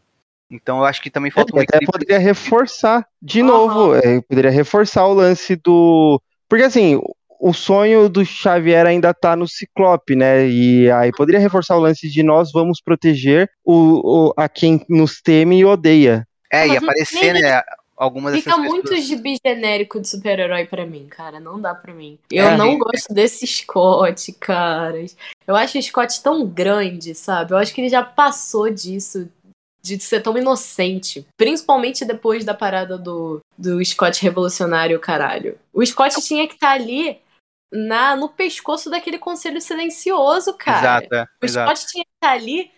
Então eu acho que também falta um Até poderia reforçar de uhum. novo, é, poderia reforçar o lance do. Porque assim, o sonho do Xavier ainda tá no Ciclope, né? E aí poderia reforçar o lance de nós vamos proteger o, o a quem nos teme e odeia. É, e aparecer, né? algumas Fica muito pessoas... gibi genérico de super-herói para mim, cara. Não dá para mim. Eu é, não gosto desse Scott, cara. Eu acho o Scott tão grande, sabe? Eu acho que ele já passou disso. De ser tão inocente. Principalmente depois da parada do, do Scott revolucionário, caralho. O Scott tinha que estar tá ali na, no pescoço daquele conselho silencioso, cara. Exato, é, o exato. Scott tinha que estar tá ali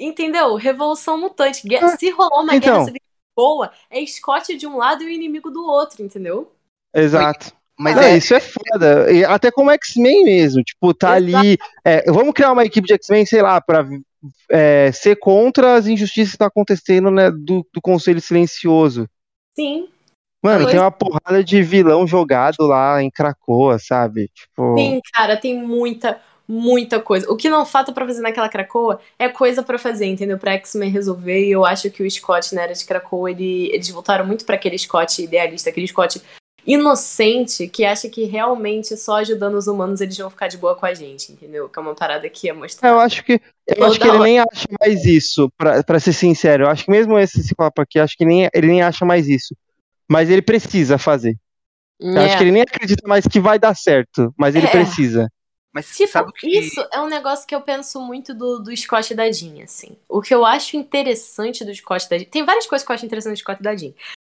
entendeu? Revolução mutante. Se rolou uma então, guerra boa é Scott de um lado e o inimigo do outro, entendeu? Exato. Mas não, é... isso é foda. E até como X-Men mesmo. Tipo, tá Exato. ali. É, vamos criar uma equipe de X-Men, sei lá, pra é, ser contra as injustiças que estão acontecendo né, do, do Conselho Silencioso. Sim. Mano, tem uma porrada de vilão jogado lá em Cracoa, sabe? Tipo... Sim, cara, tem muita, muita coisa. O que não falta para fazer naquela Cracoa é coisa para fazer, entendeu? Pra X-Men resolver. E eu acho que o Scott na era de Cracoa, ele, eles voltaram muito para aquele Scott idealista, aquele Scott inocente que acha que realmente só ajudando os humanos eles vão ficar de boa com a gente, entendeu? Que é uma parada que é mostrar. Eu acho que eu acho que ele nem acha mais isso, para ser sincero. Eu acho que mesmo esse, esse papo aqui, acho que nem, ele nem acha mais isso. Mas ele precisa fazer. Eu acho é. que ele nem acredita mais que vai dar certo, mas ele é. precisa. Mas tipo, sabe que... isso é um negócio que eu penso muito do, do Scott da Jean, assim. O que eu acho interessante do Scott da Jean... Tem várias coisas que eu acho interessante do Scott da Jean.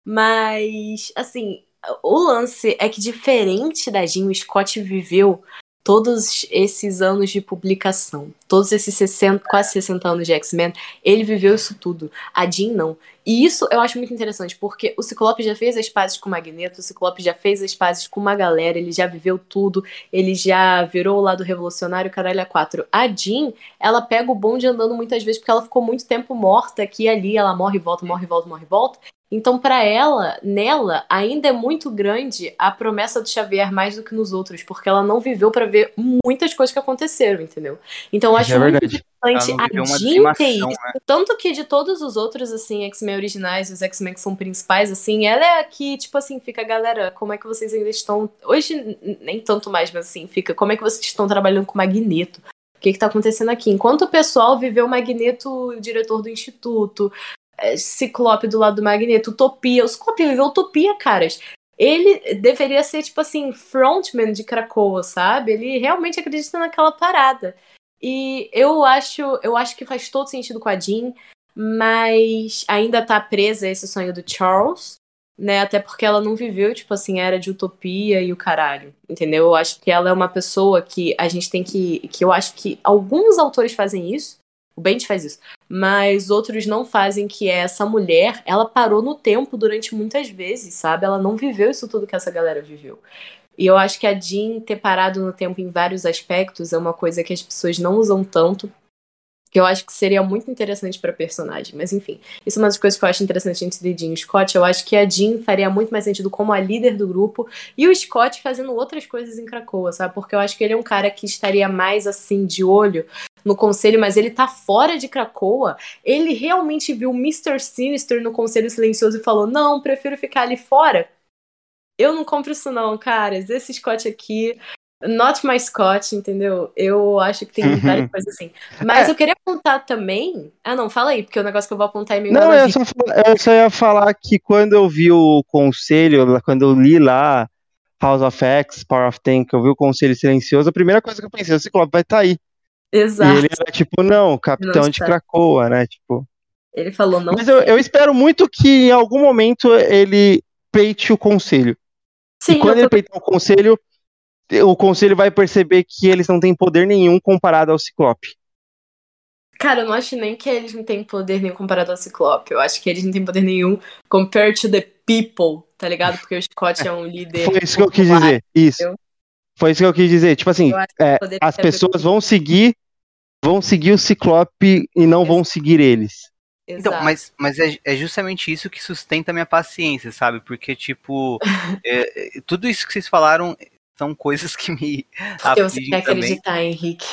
Mas, assim, o lance é que diferente da Jean, o Scott viveu todos esses anos de publicação, todos esses 60, quase 60 anos de X-Men, ele viveu isso tudo. A Jean não. E isso eu acho muito interessante, porque o Ciclope já fez as pazes com o Magneto, o Ciclope já fez as pazes com uma galera, ele já viveu tudo, ele já virou o lado revolucionário, caralho, a quatro. A Jean, ela pega o bonde andando muitas vezes, porque ela ficou muito tempo morta aqui e ali, ela morre e volta, morre e volta, morre e volta. Então, para ela, nela, ainda é muito grande a promessa do Xavier mais do que nos outros, porque ela não viveu para ver muitas coisas que aconteceram, entendeu? Então, eu acho é muito importante a Jean ter isso. Né? Tanto que de todos os outros, assim, X-Men originais, os X-Men que são principais, assim, ela é aqui, tipo assim, fica, galera, como é que vocês ainda estão. Hoje, nem tanto mais, mas assim, fica, como é que vocês estão trabalhando com Magneto? O que está acontecendo aqui? Enquanto o pessoal viveu o Magneto, diretor do instituto, é, Ciclope do lado do Magneto, Utopia. O Ciclope viveu Utopia, caras. Ele deveria ser, tipo assim, frontman de Krakoa, sabe? Ele realmente acredita naquela parada. E eu acho, eu acho que faz todo sentido com a Jean, mas ainda tá presa esse sonho do Charles, né? Até porque ela não viveu, tipo assim, era de utopia e o caralho, entendeu? Eu acho que ela é uma pessoa que a gente tem que. que eu acho que alguns autores fazem isso, o Bent faz isso. Mas outros não fazem, que é essa mulher, ela parou no tempo durante muitas vezes, sabe? Ela não viveu isso tudo que essa galera viveu. E eu acho que a Jean ter parado no tempo em vários aspectos é uma coisa que as pessoas não usam tanto, que eu acho que seria muito interessante para personagem. Mas enfim, isso é uma das coisas que eu acho interessante entre Jean e Scott. Eu acho que a Jean faria muito mais sentido como a líder do grupo e o Scott fazendo outras coisas em Krakoa, sabe? Porque eu acho que ele é um cara que estaria mais assim de olho no conselho, mas ele tá fora de Krakoa. Ele realmente viu o Mr. Sinister no conselho silencioso e falou: Não, prefiro ficar ali fora. Eu não compro isso, não, caras. Esse Scott aqui Not my Scott, entendeu? Eu acho que tem várias coisas assim. Mas é. eu queria apontar também. Ah, não, fala aí, porque o negócio que eu vou apontar é meio. Não, eu só, eu só ia falar que quando eu vi o conselho, quando eu li lá House of X, Power of Ten, que eu vi o conselho silencioso, a primeira coisa que eu pensei, o Ciclope vai estar tá aí. Exato. E ele era tipo, não, capitão não de Krakoa, né? Tipo. Ele falou não. Mas eu, eu espero muito que em algum momento ele peite o conselho. Sim, e quando ele peitar o conselho, o conselho vai perceber que eles não têm poder nenhum comparado ao Ciclope. Cara, eu não acho nem que eles não têm poder nenhum comparado ao Ciclope. Eu acho que eles não têm poder nenhum compared to the people, tá ligado? Porque o Scott é um líder. Foi isso que eu quis dizer. Isso. Foi isso que eu quis dizer. Tipo assim, é, as pessoas vão seguir, vão seguir o Ciclope e não vão seguir eles. Então, mas, mas é, é, justamente isso que sustenta a minha paciência, sabe? Porque, tipo, é, tudo isso que vocês falaram são coisas que me. Porque você quer acreditar, Henrique.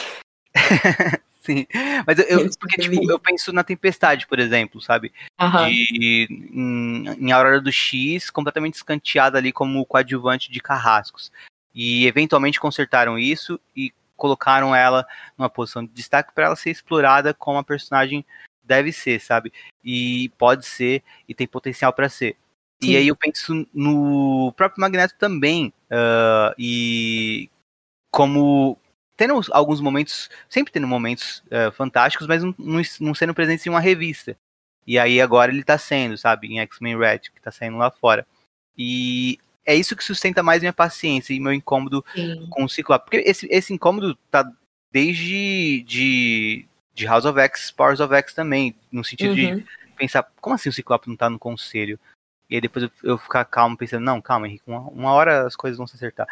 Sim. Mas eu, eu porque, tipo, eu penso na tempestade, por exemplo, sabe? Uhum. De, em, em Aurora do X, completamente escanteada ali como coadjuvante de carrascos. E eventualmente consertaram isso e colocaram ela numa posição de destaque para ela ser explorada como a personagem deve ser, sabe? E pode ser e tem potencial para ser. Sim. E aí eu penso no próprio Magneto também. Uh, e como tendo alguns momentos, sempre tendo momentos uh, fantásticos, mas não, não, sendo presentes em uma revista. E aí agora ele tá sendo, sabe, em X-Men Red, que tá saindo lá fora. E é isso que sustenta mais minha paciência e meu incômodo Sim. com o Ciclope. Porque esse, esse incômodo tá desde de, de House of X, Powers of X também, no sentido uhum. de pensar, como assim o Ciclope não tá no conselho? E aí depois eu, eu ficar calmo, pensando, não, calma, Henrique, uma, uma hora as coisas vão se acertar.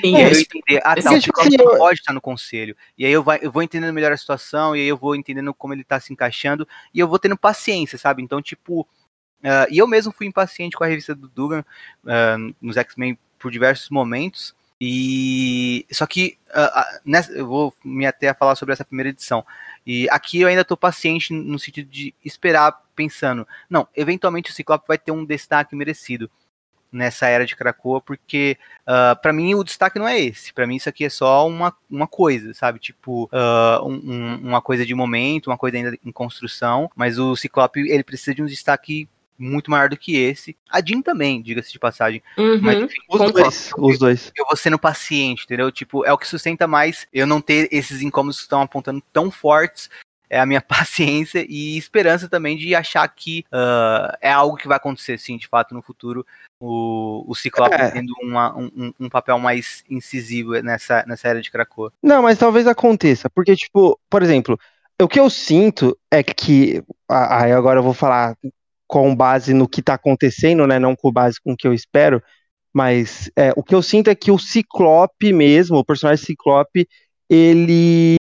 Sim, e aí eu entender, ah, tá, o Ciclope não pode estar no conselho. E aí eu, vai, eu vou entendendo melhor a situação, e aí eu vou entendendo como ele tá se encaixando, e eu vou tendo paciência, sabe? Então, tipo, uh, e eu mesmo fui impaciente com a revista do Dugan uh, nos X-Men por diversos momentos, e só que uh, nessa, eu vou me até a falar sobre essa primeira edição. E aqui eu ainda estou paciente no sentido de esperar, pensando, não, eventualmente o Ciclope vai ter um destaque merecido nessa era de Krakoa, porque uh, para mim o destaque não é esse. Para mim isso aqui é só uma, uma coisa, sabe? Tipo, uh, um, uma coisa de momento, uma coisa ainda em construção, mas o Ciclope ele precisa de um destaque muito maior do que esse. A Jean também, diga-se de passagem. Uhum, Mas, enfim, os dois, os dois. Eu vou sendo paciente, entendeu? Tipo, é o que sustenta mais eu não ter esses incômodos que estão apontando tão fortes. É a minha paciência e esperança também de achar que uh, é algo que vai acontecer, sim, de fato, no futuro. O, o Ciclope é. tendo uma, um, um, papel mais incisivo nessa, nessa era de Krakoa. Não, mas talvez aconteça, porque, tipo, por exemplo, o que eu sinto é que. Aí agora eu vou falar com base no que está acontecendo, né? Não com base com o que eu espero. Mas é, o que eu sinto é que o Ciclope mesmo, o personagem Ciclope, ele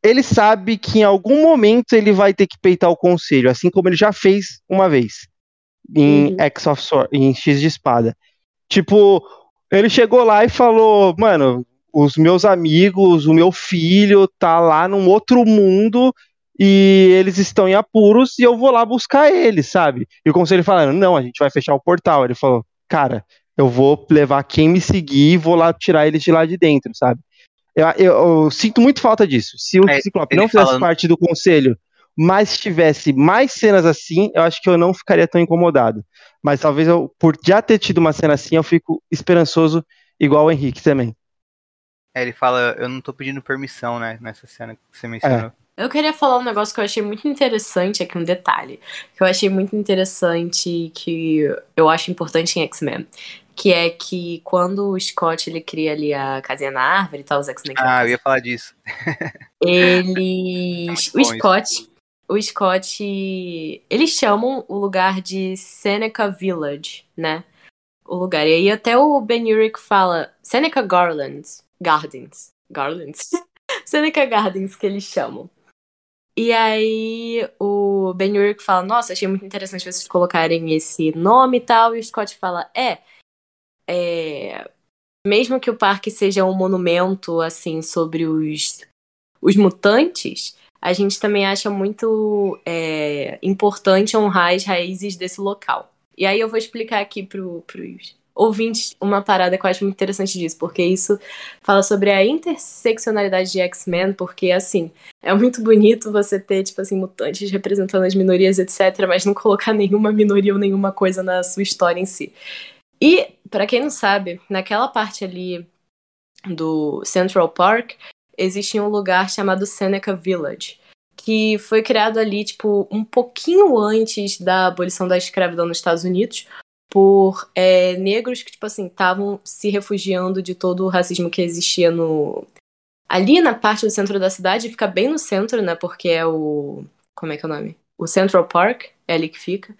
ele sabe que em algum momento ele vai ter que peitar o conselho, assim como ele já fez uma vez em uhum. X of Sword, em X de espada. Tipo, ele chegou lá e falou, mano, os meus amigos, o meu filho tá lá num outro mundo e eles estão em apuros e eu vou lá buscar eles, sabe? E o conselho falando, não, a gente vai fechar o portal. Ele falou, cara, eu vou levar quem me seguir e vou lá tirar eles de lá de dentro, sabe? Eu, eu, eu sinto muito falta disso. Se o é, Ciclope não fizesse falando... parte do conselho, mas tivesse mais cenas assim, eu acho que eu não ficaria tão incomodado. Mas talvez eu, por já ter tido uma cena assim, eu fico esperançoso, igual o Henrique também. É, ele fala, eu não tô pedindo permissão, né, nessa cena que você mencionou. É. Eu queria falar um negócio que eu achei muito interessante aqui, um detalhe. Que eu achei muito interessante, que eu acho importante em X-Men. Que é que quando o Scott ele cria ali a casinha na árvore e tal, os X-Men. Ah, eu ia falar disso. Eles. É o Scott. Isso. O Scott. Eles chamam o lugar de Seneca Village, né? O lugar. E aí até o Ben Urich fala Seneca Garlands. Gardens. Garlands. Seneca Gardens que eles chamam. E aí o Ben Urich fala, nossa, achei muito interessante vocês colocarem esse nome e tal. E o Scott fala, é, é mesmo que o parque seja um monumento, assim, sobre os, os mutantes, a gente também acha muito é, importante honrar as raízes desse local. E aí eu vou explicar aqui para os ouvintes uma parada que eu acho muito interessante disso, porque isso fala sobre a interseccionalidade de X-Men, porque assim, é muito bonito você ter, tipo assim, mutantes representando as minorias, etc., mas não colocar nenhuma minoria ou nenhuma coisa na sua história em si. E, para quem não sabe, naquela parte ali do Central Park, existe um lugar chamado Seneca Village, que foi criado ali, tipo, um pouquinho antes da abolição da escravidão nos Estados Unidos, por é, negros que, tipo assim, estavam se refugiando de todo o racismo que existia no. Ali na parte do centro da cidade, fica bem no centro, né? Porque é o. Como é que é o nome? O Central Park, é ali que fica.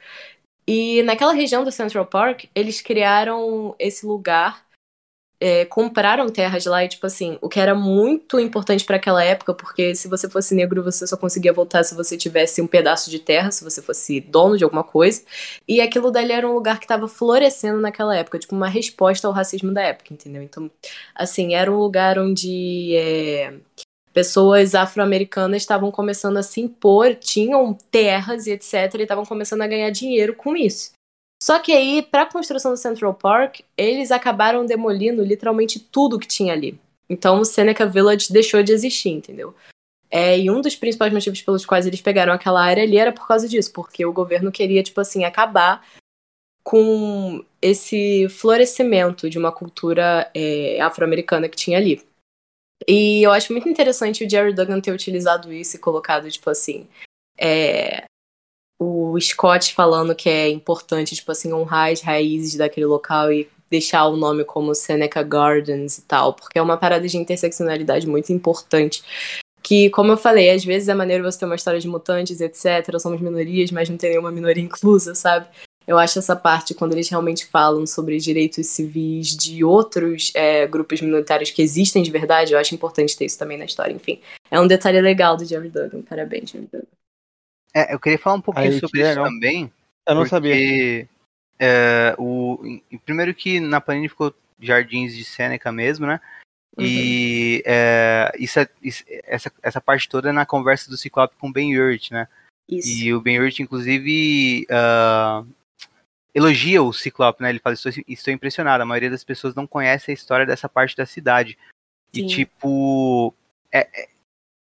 E naquela região do Central Park, eles criaram esse lugar é, compraram terras lá e, tipo assim, o que era muito importante para aquela época, porque se você fosse negro, você só conseguia voltar se você tivesse um pedaço de terra, se você fosse dono de alguma coisa. E aquilo dali era um lugar que estava florescendo naquela época, tipo, uma resposta ao racismo da época, entendeu? Então, assim, era um lugar onde. É, pessoas afro-americanas estavam começando a se impor, tinham terras e etc, e estavam começando a ganhar dinheiro com isso. Só que aí, para a construção do Central Park, eles acabaram demolindo literalmente tudo que tinha ali. Então o Seneca Village deixou de existir, entendeu? É, e um dos principais motivos pelos quais eles pegaram aquela área ali era por causa disso, porque o governo queria, tipo assim, acabar com esse florescimento de uma cultura é, afro-americana que tinha ali. E eu acho muito interessante o Jerry Duggan ter utilizado isso e colocado, tipo assim, é, o Scott falando que é importante, tipo assim, honrar as raízes daquele local e deixar o nome como Seneca Gardens e tal, porque é uma parada de interseccionalidade muito importante. Que, como eu falei, às vezes é maneiro você ter uma história de mutantes, etc. Somos minorias, mas não tem nenhuma minoria inclusa, sabe? Eu acho essa parte, quando eles realmente falam sobre direitos civis de outros é, grupos minoritários que existem de verdade, eu acho importante ter isso também na história. Enfim, é um detalhe legal do Jerry Duggan. Parabéns, Jerry Duggan. É, eu queria falar um pouquinho Aí, sobre isso também. Eu não porque, sabia. É, o, primeiro que na Panini ficou Jardins de Sêneca mesmo, né? Uhum. E é, isso, é, isso, essa, essa parte toda é na conversa do Ciclope com o Ben Yurt, né? Isso. E o Ben Yurt, inclusive, uh, elogia o Ciclope, né? Ele fala, estou, estou impressionado, a maioria das pessoas não conhece a história dessa parte da cidade. Sim. E, tipo, é, é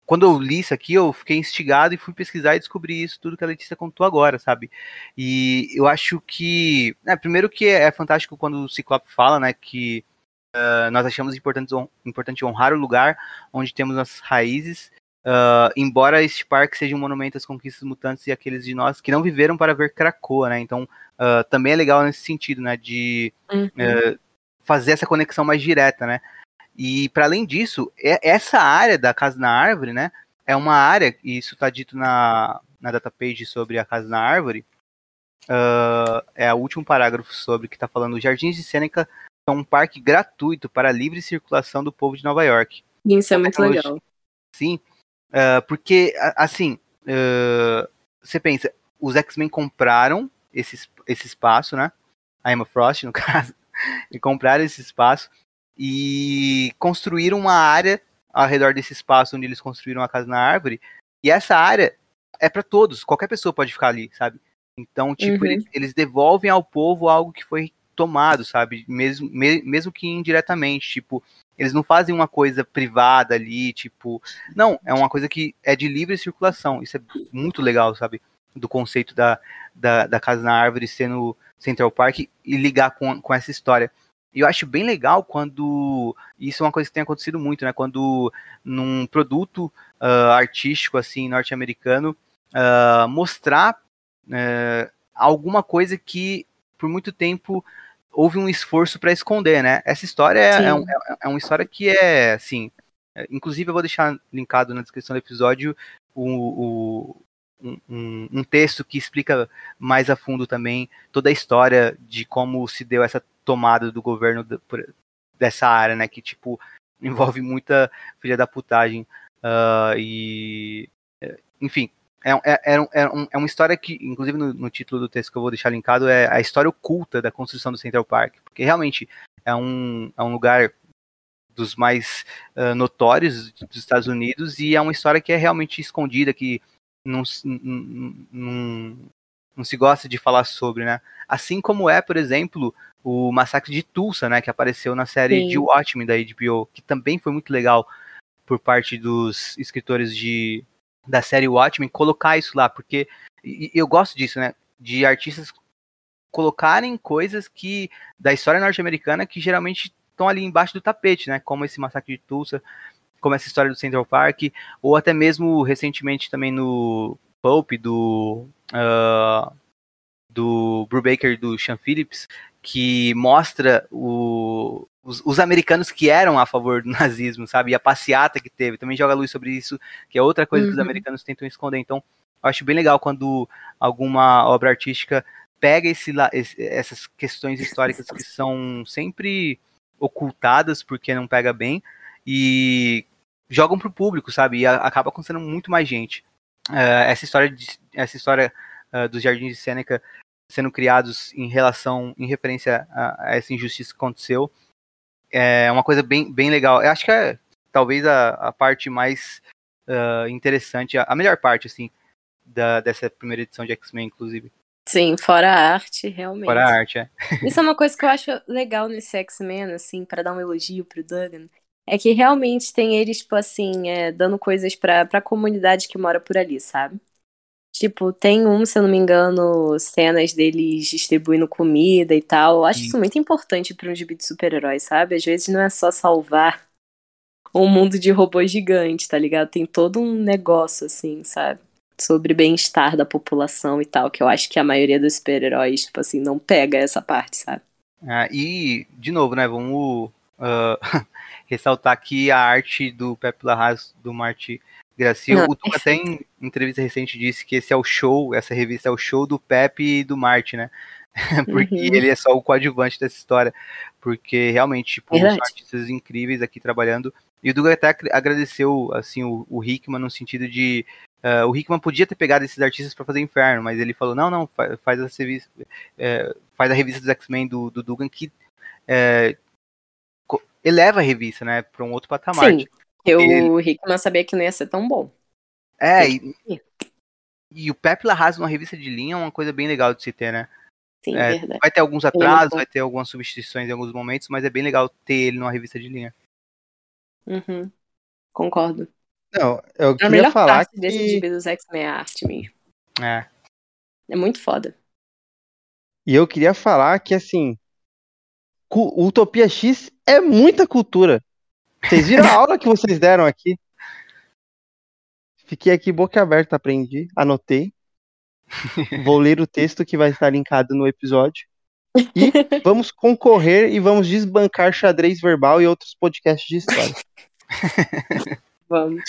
quando eu li isso aqui, eu fiquei instigado e fui pesquisar e descobri isso tudo que a Letícia contou agora, sabe? E eu acho que. Né, primeiro que é fantástico quando o Ciclope fala, né, que uh, nós achamos importante, importante honrar o lugar onde temos as raízes. Uh, embora este parque seja um monumento às conquistas mutantes e aqueles de nós que não viveram para ver Krakoa, né? Então, uh, também é legal nesse sentido, né? De uhum. fazer essa conexão mais direta, né? E para além disso, essa área da Casa na Árvore, né, é uma área, e isso está dito na, na datapage sobre a Casa na Árvore, uh, é o último parágrafo sobre que está falando, os Jardins de Sêneca são um parque gratuito para a livre circulação do povo de Nova York. Isso é muito legal. Sim, uh, porque, assim, uh, você pensa, os X-Men compraram esse, esse espaço, né, a Emma Frost, no caso, e compraram esse espaço, e construíram uma área ao redor desse espaço onde eles construíram a casa na árvore. E essa área é para todos, qualquer pessoa pode ficar ali, sabe? Então, tipo, uhum. eles, eles, devolvem ao povo algo que foi tomado, sabe? Mesmo, me, mesmo que indiretamente, tipo, eles não fazem uma coisa privada ali, tipo, não, é uma coisa que é de livre circulação. Isso é muito legal, sabe? Do conceito da, da, da casa na árvore sendo Central Park e ligar com, com essa história. E eu acho bem legal quando. Isso é uma coisa que tem acontecido muito, né? Quando num produto uh, artístico, assim, norte-americano, uh, mostrar uh, alguma coisa que por muito tempo houve um esforço para esconder, né? Essa história é, é, um, é, é, uma história que é, assim. É, inclusive, eu vou deixar linkado na descrição do episódio o, o um, um, texto que explica mais a fundo também toda a história de como se deu essa tomada do governo dessa área, né? Que, tipo, envolve muita filha da putagem. Uh, e. Enfim, é, é, é, é, um, é, uma história que, inclusive no, no, título do texto que eu vou deixar linkado, é a história oculta da construção do Central Park. Porque realmente é um, é um lugar dos mais uh, notórios dos Estados Unidos e é uma história que é realmente escondida, que não, não, se gosta de falar sobre, né? Assim como é, por exemplo, o Massacre de Tulsa, né, que apareceu na série Sim. de Watchmen da HBO, que também foi muito legal por parte dos escritores de da série Watchmen colocar isso lá, porque e, eu gosto disso, né, de artistas colocarem coisas que da história norte-americana que geralmente estão ali embaixo do tapete, né, como esse Massacre de Tulsa, como essa história do Central Park, ou até mesmo recentemente também no Pulp do uh, do Brubaker do Sean Phillips, que mostra o, os, os, americanos que eram a favor do nazismo, sabe? E a passeata que teve. Também joga luz sobre isso, que é outra coisa uhum. que os uhum. americanos tentam esconder. Então, eu acho bem legal quando alguma obra artística pega esse, esse, essas questões históricas que são sempre ocultadas porque não pega bem e jogam para o público, sabe? E a, acaba acontecendo muito mais gente. Uh, essa história, de, essa história uh, dos Jardins de Sêneca sendo criados em relação, em referência a, a, essa injustiça que aconteceu, é uma coisa bem, bem legal. Eu acho que é talvez a, a parte mais uh, interessante, a, a, melhor parte, assim, da, dessa primeira edição de X-Men, inclusive. Sim, fora a arte, realmente. Fora a arte, é. Isso é uma coisa que eu acho legal nesse X-Men, assim, para dar um elogio pro Duggan. É que realmente tem eles, tipo assim, é, dando coisas pra, pra comunidade que mora por ali, sabe? Tipo, tem um, se eu não me engano, cenas deles distribuindo comida e tal. Eu acho Sim. isso muito importante para um gibi de super-heróis, sabe? Às vezes não é só salvar um mundo de robôs gigantes, tá ligado? Tem todo um negócio, assim, sabe? Sobre bem-estar da população e tal, que eu acho que a maioria dos super-heróis, tipo assim, não pega essa parte, sabe? Ah, e, de novo, né, vamos uh, ressaltar que a arte do Pepe Larraz, do Marty Gracia, o Tuca até em entrevista recente disse que esse é o show, essa revista é o show do Pepe e do Marte, né? porque uhum. ele é só o coadjuvante dessa história. Porque realmente, tipo, são artistas incríveis aqui trabalhando. E o Duga até agradeceu, assim, o, o Hickman no sentido de. Uh, o Hickman podia ter pegado esses artistas para fazer Inferno, mas ele falou: não, não, faz, faz, a, revista, é, faz a revista dos X-Men do, do Dugan que é, eleva a revista, né, para um outro patamar. Sim. Eu, ele... o Hickman sabia que não ia ser tão bom. É, e, e o Pepe Larraz numa revista de linha é uma coisa bem legal de se ter, né? Sim, é, verdade. Vai ter alguns atrasos, vai ter algumas substituições em alguns momentos, mas é bem legal ter ele numa revista de linha. Uhum. Concordo. Não, eu queria a melhor falar parte que... desse gibi dos X-Men é a arte mesmo. É. É muito foda. E eu queria falar que, assim, Utopia X é muita cultura. Vocês viram a aula que vocês deram aqui? Fiquei aqui boca aberta, aprendi, anotei. Vou ler o texto que vai estar linkado no episódio. E vamos concorrer e vamos desbancar xadrez verbal e outros podcasts de história. vamos.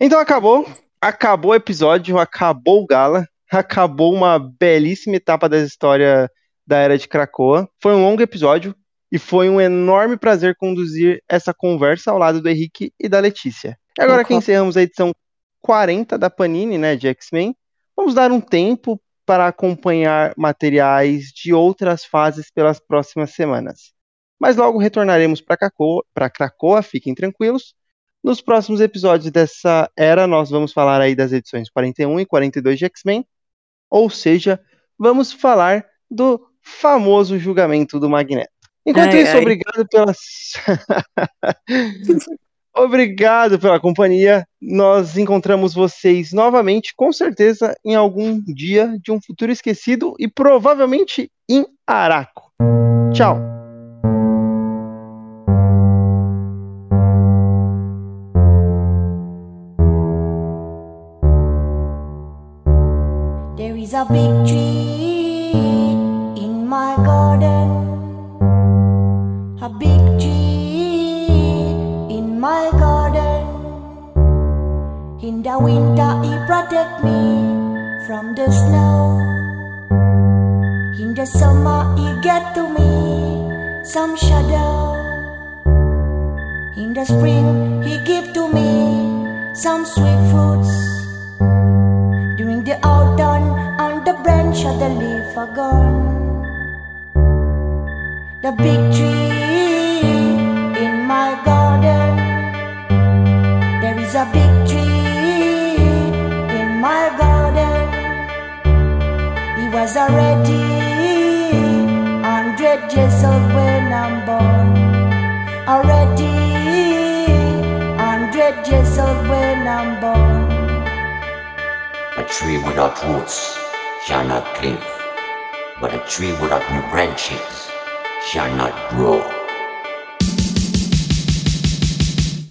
Então acabou. Acabou o episódio, acabou o gala, acabou uma belíssima etapa da história da Era de Krakoa. Foi um longo episódio, e foi um enorme prazer conduzir essa conversa ao lado do Henrique e da Letícia. E agora que encerramos a edição 40 da Panini, né, de X-Men, vamos dar um tempo para acompanhar materiais de outras fases pelas próximas semanas. Mas logo retornaremos para Krakoa, Krakoa, fiquem tranquilos. Nos próximos episódios dessa era, nós vamos falar aí das edições 41 e 42 de X-Men, ou seja, vamos falar do famoso julgamento do Magneto. Enquanto ai, isso, ai. obrigado pela. obrigado pela companhia. Nós encontramos vocês novamente, com certeza, em algum dia de um futuro esquecido e provavelmente em Araco. Tchau. There is a big tree winter, he protect me from the snow. In the summer, he get to me some shadow. In the spring, he give to me some sweet fruits. During the autumn, on the branch of the leaf are gone. The big tree my garden. He was already hundred years old when I'm born. Already hundred years old when I'm born. A tree without roots shall not live, but a tree without new branches shall not grow.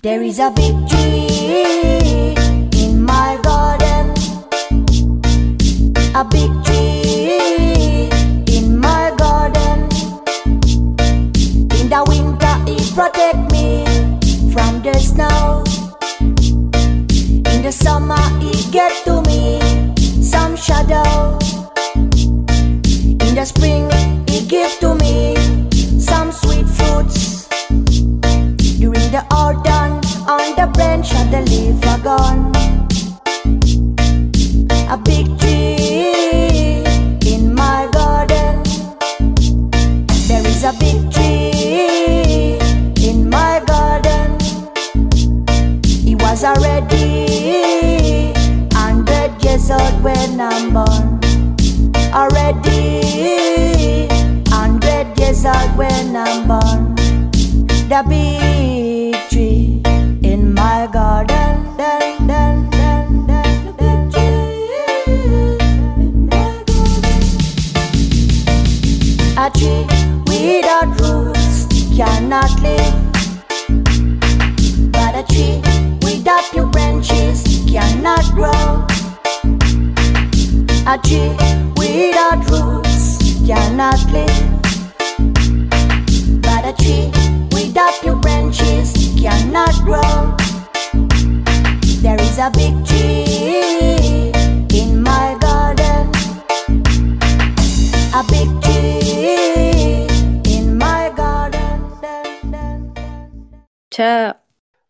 There is a big tree in my garden. A big tree in my garden. In the winter, it protect me from the snow. In the summer, it get to me some shadow. In the spring, it give to me some sweet fruits. During the autumn, on the branch of the leaf are gone. Old when I'm born. The big tree in my garden. Dun. A tree without roots cannot live. But a tree without new branches cannot grow. A tree without roots cannot live. Is a big tree in my garden. A big tree in my garden. Tchau.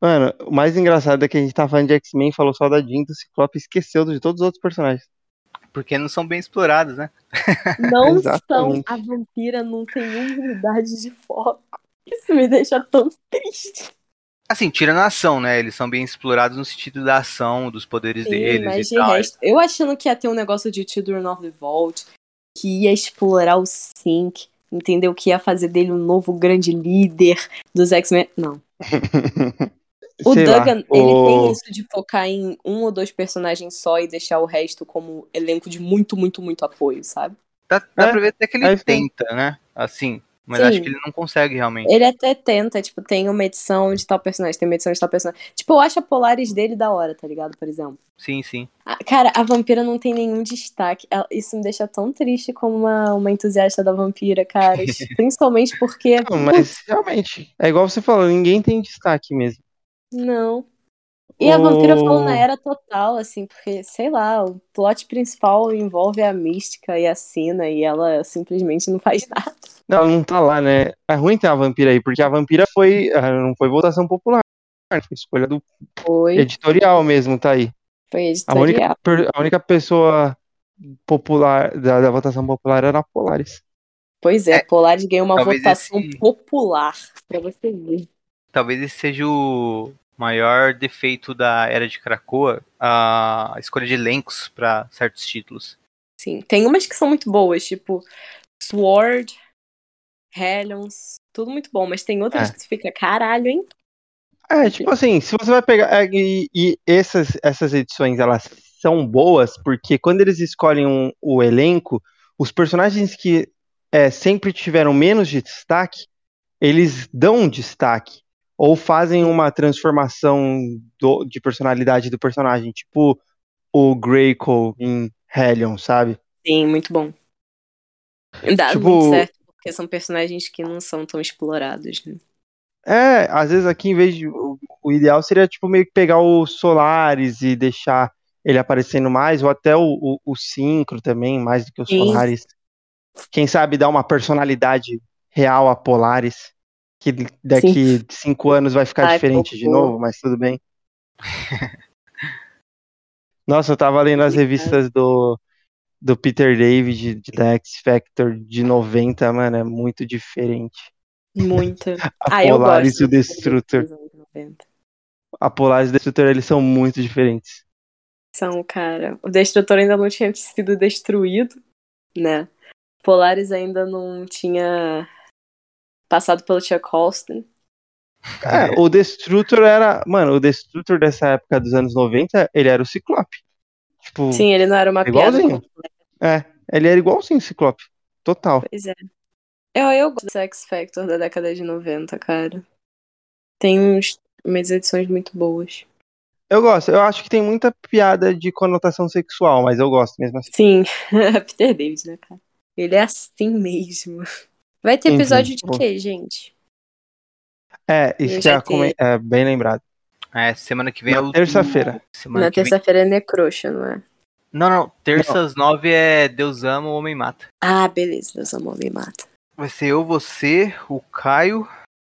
Mano, o mais engraçado é que a gente tá falando de X-Men, falou só da Jean, do Ciclope e esqueceu de todos os outros personagens. Porque não são bem explorados, né? Não são. A vampira não tem unidade de foco. Isso me deixa tão triste. Assim, tirando a ação, né? Eles são bem explorados no sentido da ação, dos poderes Sim, deles mas e de tal. resto. Eu achando que ia ter um negócio de Children of the Vault, que ia explorar o Sync, entendeu? Que ia fazer dele um novo grande líder dos X-Men. Não. O Sei lá, Duggan, ele o- tem isso de focar em um ou dois personagens só e deixar o resto como elenco de muito, muito, muito apoio, sabe? Dá, dá É, pra ver até que ele é tenta, né? Assim. Mas Sim. acho que ele não consegue realmente. Ele até tenta, tipo, tem uma edição de tal personagem, tem uma edição de tal personagem. Tipo, eu acho a Polaris dele da hora, tá ligado? Por exemplo. Sim, sim. Ah, Cara, a vampira não tem nenhum destaque. Ela- Isso me deixa tão triste como uma, uma entusiasta da vampira, cara. Principalmente porque. Não, mas realmente, é igual você falou, ninguém tem destaque mesmo. Não. E a vampira falou na era total, assim, porque, sei lá, o plot principal envolve a mística e a cena e ela simplesmente não faz nada. Não, não tá lá, né? É ruim ter a vampira aí, porque a vampira foi. ah, Não foi votação popular. Foi escolha do Foi, editorial mesmo, tá aí. foi A única, editorial. a única pessoa popular da, da votação popular era a Polaris. Pois é, É, Polaris ganhou uma talvez votação esse- popular, pra você ver. Talvez esse seja o maior defeito da Era de Krakoa, a escolha de elencos pra certos títulos. Sim, tem umas que são muito boas, tipo Sword, Hellions, tudo muito bom, mas tem outras É. que você fica, caralho, hein? É, tipo assim, se você vai pegar. é, e e essas, essas edições, elas são boas, porque quando eles escolhem um- o elenco, os personagens que é, sempre tiveram menos de destaque, eles dão um destaque. Ou fazem uma transformação do- de personalidade do personagem, tipo o Greycoat em Hellion, sabe? Sim, muito bom. Dá Tipo- muito certo, porque são personagens que não são tão explorados, né? É, às vezes aqui, em vez de. O, o ideal seria, tipo, meio que pegar o Solaris e deixar ele aparecendo mais, ou até o, o, o também, mais do que o Sim. Solaris. Quem sabe dar uma personalidade real a Polaris, que daqui cinco anos vai ficar Ai, diferente de novo, mas tudo bem. Nossa, eu tava lendo as revistas do, do Peter David, de, da X Factor de 90, mano, é muito diferente. Muito. A Ah, Polaris e o Destrutor. dos anos 90. A Polaris e o Destrutor, eles são muito diferentes. São, cara. O Destrutor ainda não tinha sido destruído, né? Polaris ainda não tinha passado pelo Chuck Holston. É, o Destrutor era. Mano, o Destrutor dessa época dos anos 90, ele era o Ciclope. Tipo, Sim, ele não era uma piada. igualzinho. É, ele era igualzinho o Ciclope. Total. Pois é. Eu, eu gosto do X Factor da década de 90, cara. Tem uns, umas edições muito boas. Eu gosto. Eu acho que tem muita piada de conotação sexual, mas eu gosto mesmo assim. Sim, Peter David, né, cara? Ele é assim mesmo. Vai ter Enfim, episódio de pô. quê, gente? É, isso Vai já come... é bem lembrado. É, semana que vem é Na o. terça-feira. Semana Na que vem- terça-feira é Necroxa, não é? Não, não. Terça às nove é Deus ama, o homem mata. Ah, beleza, Deus amor me mata. Vai ser eu, você, o Caio